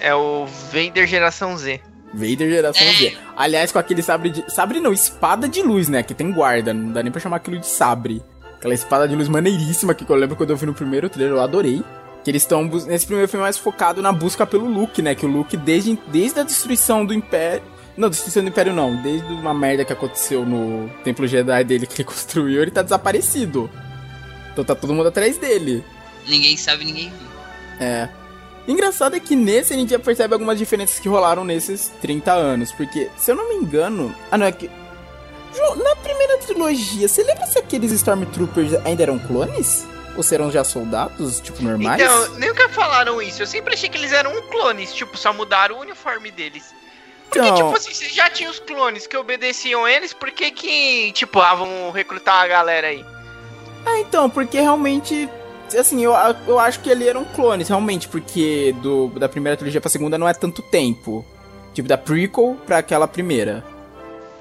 É o Vader geração Z. Vader geração É. Z. Aliás, com aquele sabre de. Sabre não, espada de luz, né? Que tem guarda. Não dá nem pra chamar aquilo de sabre. Aquela espada de luz maneiríssima que eu lembro quando eu vi no primeiro trailer, eu adorei. Que eles estão. bus- Nesse primeiro filme mais focado na busca pelo Luke, né? Que o Luke, desde, desde a destruição do Império. Não, destruição do Império não. Desde uma merda que aconteceu no Templo Jedi dele que ele construiu, ele tá desaparecido. Então tá todo mundo atrás dele. Ninguém sabe, ninguém viu. É. Engraçado é que nesse a gente já percebe algumas diferenças que rolaram nesses 30 anos. Porque, se eu não me engano. Ah, não, é que. Na primeira trilogia, você lembra se aqueles Stormtroopers ainda eram clones? Ou serão já soldados, tipo, normais? Então, nunca falaram isso. Eu sempre achei que eles eram clones, tipo, só mudaram o uniforme deles. Porque, Então- tipo assim, você já tinha os clones que obedeciam eles, por que que, tipo, ah, vamos recrutar a galera aí? Ah, então, porque realmente. Assim, eu, eu acho que ali eram clones, realmente, porque do, da primeira trilogia pra segunda não é tanto tempo. Tipo, da prequel pra aquela primeira.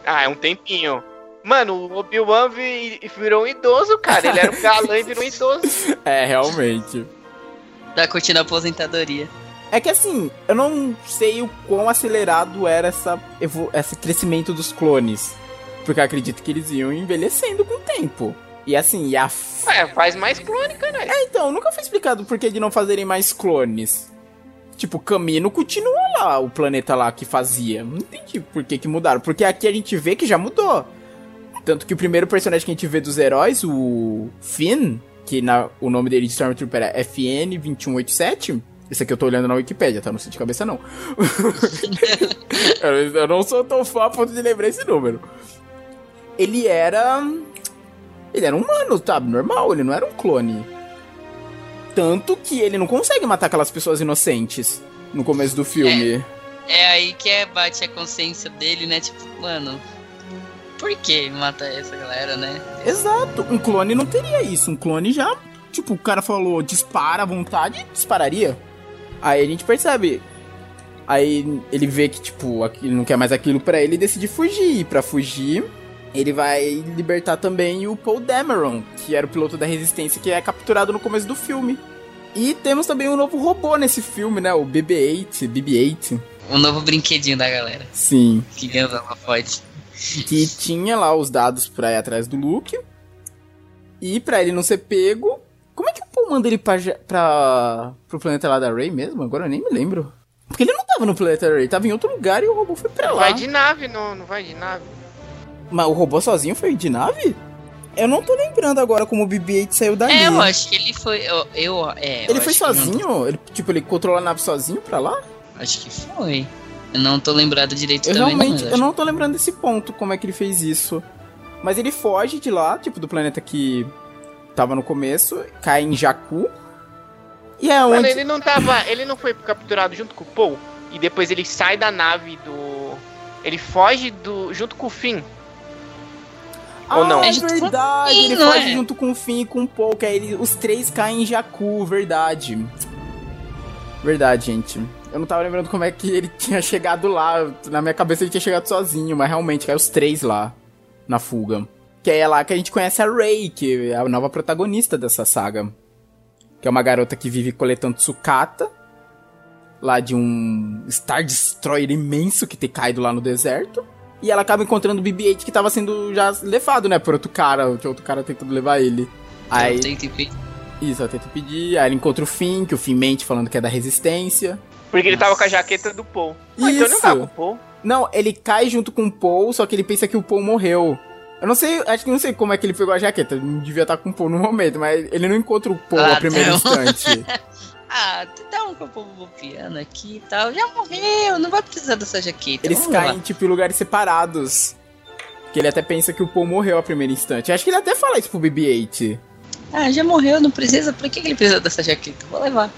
Ah, é um tempinho. Mano, o Obi-Wan vi- virou um idoso, cara. Ele era um galã e virou um idoso. É, realmente. Tá curtindo a aposentadoria. É que assim, eu não sei o quão acelerado era essa, evo- esse crescimento dos clones. Porque eu acredito que eles iam envelhecendo com o tempo. E assim, e a. Ué, faz mais clone, caralho. É, então, nunca foi explicado por que de não fazerem mais clones. Tipo, Camino continua lá, o planeta lá que fazia. Não entendi por que que mudaram. Porque aqui a gente vê que já mudou. Tanto que o primeiro personagem que a gente vê dos heróis, o Finn, que na- o nome dele de Stormtrooper é FN2187. Esse aqui eu tô olhando na Wikipédia, tá? Não sei de cabeça, não. eu não sou tão fã a ponto de lembrar esse número. Ele era. Ele era um humano, sabe? Normal, ele não era um clone. Tanto que ele não consegue matar aquelas pessoas inocentes no começo do filme. É aí que é, bate a consciência dele, né? Tipo, mano, por que matar essa galera, né? Exato, um clone não teria isso. Um clone já, tipo, o cara falou dispara à vontade, dispararia. Aí a gente percebe. Aí ele vê que, tipo, ele não quer mais aquilo pra ele e decide fugir. E pra fugir, ele vai libertar também o Paul Dameron, que era o piloto da resistência que é capturado no começo do filme. E temos também um novo robô nesse filme, né? O BB-8, BB-8. Um novo brinquedinho da galera. Sim. Que ganha uma forte. que tinha lá os dados pra ir atrás do Luke. E pra ele não ser pego. Como é que o Paul manda ele pra, pra, pro planeta lá da Rey mesmo? Agora eu nem me lembro. Porque ele não tava no planeta Rey, tava em outro lugar e o robô foi pra lá. Vai de nave, não, não vai de nave. Mas o robô sozinho foi de nave? Eu não tô lembrando agora como o BB-8 saiu dali. É, eu acho que ele foi. Eu, eu- é, eu ele foi que não- sozinho? Ele, tipo, ele controlou a nave sozinho pra lá? acho que foi. Eu não tô lembrado direito Eu também, realmente, não. eu não tô lembrando desse ponto, como é que ele fez isso. Mas ele foge de lá, tipo, do planeta que tava no começo, cai em Jakku. E é Mano, onde... ele não tava. Ele não foi capturado junto com o Paul. E depois ele sai da nave do. Ele foge do. junto com o Finn. Ah, ou não? é É verdade, ele não foge é? junto com o Finn e com o Paul, que aí ele- os três caem em Jakku, verdade. Verdade, gente. Eu não tava lembrando como é que ele tinha chegado lá. Na minha cabeça ele tinha chegado sozinho, mas realmente caiu os três lá, na fuga. Que é lá que a gente conhece a Rey, que é a nova protagonista dessa saga. Que é uma garota que vive coletando sucata. Lá de um Star Destroyer imenso que tem caído lá no deserto. E ela acaba encontrando o BB-8 que tava sendo já levado, né, por outro cara, que outro cara tentando levar ele. Aí, Tem que pedir. isso, ela tenta pedir, aí ela encontra o Finn, que o Finn mente falando que é da resistência. Porque ele tava com a Nossa. jaqueta do Paul. Ah, então ele não Isso. tava com o Paul. Não, ele cai junto com o Paul, só que ele pensa que o Paul morreu. Eu não sei, acho que não sei como é que ele pegou a jaqueta, não devia estar com o Paul no momento, mas ele não encontra o Paul Ah, a primeiro instante. Ah, dá um piano aqui e tal. Já morreu, não vai precisar dessa jaqueta. Eles Vamos lá. caem, tipo, em lugares separados. Que ele até pensa que o Paul morreu a primeiro instante. Acho que ele até fala isso pro BB-8. Ah, já morreu, não precisa. Que que ele precisa dessa jaqueta? Vou levar.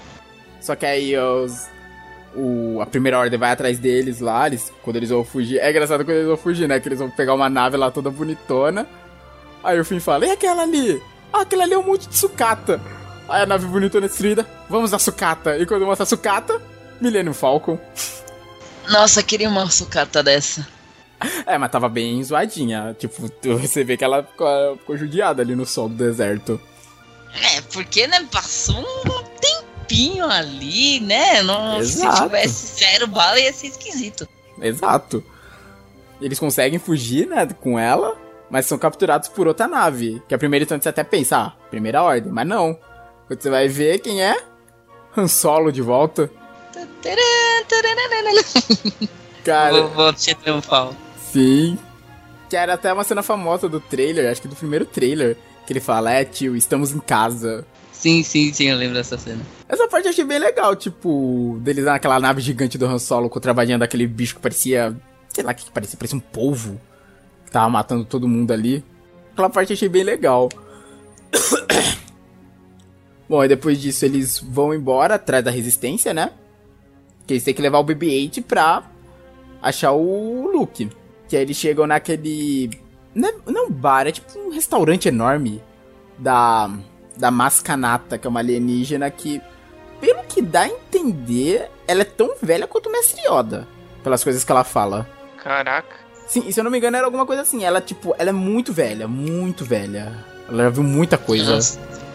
Só que aí os, o, a primeira ordem vai atrás deles lá, eles, quando eles vão fugir. É engraçado quando eles vão fugir, né? Que eles vão pegar uma nave lá toda bonitona. Aí o Finn fala, e aquela ali? Ah, aquela ali é um monte de sucata. Aí a nave bonitona destruída, vamos à sucata. E quando mostra a sucata, Millennium Falcon. Nossa, queria uma sucata dessa. É, mas tava bem zoadinha. Tipo, você vê que ela ficou, ficou judiada ali no sol do deserto. É, porque, né, passou um tempinho ali, né? Não, Exato. se tivesse zero bala ia ser esquisito. Exato. Eles conseguem fugir, né, com ela, mas são capturados por outra nave. Que a primeira instante você até pensa, ah, primeira ordem, mas não. Você vai ver quem é, Han Solo de volta. Cara, Vou, te triunfal. sim. Que era até uma cena famosa do trailer, acho que do primeiro trailer, que ele fala, é tio, estamos em casa. Sim, sim, sim, eu lembro dessa cena. Essa parte eu achei bem legal, tipo, deles naquela nave gigante do Han Solo contrabandeando aquele bicho que parecia, sei lá o que que parecia, parecia um polvo. Que tava matando todo mundo ali. Aquela parte eu achei bem legal. Bom, aí depois disso eles vão embora atrás da resistência, né? Que eles têm que levar o BB-8 pra achar o Luke. Que aí eles chegam naquele. Não é, não é um bar, é tipo um restaurante enorme da. Da Mascanata, que é uma alienígena que, pelo que dá a entender, ela é tão velha quanto o Mestre Yoda. Pelas coisas que ela fala. Caraca. Sim, e se eu não me engano, era alguma coisa assim. Ela, tipo, ela é muito velha, muito velha. Ela já viu muita coisa. Nossa.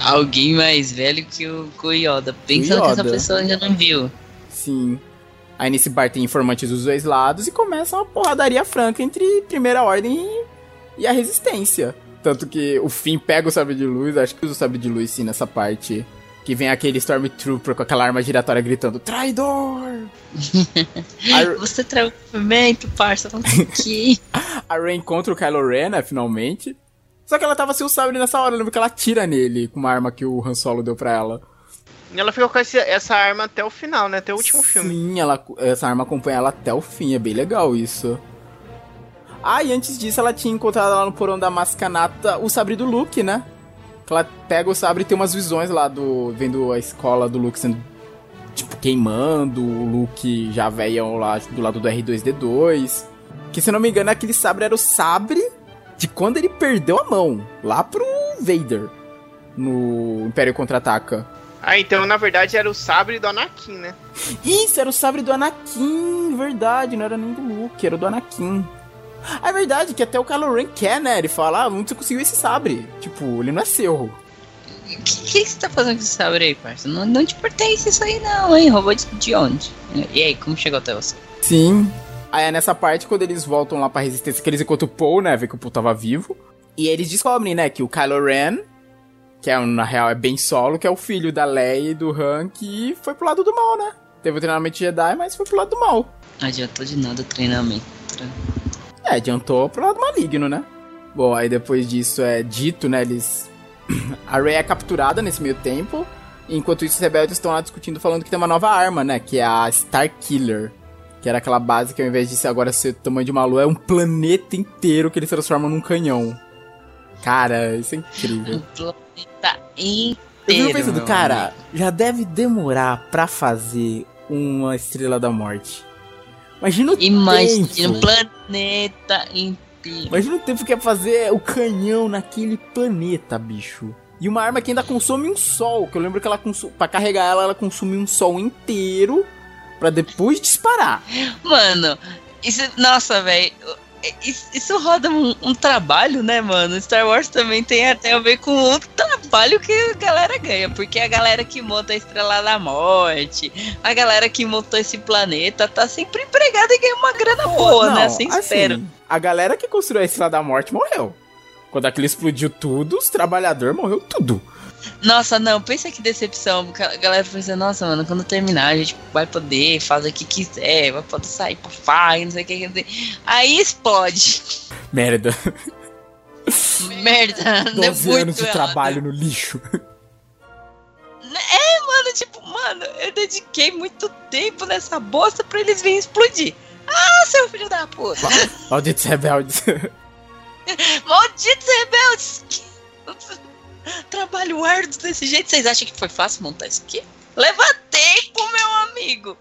Alguém mais velho que o que o Yoda. Pensando que essa pessoa ainda não viu. Sim. Aí nesse bar tem informantes dos dois lados e começa uma porradaria franca entre Primeira Ordem e, a Resistência. Tanto que o Finn pega o sabre de luz, acho que usa o sabre de luz sim nessa parte. Que vem aquele Stormtrooper com aquela arma giratória gritando, traidor! a, Você traiu o movimento, parça, não sei o que. a Rey encontra o Kylo Ren, né, finalmente. Só que ela tava sem o sabre nessa hora, eu lembro que ela tira nele com uma arma que o Han Solo deu pra ela. E ela ficou com esse- essa arma até o final, né? Até o último filme. Sim, ela, essa arma acompanha ela até o fim, é bem legal isso. Ah, e antes disso ela tinha encontrado lá no porão da Mascanata o sabre do Luke, né? Que ela pega o sabre e tem umas visões lá do. vendo a escola do Luke sendo. Tipo, queimando, o Luke já velhão lá do lado do R2D2. Que se eu não me engano, aquele sabre era o sabre de quando ele perdeu a mão. Lá pro Vader. No Império Contra-Ataca. Ah, então na verdade era o sabre do Anakin, né? Isso, era o sabre do Anakin, verdade, não era nem do Luke, era do Anakin. Ah, é verdade, que até o Kylo Ren quer, né? Ele fala, ah, onde você conseguiu esse sabre? Tipo, ele não é seu. O que, que você tá fazendo com esse sabre aí, parça? Não, não te pertence isso aí não, hein? Roubou de, de onde? E aí, como chegou até você? Sim. Aí é nessa parte, quando eles voltam lá pra Resistência, que eles encontram o Paul, né? Vê que o Paul tava vivo. E eles descobrem, né, que o Kylo Ren, que é, na real é bem solo, que é o filho da Leia e do Han, que foi pro lado do mal, né? Teve o treinamento Jedi, mas foi pro lado do mal. Adiantou de nada o treinamento. É, adiantou pro lado maligno, né? Bom, aí depois disso é dito, né? Eles. A Rey é capturada nesse meio tempo. Enquanto isso, os rebeldes estão lá discutindo, falando que tem uma nova arma, né? Que é a Star Killer. Que era aquela base que ao invés de ser agora ser do tamanho de uma lua, é um planeta inteiro que eles transformam num canhão. Cara, isso é incrível. Um planeta inteiro. Eu fico pensando, cara, já deve demorar pra fazer uma Estrela da Morte. Imagina o Imagina tempo. um planeta inteiro. Imagina o tempo que é fazer o canhão naquele planeta, bicho. E uma arma que ainda consome um sol, que eu lembro que ela consome, pra carregar ela, ela consome um sol inteiro pra depois disparar. Mano, isso. Nossa, velho. Isso, isso roda um, um trabalho, né, mano? Star Wars também tem até a ver com o trabalho que a galera ganha. Porque a galera que monta a Estrela da Morte, a galera que montou esse planeta, tá sempre empregada e ganha uma grana boa, né? Não, Sem assim, espero. A galera que construiu a Estrela da Morte morreu. Quando aquilo explodiu tudo, os trabalhadores morreu tudo. Nossa, não, pensa que decepção. A galera pensa, nossa, mano, quando terminar, a gente vai poder fazer o que quiser, vai poder sair pra faz, não sei o que. dizer. Aí explode. Merda. Merda, não é 12 muito anos de trabalho no lixo. É, mano, tipo, mano, eu dediquei muito tempo nessa bosta pra eles virem explodir. Ah, seu filho da puta! Malditos rebeldes. Malditos rebeldes! Trabalho árduo desse jeito. Vocês acham que foi fácil montar isso aqui? Leva tempo, meu amigo!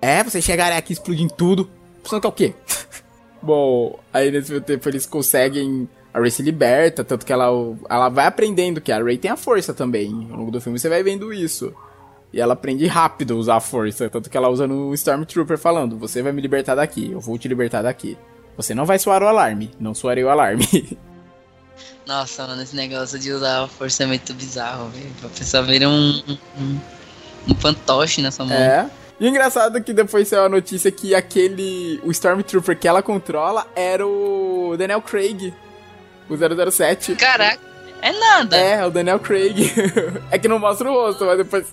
É, vocês chegarem aqui explodindo tudo. Pensando que é o quê? Bom, aí nesse meio tempo eles conseguem. A Ray se liberta, tanto que ela, ela vai aprendendo que a Ray tem a força também. Ao longo do filme você vai vendo isso. E ela aprende rápido a usar a força, tanto que ela usa no Stormtrooper falando: Você vai me libertar daqui, eu vou te libertar daqui. Você não vai soar o alarme, não soarei o alarme. Nossa, mano, esse negócio de usar força é muito bizarro, velho. A pessoa vira um, um, um fantoche nessa mão. É. E engraçado que depois saiu a notícia que aquele. O Stormtrooper que ela controla era o Daniel Craig. O 007. Caraca, é nada. É, o Daniel Craig. é que não mostra o rosto, mas depois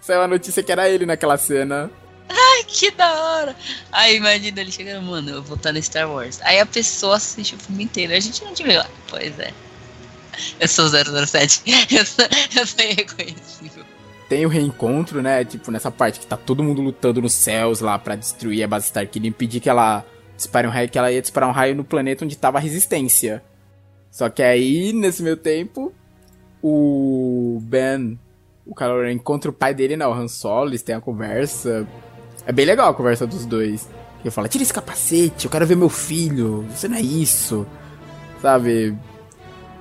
saiu a notícia que era ele naquela cena. Ai, que da hora! Aí imagina ele chegando, mano, eu vou estar no Star Wars. Aí a pessoa assiste o filme inteiro. A gente não te vê lá. Pois é. Eu sou 007. Eu sou, eu sou irreconhecível. Tem o reencontro, né? Tipo, nessa parte que tá todo mundo lutando nos céus lá para destruir a base Starkiller e impedir que ela dispare um raio, que ela ia disparar um raio no planeta onde tava a resistência. Só que aí, nesse meio tempo, o Ben, o Kylo encontra o pai dele, né? O Han Solo, eles têm a conversa. É bem legal a conversa dos dois. Ele fala, tira esse capacete, eu quero ver meu filho, você não é isso. Sabe?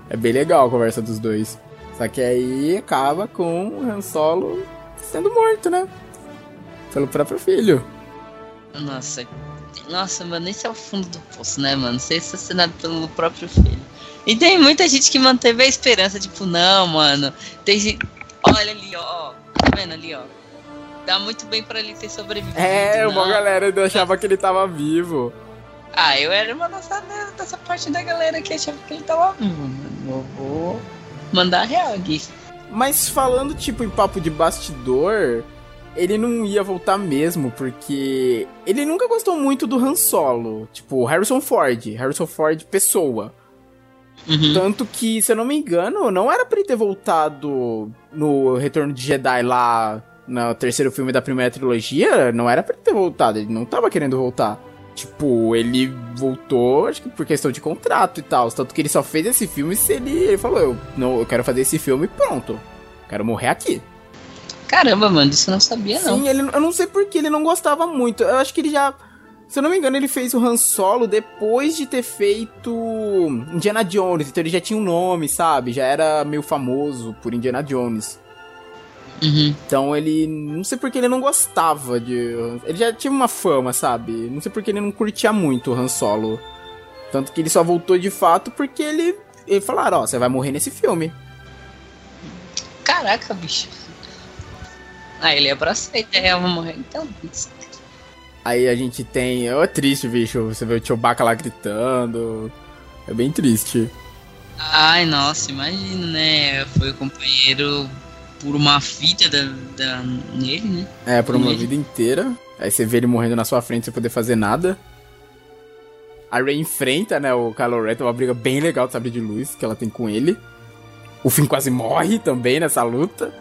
É bem legal a conversa dos dois. Só que aí acaba com o Han Solo sendo morto, né? Pelo próprio filho. Nossa. Nossa, mano, esse é o fundo do poço, né, mano? Ser assassinado pelo próprio filho. E tem muita gente que manteve a esperança, tipo, não, mano. Tem gente. Olha ali, ó. Tá vendo ali, ó? Dá muito bem pra ele ter sobrevivido. É, não. uma galera achava que ele tava vivo. Ah, eu era uma dessa, dessa parte da galera que achava que ele tava mano. Eu vou mandar real aqui. Mas falando, tipo, em papo de bastidor, ele não ia voltar mesmo, porque ele nunca gostou muito do Han Solo. Tipo, Harrison Ford. Harrison Ford, pessoa. Uhum. Tanto que, se eu não me engano, não era pra ele ter voltado no Retorno de Jedi lá no terceiro filme da primeira trilogia. Não era pra ele ter voltado, ele não tava querendo voltar. Tipo, ele voltou, acho que por questão de contrato e tal. Tanto que ele só fez esse filme se ele, ele falou: eu, não, eu quero fazer esse filme e pronto. Quero morrer aqui. Caramba, mano, isso eu não sabia, não. Sim, ele, eu não sei porque ele não gostava muito. Eu acho que ele já. Se eu não me engano, ele fez o Han Solo depois de ter feito Indiana Jones. Então ele já tinha um nome, sabe? Já era meio famoso por Indiana Jones. Uhum. Então ele. Não sei porque ele não gostava de. Ele já tinha uma fama, sabe? Não sei porque ele não curtia muito o Han Solo. Tanto que ele só voltou de fato porque ele. Ele falaram, ó, você vai morrer nesse filme. Caraca, bicho. Ah, ele abraçou a ideia, eu vou morrer então. Aí a gente tem. É triste, bicho. Você vê o Chewbacca lá gritando. É bem triste. Ai, nossa, imagina, né? Foi o companheiro por uma vida da, da, nele, né? É, por uma Nele. vida inteira. Aí você vê ele morrendo na sua frente sem poder fazer nada. A Rey enfrenta, né, o Kylo Ren, tem uma briga bem legal de sabre de luz que ela tem com ele. O Finn quase morre também nessa luta.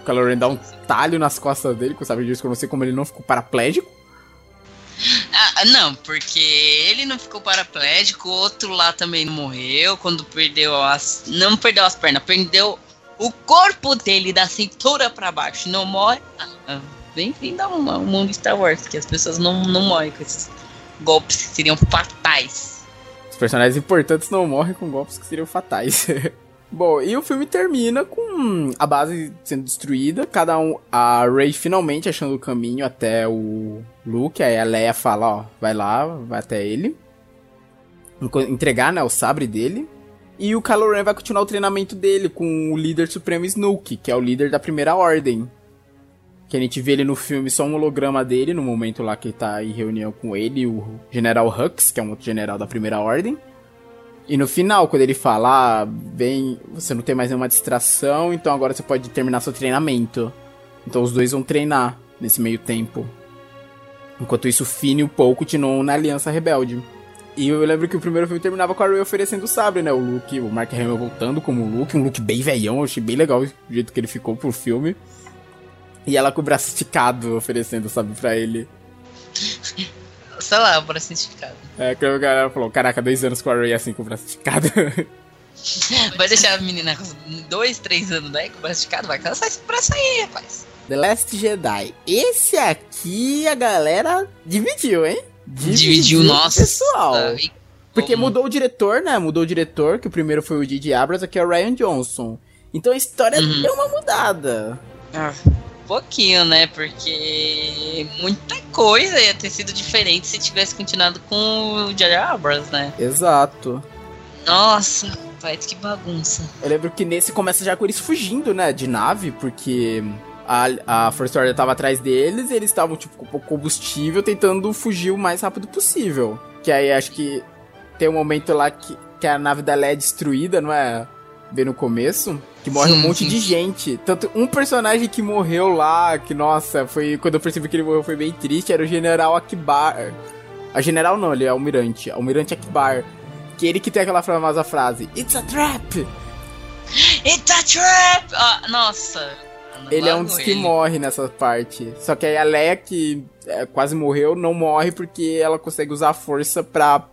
O Kylo Ren dá um talho nas costas dele com o sabre de luz, que eu não sei como ele não ficou paraplégico. Ah, não, porque ele não ficou paraplégico, o outro lá também morreu quando perdeu as. Não perdeu as pernas, perdeu o corpo dele da cintura pra baixo. Não morre. Ah, Bem-vindo ao mundo Star Wars, que as pessoas não, não morrem com esses golpes que seriam fatais. Os personagens importantes não morrem com golpes que seriam fatais. Bom, e o filme termina com a base sendo destruída, cada um, a Rey finalmente achando o caminho até o Luke, aí a Leia fala, ó, vai lá, vai até ele, entregar, né, o sabre dele, e o Kylo Ren vai continuar o treinamento dele com o líder supremo Snoke, que é o líder da Primeira Ordem. Que a gente vê ele no filme só um holograma dele, no momento lá que ele tá em reunião com ele, o General Hux, que é um outro general da Primeira Ordem. E no final, quando ele fala, ah, bem, você não tem mais nenhuma distração, então agora você pode terminar seu treinamento. Então os dois vão treinar nesse meio tempo. Enquanto isso, Finn e o Paul continuam na Aliança Rebelde. E eu lembro que o primeiro filme terminava com a Rey oferecendo o sabre, né? O Luke, o Mark Hamill voltando como o Luke, um Luke bem velhão, eu achei bem legal o jeito que ele ficou pro filme. E ela com o braço esticado, oferecendo, sabe, pra ele. Sei lá, o braço esticado. É, que o cara falou, caraca, dois anos com a Ray assim, com o braço esticado. Vai deixar a menina com dois, três anos daí com o braço esticado? Vai cansar esse braço aí, rapaz. The Last Jedi. Esse aqui a galera dividiu, hein? Dividiu, nossa. Pessoal. E Porque como- mudou o diretor, né? Mudou o diretor, que o primeiro foi o Didi Abrams, aqui é o Ryan Johnson. Então a história Uhum. deu uma mudada. Ah, pouquinho, né? Porque muita coisa ia ter sido diferente se tivesse continuado com o Jar Abrams, né? Exato. Nossa, pai, que bagunça. Eu lembro que nesse começa já com eles fugindo, né? De nave, porque a, a First Order tava atrás deles e eles estavam, tipo, com pouco combustível, tentando fugir o mais rápido possível. Que aí acho que tem um momento lá que, que a nave da Leia é destruída, não é? Bem no começo. Que morre um Sim, monte sim. de gente. Tanto um personagem que morreu lá, que nossa, foi. Quando eu percebi que ele morreu foi bem triste, era o General Akbar. A General não, ele é Almirante. Almirante Akbar. Que ele que tem aquela famosa frase: It's a trap! It's a trap! Ah, nossa. Ele é um dos que morre nessa parte. Só que aí a Leia, que é, quase morreu, não morre porque ela consegue usar a força pra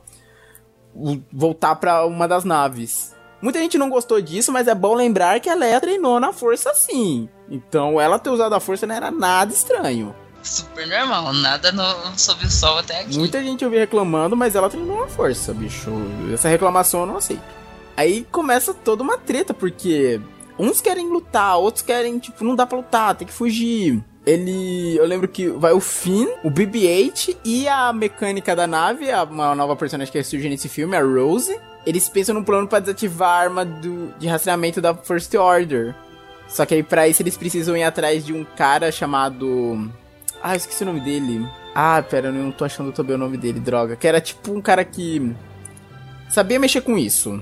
voltar pra uma das naves. Muita gente não gostou disso, mas é bom lembrar que a Leia treinou na força sim. Então ela ter usado a força não era nada estranho. Super normal, nada no, sob o sol até aqui. Muita gente ouviu reclamando, mas ela treinou na força, bicho. Essa reclamação eu não aceito. Aí começa toda uma treta, porque uns querem lutar, outros querem, tipo, não dá pra lutar, tem que fugir. Ele. Eu lembro que vai o Finn, o BB-8 e a mecânica da nave, a- uma nova personagem que surge nesse filme, a Rose. Eles pensam num plano pra desativar a arma do, de rastreamento da First Order. Só que aí pra isso eles precisam ir atrás de um cara chamado. Ah, eu esqueci o nome dele. Ah, pera, eu não tô achando também o nome dele, droga. Que era tipo um cara que. Sabia mexer com isso.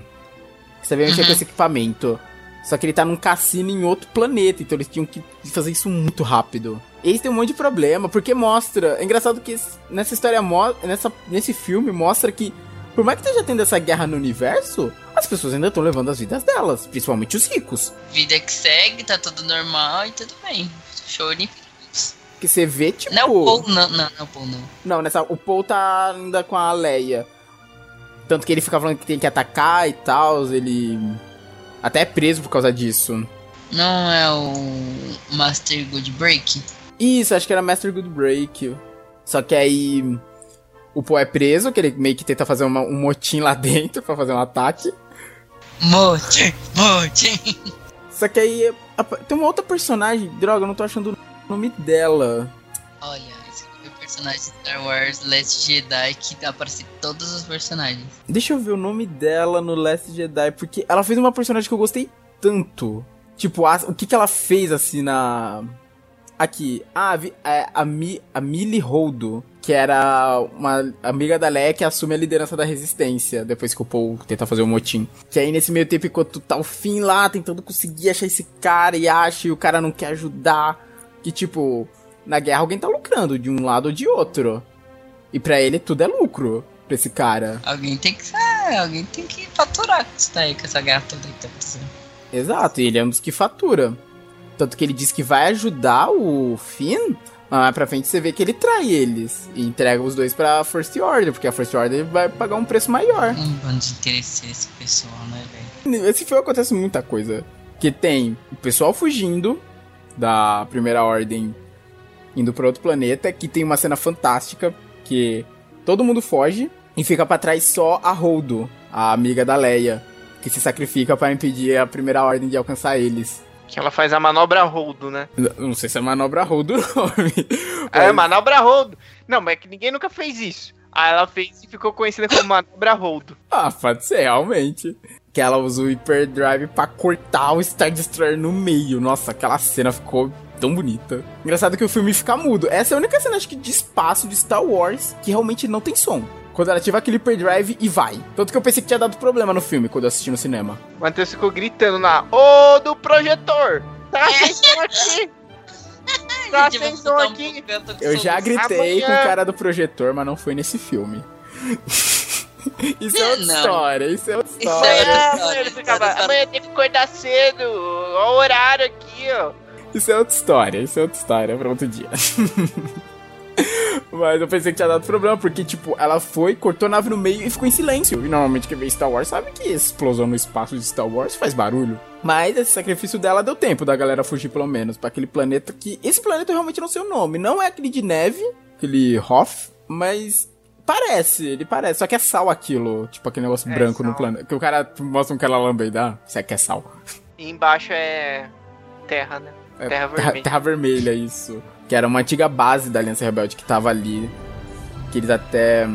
Sabia mexer Uhum. com esse equipamento. Só que ele tá num cassino em outro planeta, então eles tinham que fazer isso muito rápido. Eles têm um monte de problema, porque mostra. É engraçado que nessa história, nessa, nesse filme, mostra que, por mais que esteja tendo essa guerra no universo, as pessoas ainda estão levando as vidas delas, principalmente os ricos. Vida que segue, tá tudo normal e tudo bem. Show de... Que você vê, tipo. Não é o Paul, não, não, não é o Paul, não. Não, nessa, o Paul tá ainda com a Leia. Tanto que ele fica falando que tem que atacar e tal, ele. Até é preso por causa disso. Não é o Master Good Break? Isso, acho que era Master Good Break. Só que aí. O Paul é preso, que ele meio que tenta fazer uma- um motim lá dentro pra fazer um ataque. Mote, mote. Só que aí. Tem uma outra personagem, droga, eu não tô achando o nome dela. Olha, personagem de Star Wars Last Jedi que aparece todos os personagens. Deixa eu ver o nome dela no Last Jedi, porque ela fez uma personagem que eu gostei tanto. Tipo, a- o que que ela fez assim na. Aqui. Ah, vi- é, a, Mi, a Millie Holdo, que era uma amiga da Leia que assume a liderança da resistência, depois que o Paul tenta fazer o motim. Que aí nesse meio tempo, enquanto tá o fim lá, tentando conseguir achar esse cara e acha, e o cara não quer ajudar. Que tipo, na guerra alguém tá lucrando de um lado ou de outro. E pra ele tudo é lucro, pra esse cara. Alguém tem que. É, alguém tem que faturar com isso daí, com essa guerra toda que tá. Exato, e ele é um dos que fatura. Tanto que ele diz que vai ajudar o Finn, mas mais pra frente você vê que ele trai eles. E entrega os dois pra First Order, porque a First Order vai pagar um preço maior. Um bando de interesse esse pessoal, né, velho? Nesse filme acontece muita coisa. Que tem o pessoal fugindo da Primeira Ordem indo pra outro planeta, que tem uma cena fantástica, que todo mundo foge e fica pra trás só a Holdo, a amiga da Leia, que se sacrifica pra impedir a Primeira Ordem de alcançar eles. Que ela faz a manobra roldo, né? N- Não sei se é manobra Holdo o nome. É, mas- manobra roldo. Não, mas é que ninguém nunca fez isso. Aí ela fez e ficou conhecida como manobra roldo. Ah, pode ser, realmente. Que ela usa o Hyperdrive pra cortar o Star Destroyer no meio. Nossa, aquela cena ficou tão bonita. Engraçado que o filme fica mudo. Essa é a única cena, acho que, de espaço de Star Wars que realmente não tem som. Quando ela ativa aquele Hyperdrive e vai. Tanto que eu pensei que tinha dado problema no filme quando eu assisti no cinema. O Matheus ficou gritando na Ô do projetor! Tá acendendo aqui! Tá um aqui! eu já gritei Amanhã. com o cara do projetor, mas não foi nesse filme. isso é outra Não. história, isso é outra Isso é história. outra Amanhã, história, ele ficava, história. amanhã tem que acordar cedo, ó o horário aqui, ó. Isso é outra história, isso é outra história pra outro dia. Mas eu pensei que tinha dado problema, porque, tipo, ela foi, cortou a nave no meio e ficou em silêncio. E normalmente quem vê Star Wars sabe que explosão no espaço de Star Wars faz barulho. Mas esse sacrifício dela deu tempo da galera fugir, pelo menos, para aquele planeta que. Esse planeta eu realmente não sei o nome. Não é aquele de neve, aquele Hoth, mas. Parece, ele parece, só que é sal aquilo, tipo aquele negócio É, branco no sal. planeta. Que o cara mostra um cara lambeidar, isso aqui é sal. E embaixo é terra, né? É, Terra vermelha. terra vermelha, isso. Que era uma antiga base da Aliança Rebelde que tava ali. Que eles até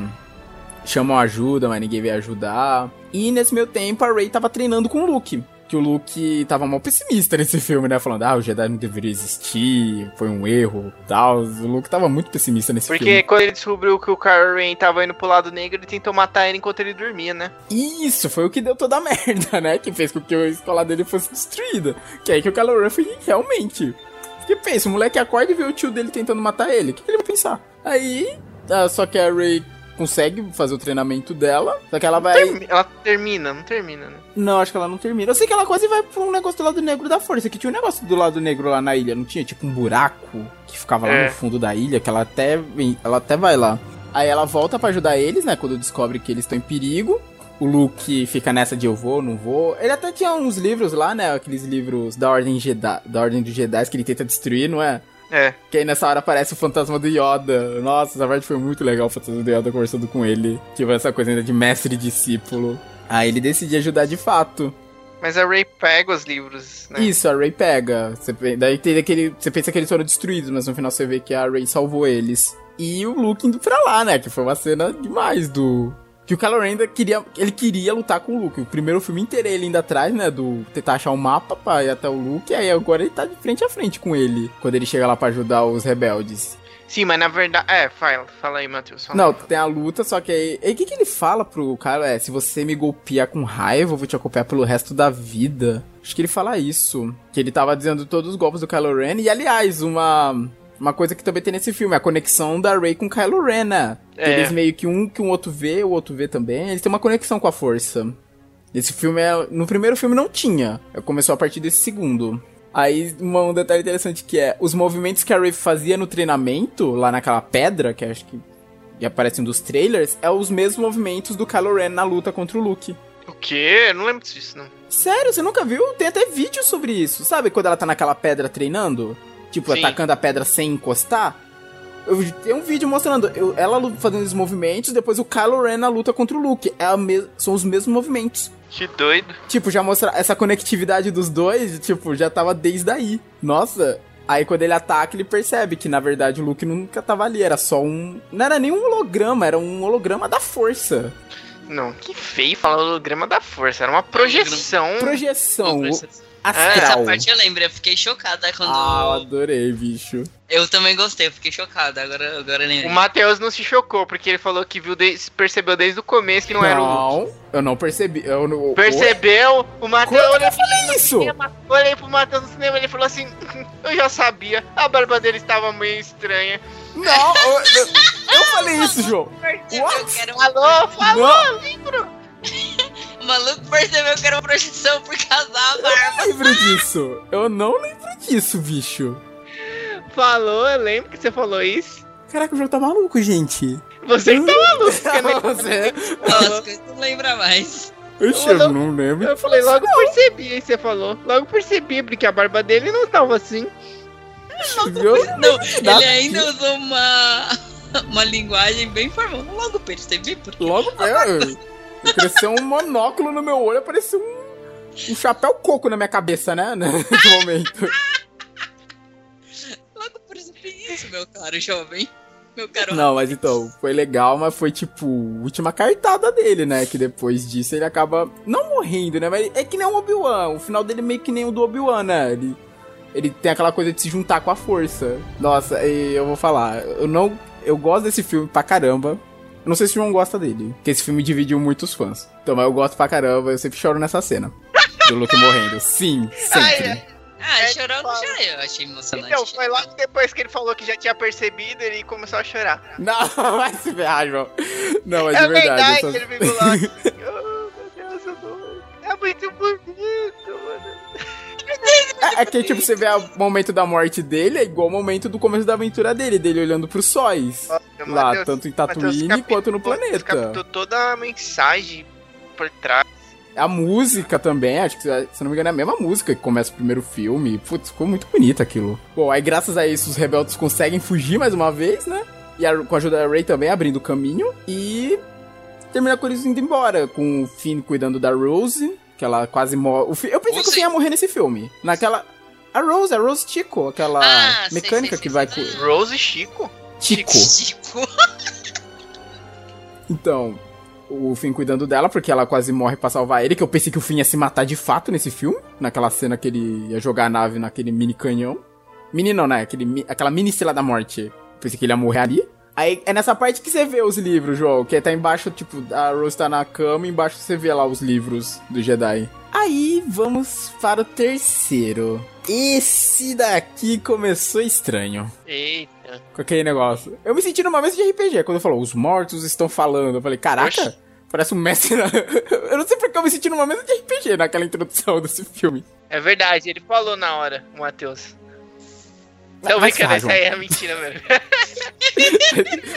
chamam ajuda, mas ninguém veio ajudar. E nesse meio tempo a Rey tava treinando com o Luke. Que o Luke tava mal pessimista nesse filme, né? Falando, ah, o Jedi não deveria existir, foi um erro tal. O Luke tava muito pessimista nesse Porque filme. quando ele descobriu que o Kylo Ren tava indo pro lado negro, ele tentou matar ele enquanto ele dormia, né? Isso, foi o que deu toda a merda, né? Que fez com que a escola dele fosse destruída. Que é aí que o Kylo Ren foi realmente. Porque pensa, o moleque acorda e vê o tio dele tentando matar ele. O que que ele vai pensar? Aí, ah, só que a Rey consegue fazer o treinamento dela. Só que ela vai. Termi- Ela termina, não termina, né? Não, acho que ela não termina. Eu sei que ela quase vai pra um negócio do lado negro da força. Que tinha um negócio do lado negro lá na ilha. Não tinha tipo um buraco que ficava lá É. no fundo da ilha. Que ela até, ela até vai lá. Aí ela volta pra ajudar eles, né? Quando descobre que eles estão em perigo. O Luke fica nessa de eu vou, não vou. Ele até tinha uns livros lá, né? Aqueles livros da Ordem Jedi, da Ordem dos Jedi que ele tenta destruir, não é? É. Que aí nessa hora aparece o fantasma do Yoda. Nossa, essa parte foi muito legal, o fantasma do Yoda conversando com ele. Tipo, essa coisa ainda de mestre e discípulo. Aí ele decide ajudar de fato. Mas a Ray pega os livros, né? Isso, a Ray pega. Você, daí tem aquele, você pensa que eles foram destruídos, mas no final você vê que a Ray salvou eles. E o Luke indo pra lá, né? Que foi uma cena demais do. Que o Kylo Ren ainda queria. Ele queria lutar com o Luke. O primeiro filme inteiro ele ainda atrás, né? Do tentar achar um mapa pra ir até o Luke. Aí agora ele tá de frente a frente com ele. Quando ele chega lá pra ajudar os rebeldes. Sim, mas na verdade. É, fala, fala aí, Matheus. fala Não, tem a luta, só que aí. E o que, que ele fala pro cara? É, se você me golpear com raiva, eu vou te acompanhar pelo resto da vida. Acho que ele fala isso. Que ele tava dizendo todos os golpes do Kylo Ren. E aliás, uma. Uma coisa que também tem nesse filme, a conexão da Rey com Kylo Ren, né? É. Eles meio que um que um outro vê, o outro vê também. Eles têm uma conexão com a força. Esse filme é. No primeiro filme não tinha. Começou a partir desse segundo. Aí, uma- um detalhe interessante que é os movimentos que a Rey fazia no treinamento, lá naquela pedra, que acho que e aparecem dos trailers, é os mesmos movimentos do Kylo Ren na luta contra o Luke. O quê? Eu não lembro disso, não. Sério, você nunca viu? Tem até vídeo sobre isso. Sabe quando ela tá naquela pedra treinando? Tipo, Sim. atacando a pedra sem encostar? Eu, tem um vídeo mostrando eu- ela fazendo os movimentos, depois o Kylo Ren na luta contra o Luke. É a mes- são os mesmos movimentos. Que doido. Tipo, já mostra essa conectividade dos dois, tipo, já tava desde aí. Nossa. Aí quando ele ataca, ele percebe que na verdade o Luke nunca tava ali, era só um. Não era nem um holograma, era um holograma da força. Não, que feio falar holograma da força. Era uma projeção. Projeção o- Essa astral. parte eu lembro, eu fiquei chocada quando. Ah, eu adorei, bicho. Eu também gostei, eu fiquei chocada, agora, agora eu O. Matheus não se chocou, porque ele falou que viu desde- percebeu desde o começo que não, era o. Não, eu não percebi. Eu não, Percebeu? O Matheus Quando que olhou eu falei isso? Olhei pro Matheus no cinema e ele falou assim: Eu já sabia, a barba dele estava meio estranha. Não, eu, eu- eu falei isso, João. What? uma... Falou, falou! Não, O maluco percebeu que era uma projeção por causa da eu barba. não lembro disso. Eu não lembro disso, bicho. Falou, eu lembro que você falou isso. Caraca, o João tá maluco, gente. Você que tá maluco, porque Não, você. Nossa, que eu não lembra mais. Oxe, eu não lembro. Eu falei, logo percebi, aí você falou. Logo percebi, porque a barba dele não tava assim. Eu- Não, Dá- ele ainda usou uma, uma linguagem bem formal. Logo percebi, porque Logo, eu, cresceu um monóculo no meu olho, apareceu um, um chapéu coco na minha cabeça, né? Nesse momento. logo percebi isso, meu caro jovem. Meu caro Não, mas então, foi legal, mas foi tipo, última cartada dele, né? Que depois disso ele acaba não morrendo, né? Mas é que nem o Obi-Wan. O final dele é meio que nem o do Obi-Wan, né? Ele, ele tem aquela coisa de se juntar com a força. Nossa, e eu vou falar, eu não. Eu gosto desse filme pra caramba. Não sei se o João gosta dele, porque esse filme dividiu muitos fãs. Então, mas eu gosto pra caramba, eu sempre choro nessa cena. Do Luke morrendo. Sim, sempre. Ai, Ah, É, não fala. chorei. Eu achei emocionante. Então, foi logo depois que ele falou que já tinha percebido, ele começou a chorar. Não, vai se ferrar, João. Não, mas é de verdade. verdade, essas- ele ficou lá. oh, meu Deus, eu tô... É muito bonito, mano. É, É que, tipo, você vê o momento da morte dele, é igual o momento do começo da aventura dele, dele olhando pros sóis. Lá, Mateus- tanto em Mateus Tatooine captou- quanto no Mateus planeta. captou toda a mensagem por trás. A música também, acho que, se não me engano, é a mesma música que começa o primeiro filme. Putz, ficou muito bonito aquilo. Bom, aí graças a isso os rebeldes conseguem fugir mais uma vez, né? E a- com a ajuda da Rey também abrindo o caminho. E termina com eles indo embora, com o Finn cuidando da Rose, que ela quase morre. Eu pensei que o Rose? Finn ia morrer nesse filme. Naquela. A Rose, a Rose Chico, aquela Ah, sei, mecânica sei, que sei, vai sei. com. Rose e Chico. Chico. Chico. Então, o Finn cuidando dela, porque ela quase morre pra salvar ele, que eu pensei que o Finn ia se matar de fato nesse filme, naquela cena que ele ia jogar a nave naquele mini canhão. Mini não, né? Aquele, aquela mini estrela da morte. Eu pensei que ele ia morrer ali. Aí é nessa parte que você vê os livros, João, que tá embaixo, tipo, a Rose tá na cama, e embaixo você vê lá os livros do Jedi. Aí vamos para o terceiro. Esse daqui começou estranho Eita. com aquele negócio. Eu me senti numa mesa de RPG, quando falou, os mortos estão falando. Eu falei, caraca, Oxi. parece um mestre. na- eu não sei porque eu me senti numa mesa de RPG naquela introdução desse filme. É verdade, ele falou na hora, o Matheus. Então, Vai se isso aí é mentira mesmo.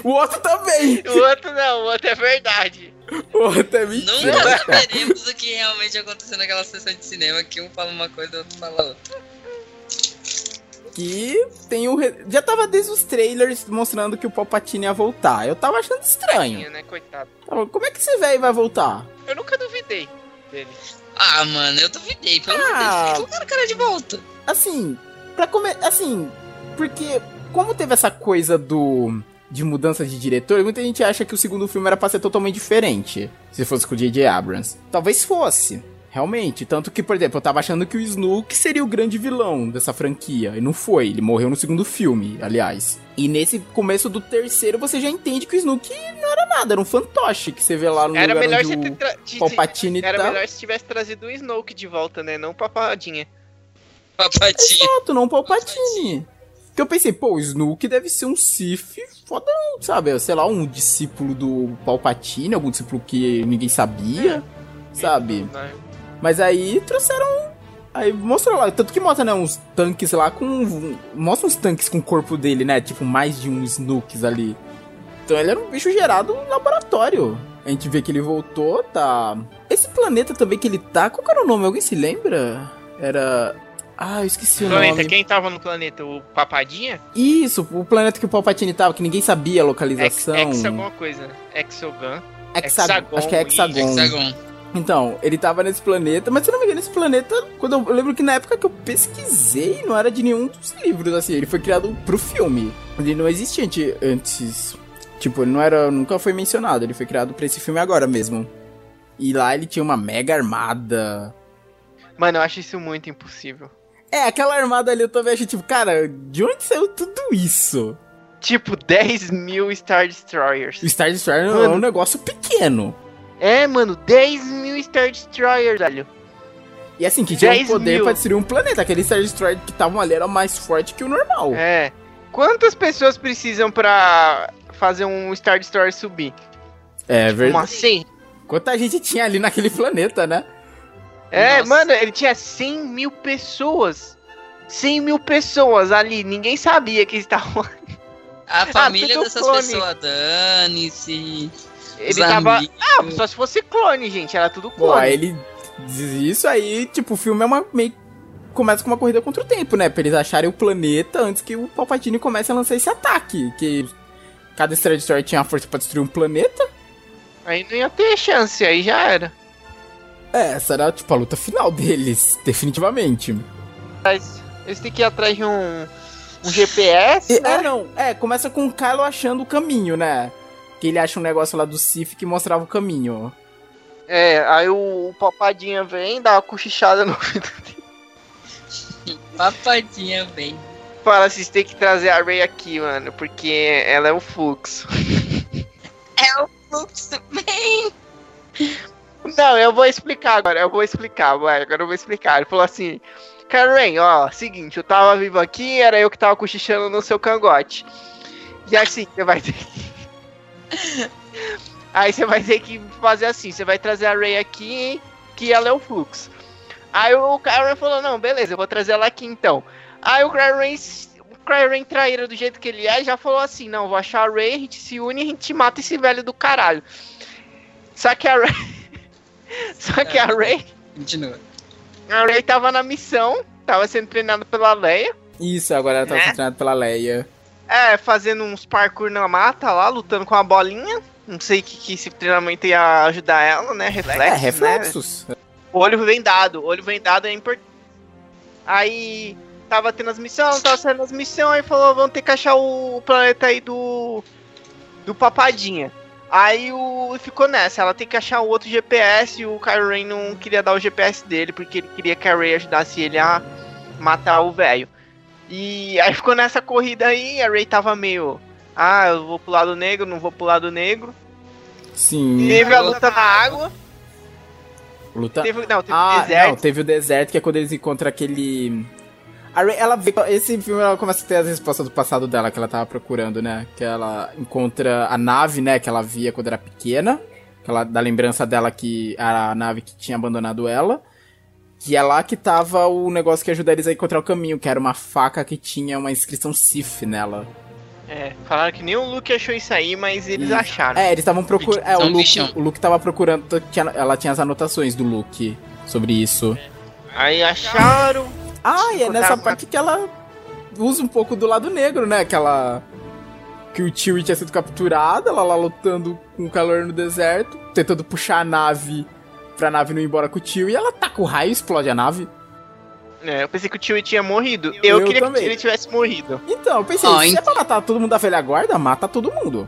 O outro também! o outro não, o outro é verdade. O outro é mentira. Nunca saberemos o que realmente aconteceu naquela sessão de cinema, que um fala uma coisa e o outro fala outra. Que tem o. re- Já tava desde os trailers mostrando que o Palpatine ia voltar. Eu tava achando estranho. né, coitado. Como é que esse velho vai voltar? Eu nunca duvidei dele. Ah, mano, eu duvidei, pelo amor de Ah. Deus. Colocaram o cara de volta. assim, pra comer. Assim, porque como teve essa coisa do. de mudança de diretor, muita gente acha que o segundo filme era pra ser totalmente diferente. Se fosse com o J.J. Abrams. Talvez fosse. Realmente. Tanto que, por exemplo, eu tava achando que o Snoke seria o grande vilão dessa franquia. E não foi. Ele morreu no segundo filme, aliás. E nesse começo do terceiro, você já entende que o Snoke não era nada. Era um fantoche que você vê lá no Era lugar melhor onde você o ter tra... Palpatine Era tá. melhor se tivesse trazido o Snoke de volta, né? Não o Papadinha. Papatinho. Exato, não o Palpatine. Que eu pensei, pô, o Snoke deve ser um Sith fodão, sabe? Sei lá, um discípulo do Palpatine, algum discípulo que ninguém sabia, sabe? Mas aí trouxeram. Aí mostrou lá, tanto que mostra, né, uns tanques lá com. Mostra uns tanques com o corpo dele, né? Tipo, mais de uns Snooks ali. Então ele era um bicho gerado no laboratório. A gente vê que ele voltou, tá. Esse planeta também que ele tá, qual que era o nome? Alguém se lembra? Era. Ah, eu esqueci o Planeta, nome. quem tava no planeta? O Papadinha? Isso, o planeta que o Palpatine tava, que ninguém sabia a Ex, localização. ex alguma coisa. Exogun. Hexagon, Hexagon, acho que é Hexagon. Hexagon. Então, ele tava nesse planeta, mas se eu não me engano, esse planeta, quando eu, eu lembro que na época que eu pesquisei, não era de nenhum dos livros, assim, ele foi criado pro filme. Ele não existia ante- antes. Tipo, ele não era. Nunca foi mencionado, ele foi criado pra esse filme agora mesmo. E lá ele tinha uma mega armada. Mano, eu acho isso muito impossível. É, aquela armada ali eu também achei, tipo, cara, de onde saiu tudo isso? Tipo, 10 mil Star Destroyers. O Star Destroyer é Mano. um negócio pequeno. É, mano, 10 mil Star Destroyers, velho. E assim, que tinha um 10 poder mil. pra destruir um planeta. Aquele Star Destroyer que estavam ali era mais forte que o normal. É. Quantas pessoas precisam pra fazer um Star Destroyer subir? É Como verdade. assim? Quanta gente tinha ali naquele planeta, né? É, Nossa. mano, ele tinha 100 mil pessoas. 100 mil pessoas ali. Ninguém sabia que estavam. A família tudo dessas clone. pessoas, dane-se. Ele os tava. amigos. Ah, só se fosse clone, gente. Era tudo clone. aí ele diz isso aí, tipo, o filme é uma meio. Começa com uma corrida contra o tempo, né? Pra eles acharem o planeta antes que o Palpatine comece a lançar esse ataque. Que cada Star Destroyer tinha a força pra destruir um planeta. Aí não ia ter chance, aí já era. É, essa era, tipo, a luta final deles, definitivamente. Mas eles têm que ir atrás de um. Um GPS, E- né? É, não. É, começa com o Kylo achando o caminho, né? Que ele acha um negócio lá do Sif que mostrava o caminho. É, aí o, o Papadinha vem, dá uma cochichada no ouvido Papadinha, bem. Fala, vocês têm que trazer a Ray aqui, mano, porque ela é o fluxo. É o fluxo, bem. Não, eu vou explicar agora, eu vou explicar, vai, agora eu vou explicar. Ele falou assim, Karen, ó, seguinte, eu tava vivo aqui, era eu que tava cochichando no seu cangote. E assim, você vai ter que... Aí você vai ter que fazer assim, você vai trazer a Ray aqui, que ela é o fluxo. Aí o Kylo falou, não, beleza, eu vou trazer ela aqui então. Aí o Kylo Ren, o Kylo Ren traíra do jeito que ele é, já falou assim, não, vou achar a Rey, a gente se une e a gente mata esse velho do caralho. Só que a Rey... Só que a Rey... Continua. A Rey tava na missão, tava sendo treinada pela Leia. Isso, agora ela tá Né? sendo treinada pela Leia. É, fazendo uns parkour na mata lá, lutando com a bolinha. Não sei que, que esse treinamento ia ajudar ela, né? Reflexo, É, né? reflexos. Olho vendado, olho vendado é importante. Aí tava tendo as missões, tava saindo as missões, aí falou, vamos ter que achar o planeta aí do. do Papadinha. Aí o ficou nessa, ela tem que achar o outro GPS e o Kylo Ren não queria dar o GPS dele, porque ele queria que a Rey ajudasse ele a matar o velho. E aí ficou nessa corrida aí, a Rey tava meio. Ah, eu vou pro lado negro, não vou pro lado negro. Sim. Teve a luta na água. Luta. Teve, não, teve Ah, deserto. não, teve o deserto, que é quando eles encontram aquele. A Rey, ela vê, esse filme ela começa a ter as respostas do passado dela que ela tava procurando, né? Que ela encontra a nave, né? Que ela via quando era pequena. Que ela, da lembrança dela que era a nave que tinha abandonado ela. Que é lá que tava o negócio que ajuda eles a encontrar o caminho, que era uma faca que tinha uma inscrição Sif nela. É, falaram que nem o Luke achou isso aí, mas eles Isso. acharam. É, eles estavam procurando. É, o Luke, o Luke tava procurando. tinha- ela tinha as anotações do Luke sobre isso. Aí acharam. Ah, e é nessa parte que ela usa um pouco do lado negro, né? Que ela. Que o Chewie tinha sido capturado, ela lá lutando com o calor no deserto, tentando puxar a nave pra nave não ir embora com o Chewie, e ela taca o raio e explode a nave. É, eu pensei que o tio tinha morrido. Eu, Eu queria também. que ele tivesse morrido. Então, eu pensei, Ó, se ent- é pra matar todo mundo da velha guarda, mata todo mundo.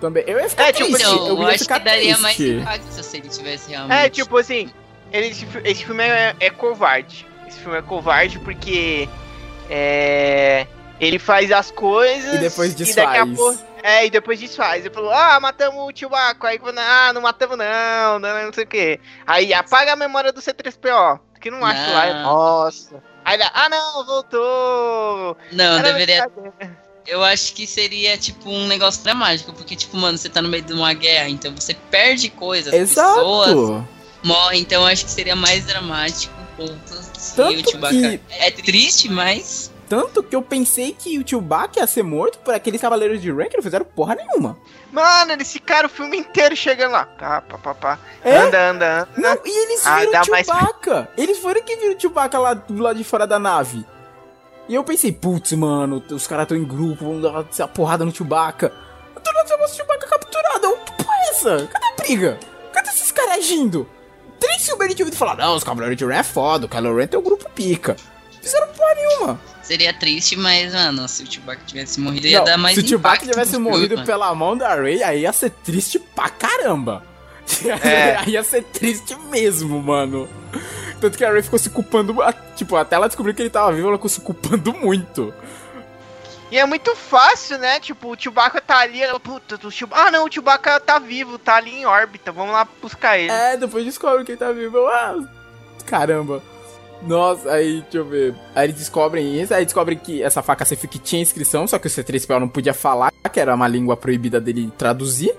Também. Eu ia ficar É, tipo, triste. Então, eu eu, ia acho ficar que daria mais triste. impacto se ele tivesse realmente. É, tipo assim, ele, esse filme é, é covarde. Esse filme é covarde porque. É. Ele faz as coisas. E depois daqui a desfaz. pouco- é, e depois desfaz. Ele falou, ah, matamos o Chewbacca. Aí, ah, não matamos não, não, não sei o que. Aí apaga a memória do C3PO. Que não acho lá. Não. Nossa. Aí ele, ah, não, voltou. Não, Era deveria. Eu acho que seria, tipo, um negócio dramático, porque, tipo, mano, você tá no meio de uma guerra, então você perde coisas, as pessoas Exato. morrem, então eu acho que seria mais dramático Tanto o Chewbacca. que- É triste, mas. Tanto que eu pensei que o Chewbacca ia ser morto por aqueles cavaleiros de que não fizeram porra nenhuma. Mano, eles ficaram o filme inteiro chegando lá. Pá, pá, pá, pá. É? Anda, anda, anda. Não, e eles Ah, viram o mais- Chewbacca. Eles foram que viram o Chewbacca lá do lado de fora da nave. E eu pensei, putz, mano, os caras estão em grupo, vão dar essa porrada no Chewbacca. Eu tô vendo o Chewbacca capturado. Eu, Que porra é essa? Cadê a briga? Cadê esses caras agindo? Filmes tinha ouvido falar, não, os Cavaleiros de Ren é foda, o Kylo Ren tem o grupo pica. Fizeram porra nenhuma. Seria triste, mas, mano, se o Chewbacca tivesse morrido, ia Não, dar mais se o Chewbacca tivesse morrido mano. pela mão da Rey, aí ia ser triste pra caramba. É. aí ia ser triste mesmo, mano. Tanto que a Rey ficou se culpando. Tipo, até ela descobriu que ele tava vivo, ela ficou se culpando muito. E é muito fácil, né? Tipo, o Chewbacca tá ali, ela, puta, o Chewbacca... Ah, não, o Chewbacca tá vivo, tá ali em órbita, vamos lá buscar ele. É, depois descobre que ele tá vivo. Eu, ah, caramba. Nossa, aí, deixa eu ver. Aí eles descobrem isso, aí descobrem que essa faca Sif que tinha inscrição, só que o C3PO não podia falar, que era uma língua proibida dele traduzir.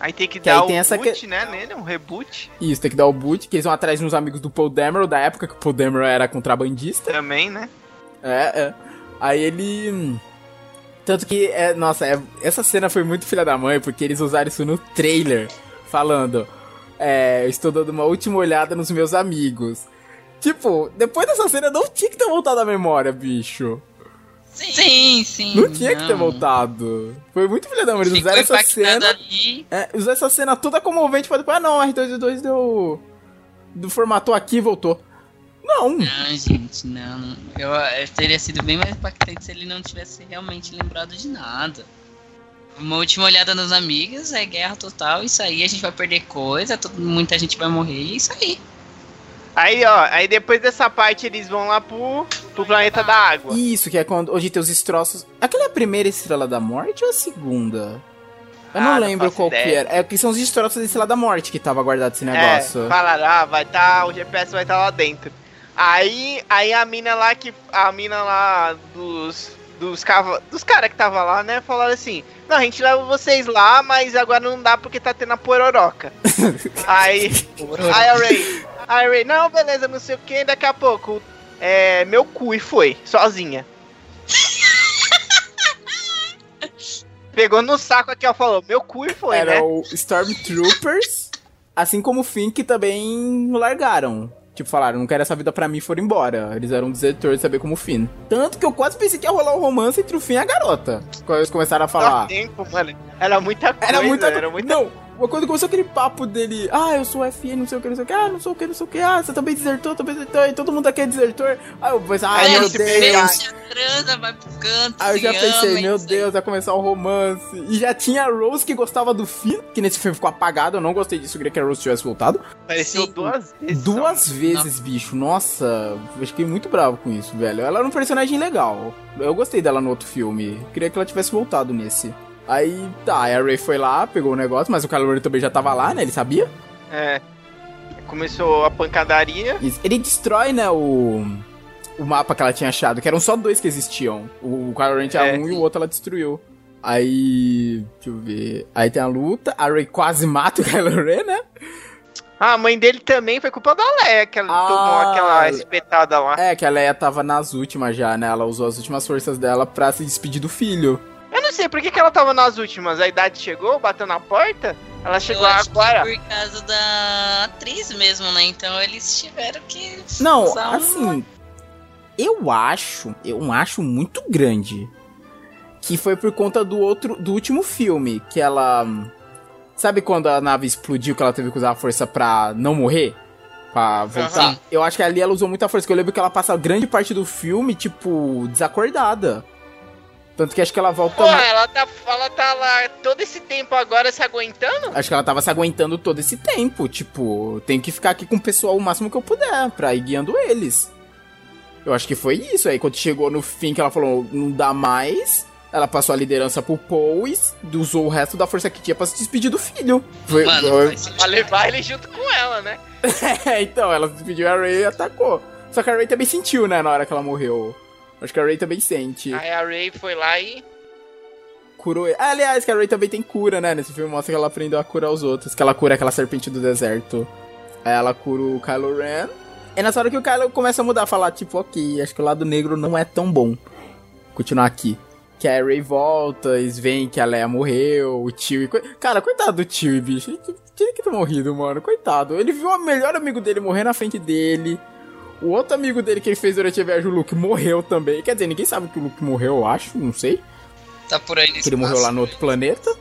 Aí tem que, Que dar tem o essa boot, que- né, nele, um reboot Isso, tem que dar o boot, que eles vão atrás uns amigos do Paul Dameron, da época que o Paul Dameron era contrabandista. também, né? É, é. Aí ele. Tanto que, é, nossa, é- essa cena foi muito filha da mãe, porque eles usaram isso no trailer, falando: É, eu estou dando uma última olhada nos meus amigos. Tipo, depois dessa cena não tinha que ter voltado a memória, bicho. Sim, sim. Não tinha que ter voltado. Foi muito filha da mãe. Eles usaram essa cena. ali. É, usaram essa cena toda comovente pra depois, ah não, R2D2 deu. Do formatou aqui e voltou. Não. Não, gente, não. não. Eu, eu teria sido bem mais impactante se ele não tivesse realmente lembrado de nada. Uma última olhada nos amigos, é guerra total, isso aí, a gente vai perder coisa, todo- muita gente vai morrer, e isso aí. Aí, ó, aí depois dessa parte eles vão lá pro, pro planeta da água. Isso, que é quando hoje tem os destroços. Aquela é a primeira estrela da morte ou a segunda? Eu Ah, não não lembro faço qual que ideia. era. É que são os destroços da estrela da morte que tava guardado esse É, negócio. falaram, ah, vai tá, o GPS vai estar lá dentro. Aí, aí a mina lá que. A mina lá dos. Dos, cava, dos caras que tava lá, né? Falaram assim: Não, a gente leva vocês lá, mas agora não dá porque tá tendo a pororoca. aí. Aí a Ray. Aí Ray, não, beleza, não sei o que, daqui a pouco, é, meu cu e foi, sozinha. Pegou no saco aqui, ó, falou, meu cu e foi, Era né? o Stormtroopers, assim como o Finn, que também largaram. Tipo, falaram, não quero essa vida pra mim, foram embora. Eles eram desertores, saber como o Finn. Tanto que eu quase pensei que ia rolar um romance entre o Finn e a garota. Quando eles começaram a falar. Dá tempo, mano. Era muita coisa. Era muita Era muita Não, uma quando começou aquele papo dele, ah, eu sou FN, não sei o que, não sei o que, ah, não sei o que, não sei o que, ah, você também desertou, também desertou, e todo mundo aqui é desertor. Aí eu pensei, Aí meu Deus. transa, vai pro canto. Aí eu já pensei, ama, meu. Deus, vai começar o romance. E já tinha a Rose que gostava do Finn, que nesse filme ficou apagado, eu não gostei disso, eu queria que a Rose tivesse voltado. Apareceu duas vezes. Duas vezes, bicho, nossa, eu fiquei muito bravo com isso, velho. Ela era um personagem legal, eu gostei dela no outro filme, queria que ela tivesse voltado nesse. Aí, tá, a Ray foi lá, pegou o negócio, mas o Kylo também já tava lá, né, ele sabia? É. Começou a pancadaria. Ele destrói, né, o, o mapa que ela tinha achado, que eram só dois que existiam. O Kylo Ren tinha É. um e o outro ela destruiu. Aí, deixa eu ver. Aí tem a luta, a Rey quase mata o Kylo Ren, né? Ah, a mãe dele também foi culpa da Leia, que ela Ah. tomou aquela espetada lá. É, que a Leia tava nas últimas já, né? Ela usou as últimas forças dela pra se despedir do filho. Eu não sei por que, que ela tava nas últimas. A idade chegou, bateu na porta. Ela chegou Eu acho agora. que por causa da atriz mesmo, né? Então eles tiveram que. Não, usar um- assim, eu acho, eu acho muito grande que foi por conta do outro, do último filme, que ela, sabe quando a nave explodiu que ela teve que usar a força pra não morrer? Pra voltar. Aham. Eu acho que ali ela usou muita força, que eu lembro que ela passa grande parte do filme, tipo, desacordada. Tanto que acho que ela volta. Pô, ela tá, ela tá lá todo esse tempo agora se aguentando? Acho que ela tava se aguentando todo esse tempo. Tipo, tenho que ficar aqui com o pessoal o máximo que eu puder, pra ir guiando eles. Eu acho que foi isso. Aí quando chegou no fim que ela falou, não dá mais. Ela passou a liderança pro Paul e usou o resto da força que tinha pra se despedir do filho. Foi, Mano, foi-. Pra levar ele junto com ela, né? É, então, ela se despediu a Ray e atacou. Só que a Ray também sentiu, né, na hora que ela morreu. Acho que a Ray também sente. Aí a Ray foi lá e. Curou ele. Ah, aliás, que a Ray também tem cura, né? Nesse filme mostra que ela aprendeu a curar os outros. Que ela cura aquela serpente do deserto. Aí ela cura o Kylo Ren. É nessa hora que o Kylo começa a mudar, falar, tipo, ok, acho que o lado negro não é tão bom. Continuar aqui. Que a Ray volta, eles veem que a Leia morreu, o tio. Cara, coitado do tio, bicho. Ele tinha que ter morrido, mano. Coitado. Ele viu o melhor amigo dele morrer na frente dele. O outro amigo dele que ele fez durante a viagem, o Luke, morreu também. Quer dizer, ninguém sabe que o Luke morreu, eu acho, não sei Tá por aí nesse que ele morreu lá no outro planeta.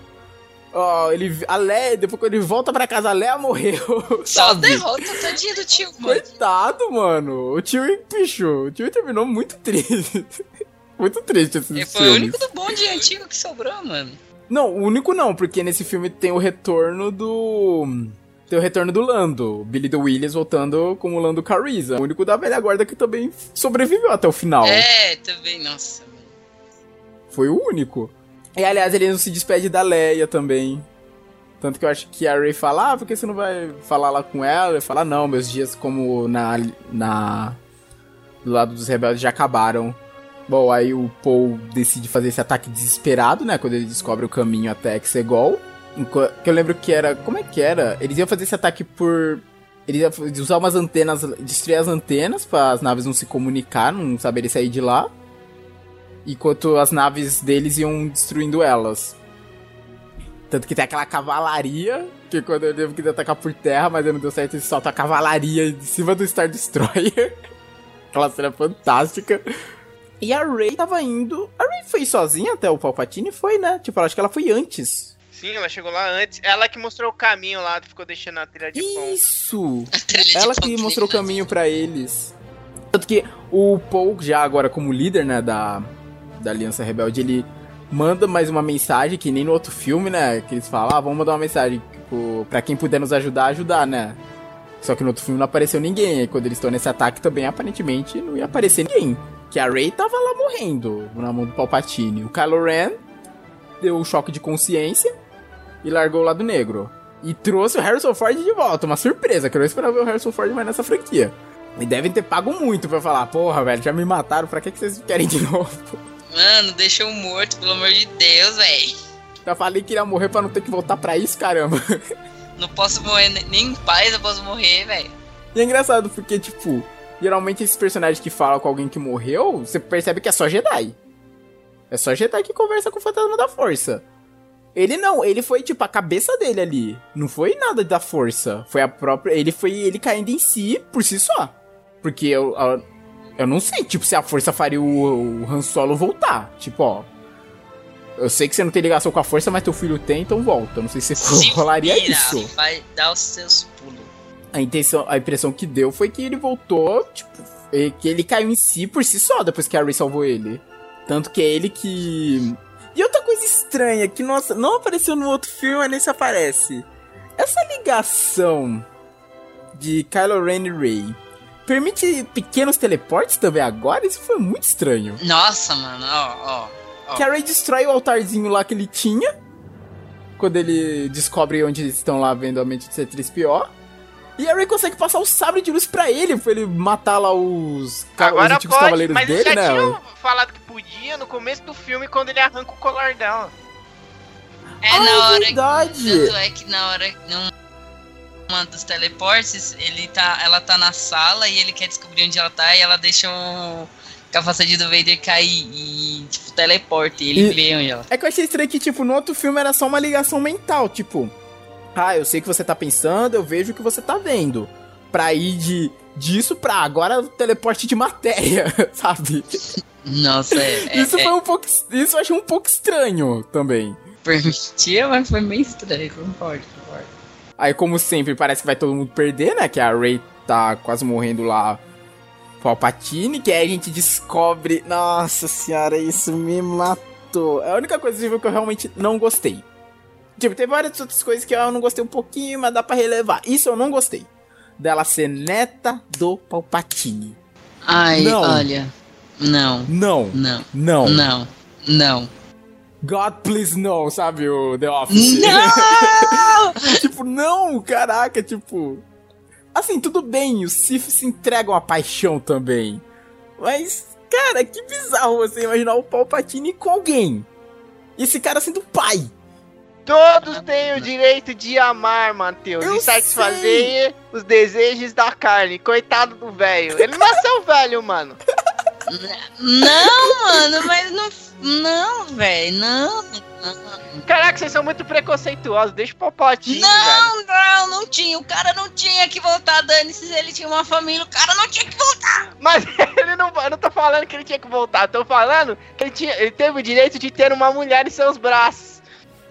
Ó, ele. A Leia, depois quando ele volta pra casa, a Leia morreu. Só derrota tadinho do tio, mano. Coitado, mano. O tio, bicho, o tio terminou muito triste. muito triste esses Ele foi o único do bonde antigo que sobrou, mano. Não, o único não, porque nesse filme tem o retorno do. Tem o retorno do Lando. Billy the Williams voltando como o Lando Cariza. O único da velha guarda que também sobreviveu até o final. É, também, nossa. Foi o único. E aliás, ele não se despede da Leia também. Tanto que eu acho que a Ray fala, ah, por que você não vai falar lá com ela? Ele fala, não, meus dias como na. na. do lado dos rebeldes já acabaram. Bom, aí o Paul decide fazer esse ataque desesperado, né? Quando ele descobre o caminho até Exegol. Que eu lembro que era. Como é que era? Eles iam fazer esse ataque por. Eles iam usar umas antenas, destruir as antenas para as naves não se comunicar, não saberem sair de lá enquanto as naves deles iam destruindo elas. Tanto que tem aquela cavalaria, que quando eu devo querer atacar por terra, mas não deu certo, ele solta a cavalaria de cima do Star Destroyer. aquela cena fantástica. E a Rey tava indo. A Rey foi sozinha até o Palpatine? Foi, né? Tipo, acho que ela foi antes. Sim, ela chegou lá antes. Ela que mostrou o caminho lá, ficou deixando a trilha de pão. Isso! De Ela que pão mostrou o caminho pra eles. Tanto que o Paul, já agora como líder, né, da, da Aliança Rebelde, ele manda mais uma mensagem, que nem no outro filme, né, que eles falam, ah, vamos mandar uma mensagem tipo, pra quem puder nos ajudar, ajudar, né. Só que no outro filme não apareceu ninguém, e quando eles estão nesse ataque também, aparentemente, não ia aparecer ninguém. Que a Rey tava lá morrendo, na mão do Palpatine. O Kylo Ren deu um choque de consciência e largou o lado negro. E trouxe o Harrison Ford de volta, uma surpresa, que eu não esperava ver o Harrison Ford mais nessa franquia. E devem ter pago muito pra falar, porra, velho, já me mataram, pra que, que vocês querem de novo? Mano, deixa eu morto, pelo amor de Deus, velho. Já falei que ia morrer pra não ter que voltar pra isso, caramba. Não posso morrer ne- nem em paz, eu posso morrer, velho. E é engraçado porque, tipo, geralmente esses personagens que falam com alguém que morreu, você percebe que é só Jedi. É só Jedi que conversa com o fantasma da força. Ele não, ele foi tipo a cabeça dele ali. Não foi nada da força. Foi a própria. Ele foi ele caindo em si por si só. Porque eu. Eu, eu não sei, tipo, se a força faria o, o Han Solo voltar. Tipo, ó. Eu sei que você não tem ligação com a força, mas teu filho tem, então volta. Eu não sei se, Se rolaria vira, isso. Vai dar os seus pulos. A, intenção, a impressão que deu foi que ele voltou, tipo, e que ele caiu em si por si só depois que a Rey salvou ele. Tanto que é ele que. E outra coisa estranha, que nossa, não apareceu no outro filme, mas nesse aparece. Essa ligação de Kylo Ren e Rey permite pequenos teleportes também agora? Isso foi muito estranho. Nossa, mano, ó, ó. Que a Rey destrói o altarzinho lá que ele tinha. Quando ele descobre onde estão lá vendo a mente de C3PO. E a Rey consegue passar o sabre de luz pra ele, pra ele matar lá os, os Agora antigos pode, cavaleiros mas dele, eles já né? tinham falado que podia no começo do filme quando ele arranca o colar dela. É Ah, na é hora. verdade. Tanto é que na hora. Num, uma dos teleportes, ele tá, ela tá na sala e ele quer descobrir onde ela tá e ela deixa o capacete do Vader cair e, tipo, teleporte. E ele E- vê onde ela É que eu achei estranho que, tipo, no outro filme era só uma ligação mental, tipo... Ah, eu sei o que você tá pensando, eu vejo o que você tá vendo. Pra ir de disso pra agora o teleporte de matéria, sabe? Nossa, é. é- isso é, foi um pouco... Isso eu achei um pouco estranho também. permitia, mas foi meio estranho. Concordo, concordo. Aí, como sempre, parece que vai todo mundo perder, né? Que a Rey tá quase morrendo lá. Palpatine, que aí a gente descobre. Nossa senhora, isso me matou. É a única coisa que eu realmente não gostei. Tipo, tem várias outras coisas que eu não gostei um pouquinho, mas dá pra relevar. Isso eu não gostei. Dela ser neta do Palpatine. Ai, Não. olha. Não, Não, não, não. não, não. God, please no, sabe? O The Office. Não! tipo, não, caraca, tipo. Assim, tudo bem, os Sith se entregam à paixão também. Mas, cara, que bizarro você imaginar o Palpatine com alguém. Esse cara sendo pai. Todos têm o direito de amar, Matheus, Eu e satisfazer os desejos da carne. Coitado do velho. Ele nasceu velho, mano. Não, mano, mas não. Não, velho, não. não. Caraca, vocês são muito preconceituosos. Deixa o Palpatine, velho. Não, não, não tinha. O cara não tinha que voltar, Dani. Se ele tinha uma família, o cara não tinha que voltar. Mas ele não, eu não tô falando que ele tinha que voltar. Tô falando que ele, tinha, ele teve o direito de ter uma mulher em seus braços.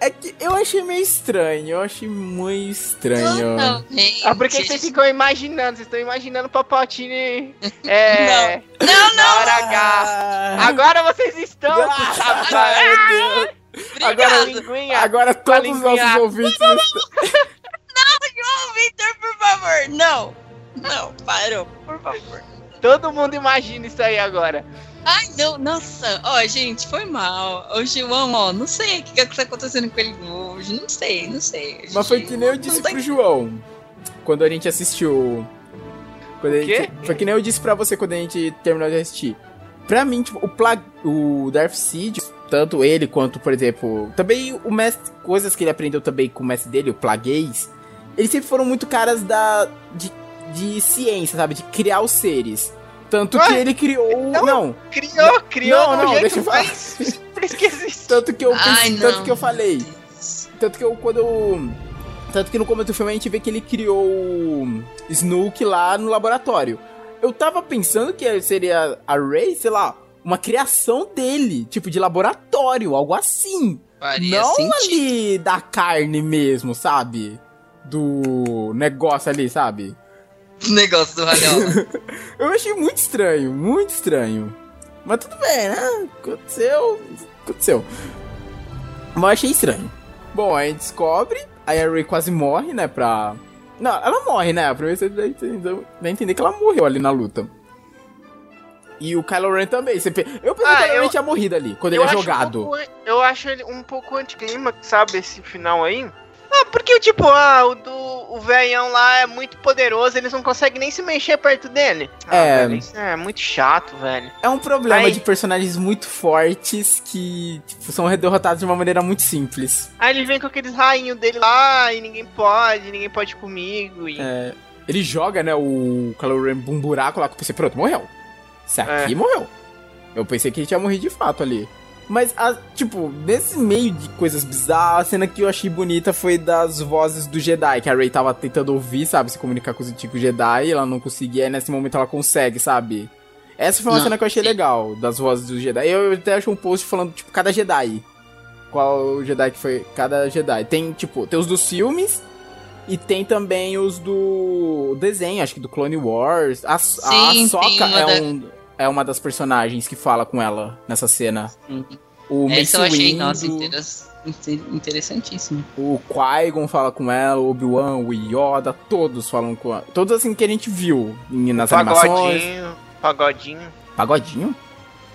É que eu achei meio estranho, eu achei muito estranho. Totalmente. Ah, porque vocês ficam imaginando, vocês estão imaginando o Palpatine é, Não, não. hora H. Ah, Agora vocês estão, ah, meu Deus. Agora, linguinha. agora todos os nossos ouvintes estão... Não, Victor, por favor. Não. Não, parou, por favor. Todo mundo imagina isso aí agora. Ai, não, nossa. Ó, gente, foi mal. O João, ó, não sei o que, que tá acontecendo com ele hoje. Não sei, não sei. Mas foi que nem eu disse Não tá- pro João. Quando a gente assistiu. Quando a O quê? gente, foi que nem eu disse pra você quando a gente terminou de assistir. Pra mim, tipo, o, Plag, o Darth Sidious, tanto ele quanto, por exemplo, também o mestre, coisas que ele aprendeu também com o mestre dele, o Plagueis, eles sempre foram muito caras da de, de ciência, sabe? De criar os seres. Tanto que Ué, ele criou. então- Não, Criou, criou não, um não, jeito deixa eu falar. mais simples que existe. Tanto que eu, Ai, tanto não. que eu falei. Tanto que eu, quando eu... Tanto que no começo do filme a gente vê que ele criou o Snook lá no laboratório. Eu tava pensando que seria a Rey, sei lá, uma criação dele, tipo de laboratório, algo assim. Faria Não sentido. ali da carne mesmo, sabe? Do negócio ali, sabe? Negócio do Radiola. Eu achei muito estranho, muito estranho. Mas tudo bem, né? Aconteceu, aconteceu. Mas eu achei estranho. Bom, aí a gente descobre, aí a Rey quase morre, né, pra... Não, ela morre, né? Você a entender, dá a entender que ela morreu ali na luta. E o Kylo Ren também. Você pe- Eu pensei Ah, que o Kylo Ren eu- tinha morrido ali, quando ele é acho um jogado. pouco- eu acho ele um pouco anticlímax, sabe, esse final aí. Ah, porque, tipo, ah, o do o velhão lá é muito poderoso, eles não conseguem nem se mexer perto dele. Ah, É. velho, isso é muito chato, velho. É um problema Aí- de personagens muito fortes que tipo, são derrotados de uma maneira muito simples. Aí ele vem com aqueles rainhos dele lá e ninguém pode, ninguém pode comigo. E... É, ele joga, né, o Kylo Ren um buraco lá que eu pensei, pronto, morreu. Esse aqui É. morreu. Eu pensei que ele tinha morrido de fato ali. Mas, a- tipo, nesse meio de coisas bizarras, a cena que eu achei bonita foi das vozes do Jedi, que a Rey tava tentando ouvir, sabe, se comunicar com os antigos Jedi, ela não conseguia, e nesse momento ela consegue, sabe? Essa foi uma Não, cena que eu achei sim. legal, das vozes do Jedi. Eu até achei um post falando, tipo, cada Jedi. Qual Jedi que foi cada Jedi. Tem, tipo, tem os dos filmes, e tem também os do desenho, acho que do Clone Wars. A, Sim, a uma é, da- um, é uma das personagens que fala com ela nessa cena. O Mace Essa eu achei, Windu, nossa, interessantíssimo. o Qui-Gon fala com ela, o Obi-Wan, o Yoda, todos falam com ela. Todos assim que a gente viu em- nas animações. Pagodinho, pagodinho. Pagodinho?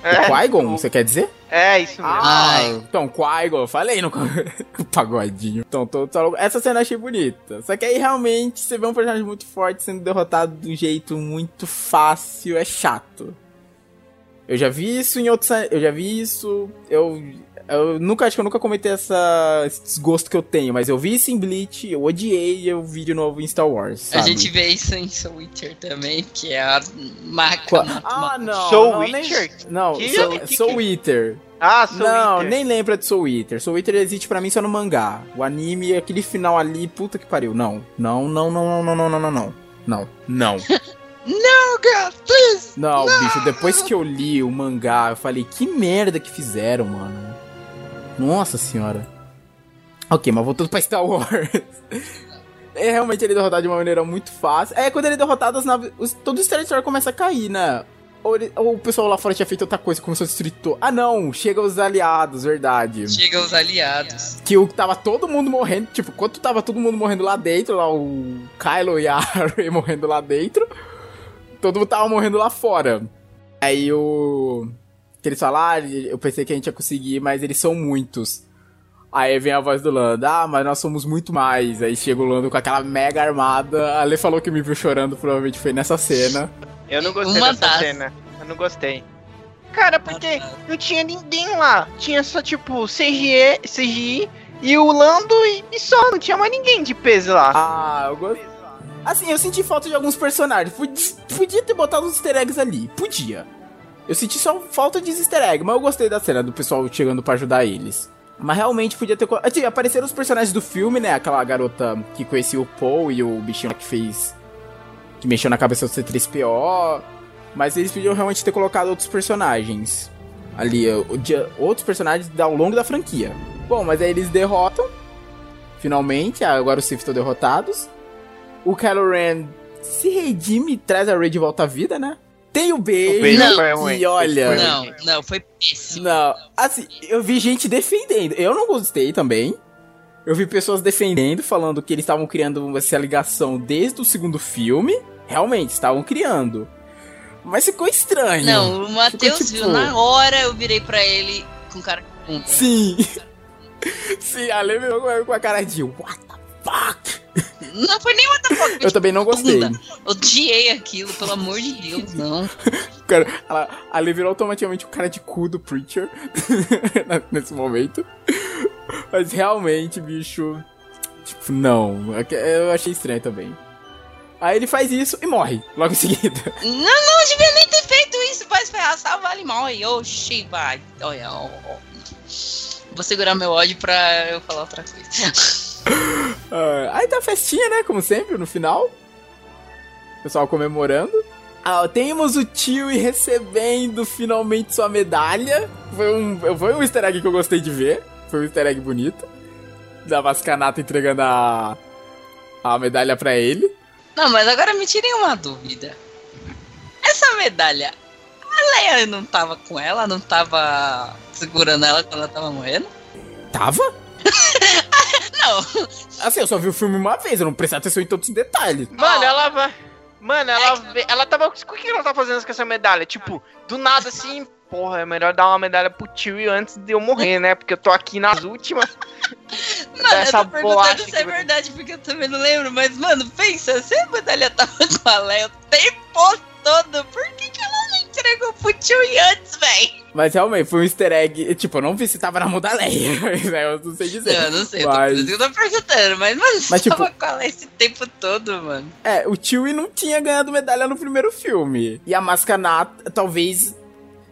É, o Qui-Gon, você quer dizer? é isso mesmo. Ah, Ai. então, Qui-Gon, eu falei no o pagodinho. Então, tô, tô- essa cena eu achei bonita. Só que aí realmente você vê um personagem muito forte sendo derrotado de um jeito muito fácil, é chato. Eu já vi isso em outros. Eu já vi isso. Eu. Eu nunca acho que eu nunca comentei essa, esse desgosto que eu tenho, mas eu vi isso em Bleach, eu odiei e eu vi de novo em Star Wars. A sabe? gente vê isso em Soul Witcher também, que é a marca. Muito Ah, não. Soul não, nem- Witcher? Não, Que- Soul, que- Soul que- Witcher. Ah, Soul não, Eater. nem lembra de Soul Eater. Soul Eater existe pra mim só no mangá. O anime, aquele final ali, puta que pariu. Não, não, não, não, não, não, não, não, não. Não, não. Oh, God, please! Não, bicho, depois que eu li o mangá, eu falei, que merda que fizeram, mano. Nossa senhora. Ok, mas voltando pra Star Wars. É realmente ele é derrotado de uma maneira muito fácil. É, quando ele é derrotado, as naves. Os, todo o Star Destroyer começa a cair, né? Ou, ele- ou o pessoal lá fora tinha feito outra coisa, começou a destruir. Ah, não, chega os aliados, verdade. Chegam os aliados. Que o tava todo mundo morrendo. Tipo, quando tava todo mundo morrendo lá dentro, lá o Kylo e a Rey morrendo lá dentro, todo mundo tava morrendo lá fora. Aí o. Que eles falaram, ah, eu pensei que a gente ia conseguir, mas eles são muitos. Aí vem a voz do Lando, ah, mas nós somos muito mais. Aí chega o Lando com aquela mega armada. A Lê falou que me viu chorando, provavelmente foi nessa cena. Eu não gostei Uma dessa das- cena. Eu não gostei. Cara, porque não tinha ninguém lá. Tinha só, tipo, CGI, CGI e o Lando e, e só. Não tinha mais ninguém de peso lá. Ah, eu gostei. Assim, eu senti falta de alguns personagens. Podia, ter botado uns easter eggs ali. Podia. Eu senti só falta de easter egg, mas eu gostei da cena do pessoal chegando pra ajudar eles. Mas realmente podia ter. Assim, apareceram os personagens do filme, né? Aquela garota que conhecia o Paul e o bichinho que fez. que mexeu na cabeça do C3PO. Mas eles podiam realmente ter colocado outros personagens. Ali, outros personagens ao longo da franquia. Bom, mas aí eles derrotam. Finalmente, agora os Sith estão derrotados. O Kylo Ren se redime e traz a Rey de volta à vida, né? Tem o beijo. beijo Não. foi ruim. E olha. Não, não, foi péssimo. Não, assim, eu vi gente defendendo. Eu não gostei também. Eu vi pessoas defendendo, falando que eles estavam criando essa ligação desde o segundo filme. Realmente, estavam criando. Mas ficou estranho. Não, o Matheus tipo- viu, na hora eu virei pra ele com cara. Sim. Sim, a Lê com a cara de What the fuck? Não foi nem fuck, Eu também não gostei. bunda. Odiei aquilo, pelo amor de Deus, não. Cara, ela, a Lê virou automaticamente o cara de cu do Preacher nesse momento. Mas realmente, bicho. Tipo, não. Eu achei estranho também. Aí ele faz isso e morre logo em seguida. Não, não devia nem ter feito isso, vai se ferrar, salva ele morre. Oxi, vai. Olha, ó, ó. Vou segurar meu ódio pra eu falar outra coisa. Ah, aí tá a festinha, né? Como sempre, no final. Pessoal comemorando. Ah, temos o tio recebendo finalmente sua medalha. Foi um, foi um easter egg que eu gostei de ver. Foi um easter egg bonito. Da Vascanata entregando a, a medalha pra ele. Não, mas agora me tirem uma dúvida. Essa medalha, a Leia não tava com ela? Não tava segurando ela quando ela tava morrendo? Tava? Não. Assim, eu só vi o filme uma vez, eu não prestei atenção em todos os detalhes. Mano, ela vai. Mano, ela, É ela tava. O que ela tá fazendo com essa medalha? Tipo, do nada assim, porra, é melhor dar uma medalha pro tio antes de eu morrer, né? Porque eu tô aqui nas últimas. Mano, Dessa eu tô perguntando se é verdade, porque eu também não lembro. Mas, mano, pensa, se a medalha tava com a Leia o tempo todo, por que, que ela não entregou pro tio antes, velho. Mas realmente, foi um easter egg. Tipo, eu não vi se tava na mão da Leia. eu não sei dizer. Eu não sei, Mas- eu tô, eu tô perguntando, mas, mas, Mas, tipo- tava com ela esse tempo todo, mano. É, o Chewie não tinha ganhado medalha no primeiro filme. E a Mascanata, talvez.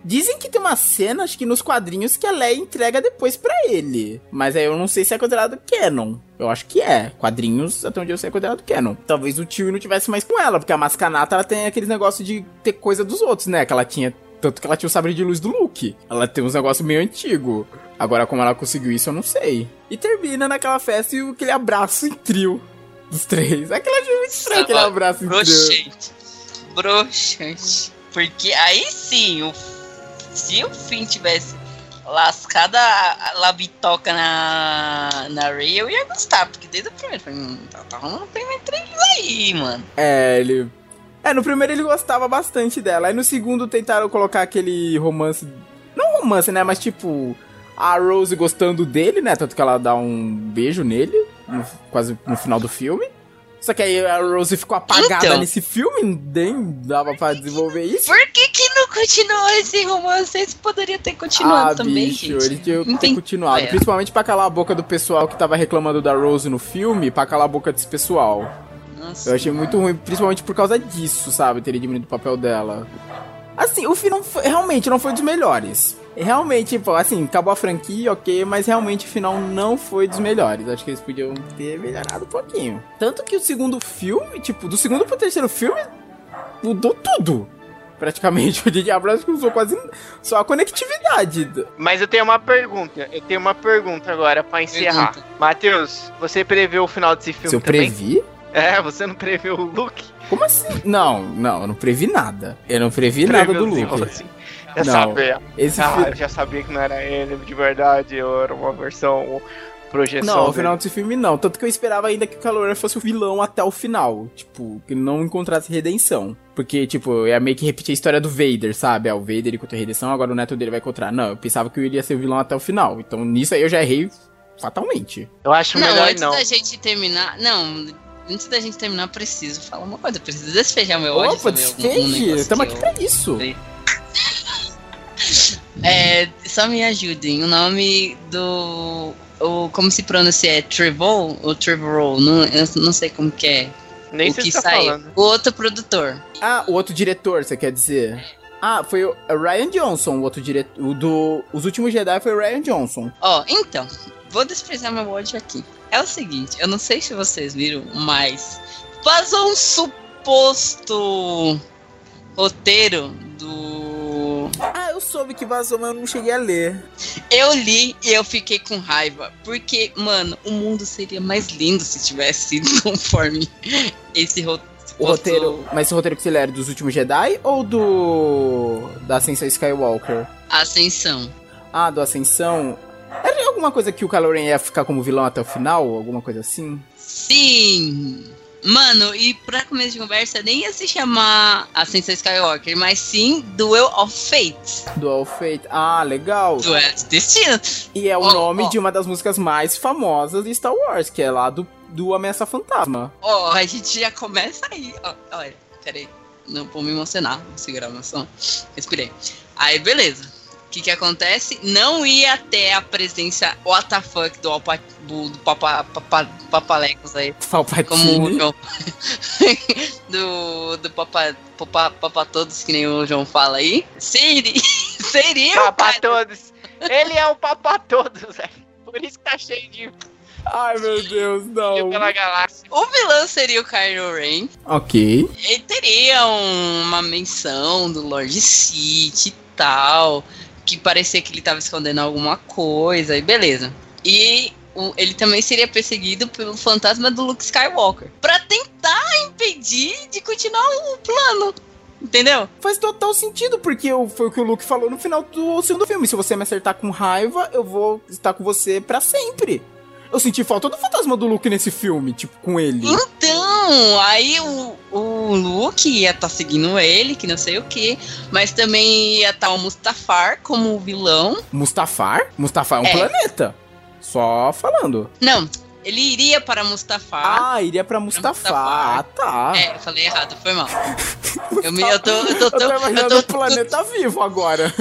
Dizem que tem uma cena, acho que nos quadrinhos, que a Leia entrega depois pra ele. Mas aí eu não sei se é considerado canon. Eu acho que é. Quadrinhos, até onde eu sei, é considerado canon. Talvez o Chewie não tivesse mais com ela, porque a Mascanata, ela tem aqueles negócios de ter coisa dos outros, né? Que ela tinha... Tanto que ela tinha o sabre de luz do Luke. Ela tem uns negócios meio antigo. Agora, como ela conseguiu isso, eu não sei. E termina naquela festa e aquele abraço em trio dos três. Aquela achei muito estranho, aquele abraço em trio. Broxante. Broxante. Porque aí sim, o, se o Finn tivesse lascado a labitoca na, na Ray, eu ia gostar. Porque desde o primeiro, falei, hum, tá, tá primeiro trailer aí, mano. É, ele. É, no primeiro ele gostava bastante dela. Aí no segundo tentaram colocar aquele romance. Não romance, né? Mas tipo. A Rose gostando dele, né? Tanto que ela dá um beijo nele. no- quase no final do filme. Só que aí a Rose ficou apagada Então. nesse filme, nem dava pra desenvolver isso. Por que que não continuou esse romance? Esse poderia ter continuado ah, também, bicho, gente. ele tinha que ter continuado. É. Principalmente pra calar a boca do pessoal que tava reclamando da Rose no filme, pra calar a boca desse pessoal. Nossa. Eu achei muito ruim, principalmente por causa disso, sabe? Teria diminuído o papel dela. Assim, o final foi- realmente não foi dos melhores. Realmente, tipo, assim, acabou a franquia, ok, mas realmente o final não foi dos melhores. Acho que eles podiam ter melhorado um pouquinho. Tanto que o segundo filme, tipo, do segundo pro terceiro filme, mudou tudo. Praticamente, o J.J. Abrams usou quase só a conectividade. Mas eu tenho uma pergunta. Eu tenho uma pergunta agora pra encerrar. Pergunta. Matheus, você preveu o final desse filme Se eu também? previ? É, você não preveu o Luke? Como assim? Não, não, eu não previ nada. Eu não previ nada do Luke. assim. Já Não. sabia. Esse Ah, filme. eu já sabia que não era ele de verdade, eu era uma versão projeção. Não, o final desse filme não. Tanto que eu esperava ainda que o Kylo Ren fosse o vilão até o final. Tipo, que não encontrasse redenção. Porque, tipo, eu ia meio que repetir a história do Vader, sabe? Ah, o Vader encontrou redenção, agora o neto dele vai encontrar. Não, eu pensava que ele ia ser o vilão até o final. Então nisso aí eu já errei fatalmente. Eu acho Não, melhor antes não. da gente terminar. Não, antes da gente terminar, eu preciso falar uma coisa. Eu preciso despejar meu ódio. Opa, Tamo que aqui eu- pra isso. Sei. É, só me ajudem. O nome do. O, como se pronuncia? É Trevor ou Trevorrow? Não, eu não sei como que é. Nem o sei que tá saiu. falando. O outro produtor. Ah, o outro diretor, você quer dizer? Ah, foi o Ryan Johnson, o outro diretor. O do. Os últimos Jedi foi o Ryan Johnson. Ó, então, vou desprezar meu ódio aqui. É o seguinte, eu não sei se vocês viram, mas vazou um suposto roteiro do. Ah, eu soube que vazou, mas eu não cheguei a ler. Eu li e eu fiquei com raiva. Porque, mano, o mundo seria mais lindo se tivesse sido conforme esse ro- O roteiro. Mas esse roteiro que você lê era dos últimos Jedi ou do. Da Ascensão Skywalker? Ascensão. Ah, do Ascensão. Era alguma coisa que o Kylo Ren ia ficar como vilão até o final? Alguma coisa assim? Sim! Mano, e pra começo de conversa, nem ia se chamar Ascensão Skywalker, mas sim Duel of Fate. Dual Fate. Ah, legal. Duel de Destino. E é o Ó, nome ó. de uma das músicas mais famosas de Star Wars, que é lá do, do Ameaça Fantasma. Ó, a gente já começa aí. Olha, peraí. Não vou me emocionar. Vou segurar a emoção. Respirei. Aí, beleza. O que que acontece? Não ia ter a presença WTF do, Alpa, do, do Papa, Papa, Papalecos aí. Palpatine. Como o João. do do Papa, Papa, Papa Todos, que nem o João fala aí. Seria. Seria. o Papa cara- todos. Ele é o papa todos, velho. Por isso que tá cheio de Ai, meu Deus, não. pela galáxia. O vilão seria o Kylo Ren. Ok. ele teria um- uma menção do Lord City e tal, que parecia que ele tava escondendo alguma coisa, e beleza. E o- ele também seria perseguido pelo fantasma do Luke Skywalker, Pra tentar impedir de continuar o plano. Entendeu? Faz total sentido, porque eu- foi o que o Luke falou no final do segundo filme. Se você me acertar com raiva, eu vou estar com você pra sempre. Eu senti falta do fantasma do Luke nesse filme, tipo, com ele. Então, aí o, o Luke ia estar seguindo ele, que não sei o que, mas também ia estar o Mustafar como vilão. Mustafar? Mustafar é um É. planeta. Só falando. Não, ele iria para Mustafar. Ah, iria pra Mustafar. Ah, tá. É, eu falei errado, foi mal. Eu, me, eu tô, eu tô, Eu tô imaginando eu o tô, planeta vivo agora.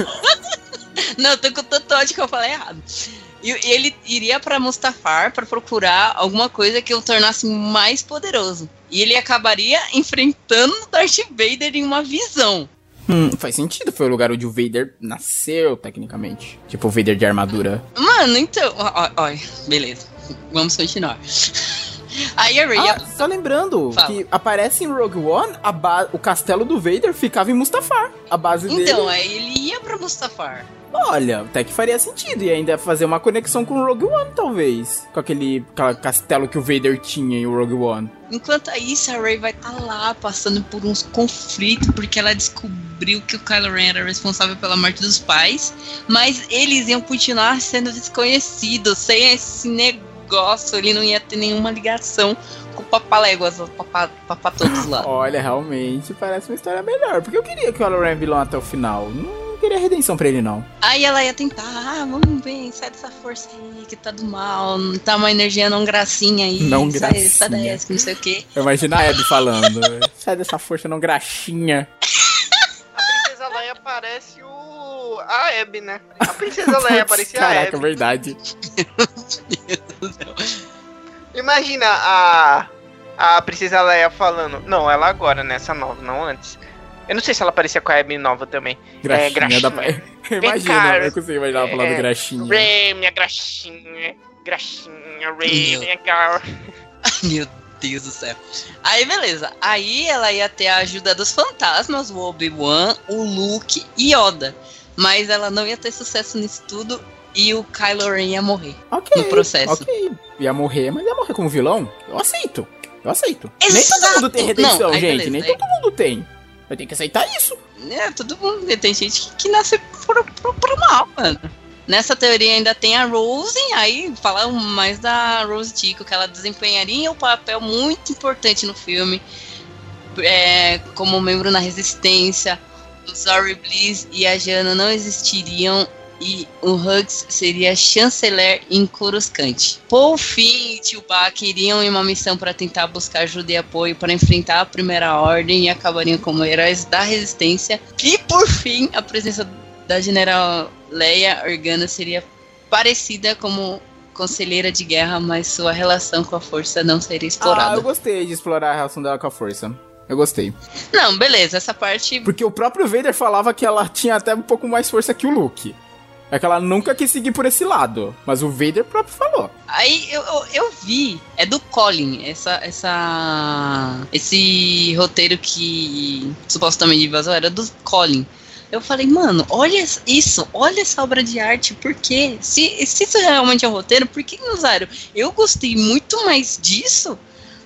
Não, eu tô com tanto ódio que eu falei errado. E ele iria pra Mustafar pra procurar alguma coisa que o tornasse mais poderoso. E ele acabaria enfrentando Darth Vader em uma visão. Hum, faz sentido, foi o lugar onde o Vader nasceu, tecnicamente. Tipo, o Vader de armadura. Mano, então. ó, beleza. Vamos continuar. Aí a Rey. Ah, só lembrando Fala. que aparece em Rogue One, a ba- o castelo do Vader ficava em Mustafar. A base dele. Então, aí ele ia pra Mustafar. Olha, até que faria sentido. E ainda fazer uma conexão com o Rogue One, talvez. Com aquele castelo que o Vader tinha em Rogue One. Enquanto isso, a Rey vai estar lá passando por uns conflitos, porque ela descobriu que o Kylo Ren era responsável pela morte dos pais, mas eles iam continuar sendo desconhecidos, sem esse negócio, ele não ia ter nenhuma ligação com o Papaléguas, o papá, papá todos lá. Olha, realmente parece uma história melhor. Porque eu queria que o é vilão até o final. Não queria redenção pra ele, não. Aí ela ia tentar, ah, vamos ver, sai dessa força aí que tá do mal, tá uma energia não gracinha aí, Não sai, gracinha. sai dessa, que não sei o quê. Eu imagino a Abby falando. Sai dessa força não graxinha. A Princesa Leia parece o... A Abby, né? A Princesa Leia parecia a Caraca, Abby. verdade. Imagina a... A Princesa Leia falando... Não, ela agora, nessa nova, não antes. Eu não sei se ela parecia com a Abby nova também. Graxinha, graxinha. da Imagina, cá, eu consigo imaginar ela falando é, graxinha. Ray, minha graxinha. Graxinha, Ray, Meu. minha gar... Meu Deus do céu. Aí, beleza. Aí ela ia ter a ajuda dos fantasmas, o Obi-Wan, o Luke e Yoda. Mas ela não ia ter sucesso nisso tudo e o Kylo Ren ia morrer. Ok. no processo. Ok. Ia morrer, mas ia morrer como vilão? Eu aceito. Eu aceito. Nem Exato. todo mundo tem redenção, Não, gente. beleza, Nem aí- todo mundo tem. Vai ter que aceitar isso. É, todo mundo. Tem gente que, que nasce por, por, por mal, mano. Nessa teoria ainda tem a Rose, aí fala mais da Rose Tico, que ela desempenharia um papel muito importante no filme, é, como membro na Resistência. O Zori Bliss e a Jana não existiriam e o Hughes seria chanceler em Coruscant. Por fim, e Chewbacca iriam em uma missão para tentar buscar ajuda e apoio para enfrentar a Primeira Ordem e acabariam como heróis da Resistência. E por fim, a presença da General Leia Organa seria parecida como conselheira de guerra, mas sua relação com a força não seria Ah, explorada. eu gostei de explorar a relação dela com a força. Eu gostei. Não, beleza, essa parte Porque o próprio Vader falava que ela tinha até um pouco mais força que o Luke. É que ela nunca quis seguir por esse lado. Mas o Vader próprio falou. Aí eu, eu, eu vi, é do Colin, essa, essa, esse roteiro que supostamente vazou era do Colin. Eu falei, mano, olha isso, olha essa obra de arte, por quê? Se, se isso realmente é um roteiro, por que não usaram? Eu gostei muito mais disso.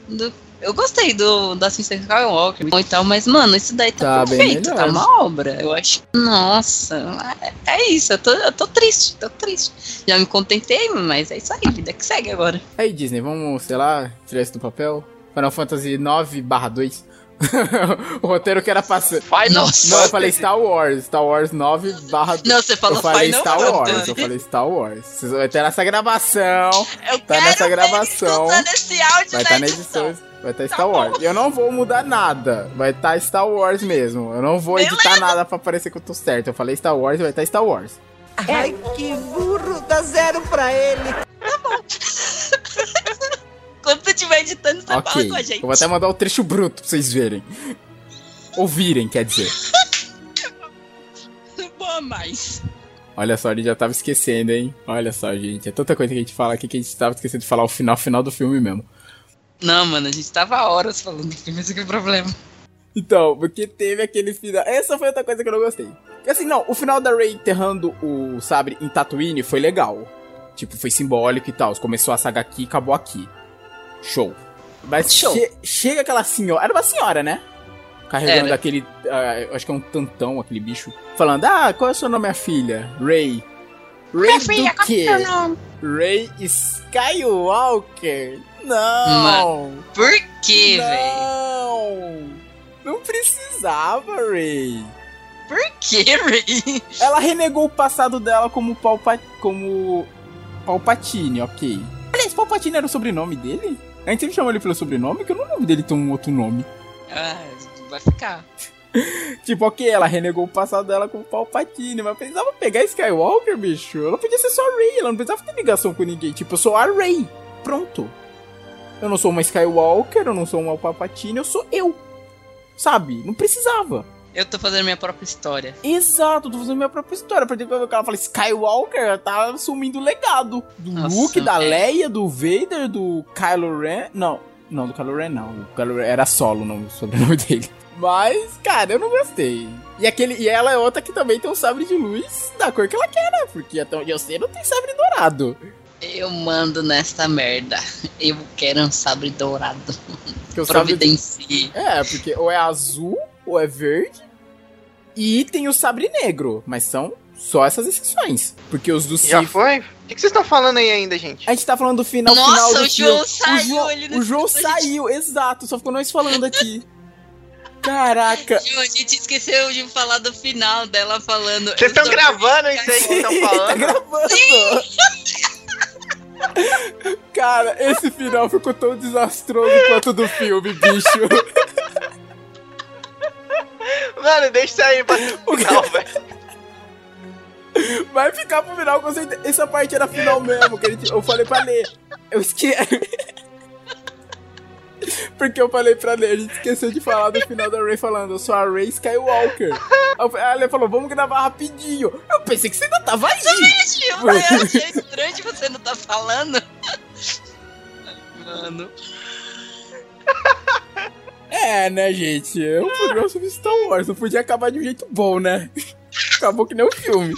do- eu gostei do da Ascensão Skywalker e tal, mas, mano, isso daí tá, Tá perfeito, tá uma obra. Eu acho. Nossa, é, é isso, eu tô, eu tô triste, tô triste. Já me contentei, mas é isso aí, vida que segue agora. Aí, Disney, vamos, sei lá, tirar isso do papel? Final Fantasy 9 2. o roteiro que era passando. Final Nossa. Não, eu falei Star Wars. Star Wars 9 barra Não, você falou Eu falei Final Star Fantasy. Wars, eu falei Star Wars. Vocês vão ter essa gravação. Eu Tá quero nessa gravação. Vai estar na edição. Vai estar Star Wars. Eu não vou mudar nada. Vai estar Star Wars mesmo. Eu não vou editar nada pra parecer que eu tô certo. Eu falei Star Wars e vai estar Star Wars. Ai, que burro, dá zero pra ele. Quando você estiver editando, você fala ok. com a gente. Eu vou até mandar o trecho bruto pra vocês verem. Ouvirem, quer dizer. Boa mais. Olha só, ele já tava esquecendo, hein? Olha só, gente. É tanta coisa que a gente fala aqui que a gente tava esquecendo de falar o final, final do filme mesmo. Não, mano, a gente tava horas falando do filme, esse que é o problema. Então, porque teve aquele final. Essa foi outra coisa que eu não gostei. Porque assim, não, o final da Rey enterrando o sabre em Tatooine foi legal. Tipo, foi simbólico e tal. Começou a saga aqui e acabou aqui. Show. Mas Show. che- chega aquela senhora. Era uma senhora, né? Carregando Era. aquele. eu acho que é um tantão, aquele bicho. Falando, ah, qual é o seu nome, minha filha? Rey. Rey do quê? Rey Skywalker? Não! Por quê, velho? Não! Não precisava, Ray. Por quê, Ray? Ela renegou o passado dela como Palpa... como Palpatine, ok. Aliás, Palpatine era o sobrenome dele? A gente sempre chamou ele pelo sobrenome, que eu não lembro dele ter um outro nome. Ah, vai ficar. tipo, ok, ela renegou o passado dela com o Palpatine, mas precisava pegar Skywalker, bicho. Ela podia ser só a Rey, ela não precisava ter ligação com ninguém. Tipo, eu sou a Rey. Pronto. Eu não sou uma Skywalker, eu não sou uma Palpatine, eu sou eu. Sabe? Não precisava. Eu tô fazendo minha própria história. Exato, tô fazendo minha própria história. Porque quando ela fala Skywalker, tá assumindo o legado. Do Nossa, Luke, da é. Leia, do Vader, do Kylo Ren. Não, não, do Kylo Ren não. O Kylo Ren era solo o nome- o sobrenome dele. Mas, cara, eu não gostei. E, aquele, e ela é outra que também tem um sabre de luz da cor que ela quer, né? Porque até onde eu sei, não tem sabre dourado. Eu mando nesta merda. Eu quero um sabre dourado. Porque o sabre Providencie. É, porque ou é azul ou é verde. E tem o sabre negro. Mas são só essas exceções. Porque os do Já Sith foi? O que, que vocês estão falando aí ainda, gente? A gente tá falando do final, Nossa, final do o João saiu, o João, ele o João a gente. saiu, exato. Só ficou nós falando aqui. Caraca. Tio, a gente esqueceu de falar do final dela falando. Vocês estão gravando isso aí que vocês estão tá falando? gravando. Cara, esse final ficou tão desastroso quanto o do filme, bicho. Mano, deixa isso aí pra final, velho. Vai ficar pro final com certeza. Essa parte era final mesmo, que a gente, eu falei pra ler. Eu esqueci. Porque eu falei pra ler, a gente esqueceu de falar do final da Ray falando, eu sou a Ray Skywalker. Aí a Lê falou, vamos gravar rapidinho. Eu pensei que você ainda tava aí. Tio, eu achei estranho de você não tá falando. Mano. É, né, gente? É um programa sobre Star Wars, não podia acabar de um jeito bom, né? Acabou que nem um filme.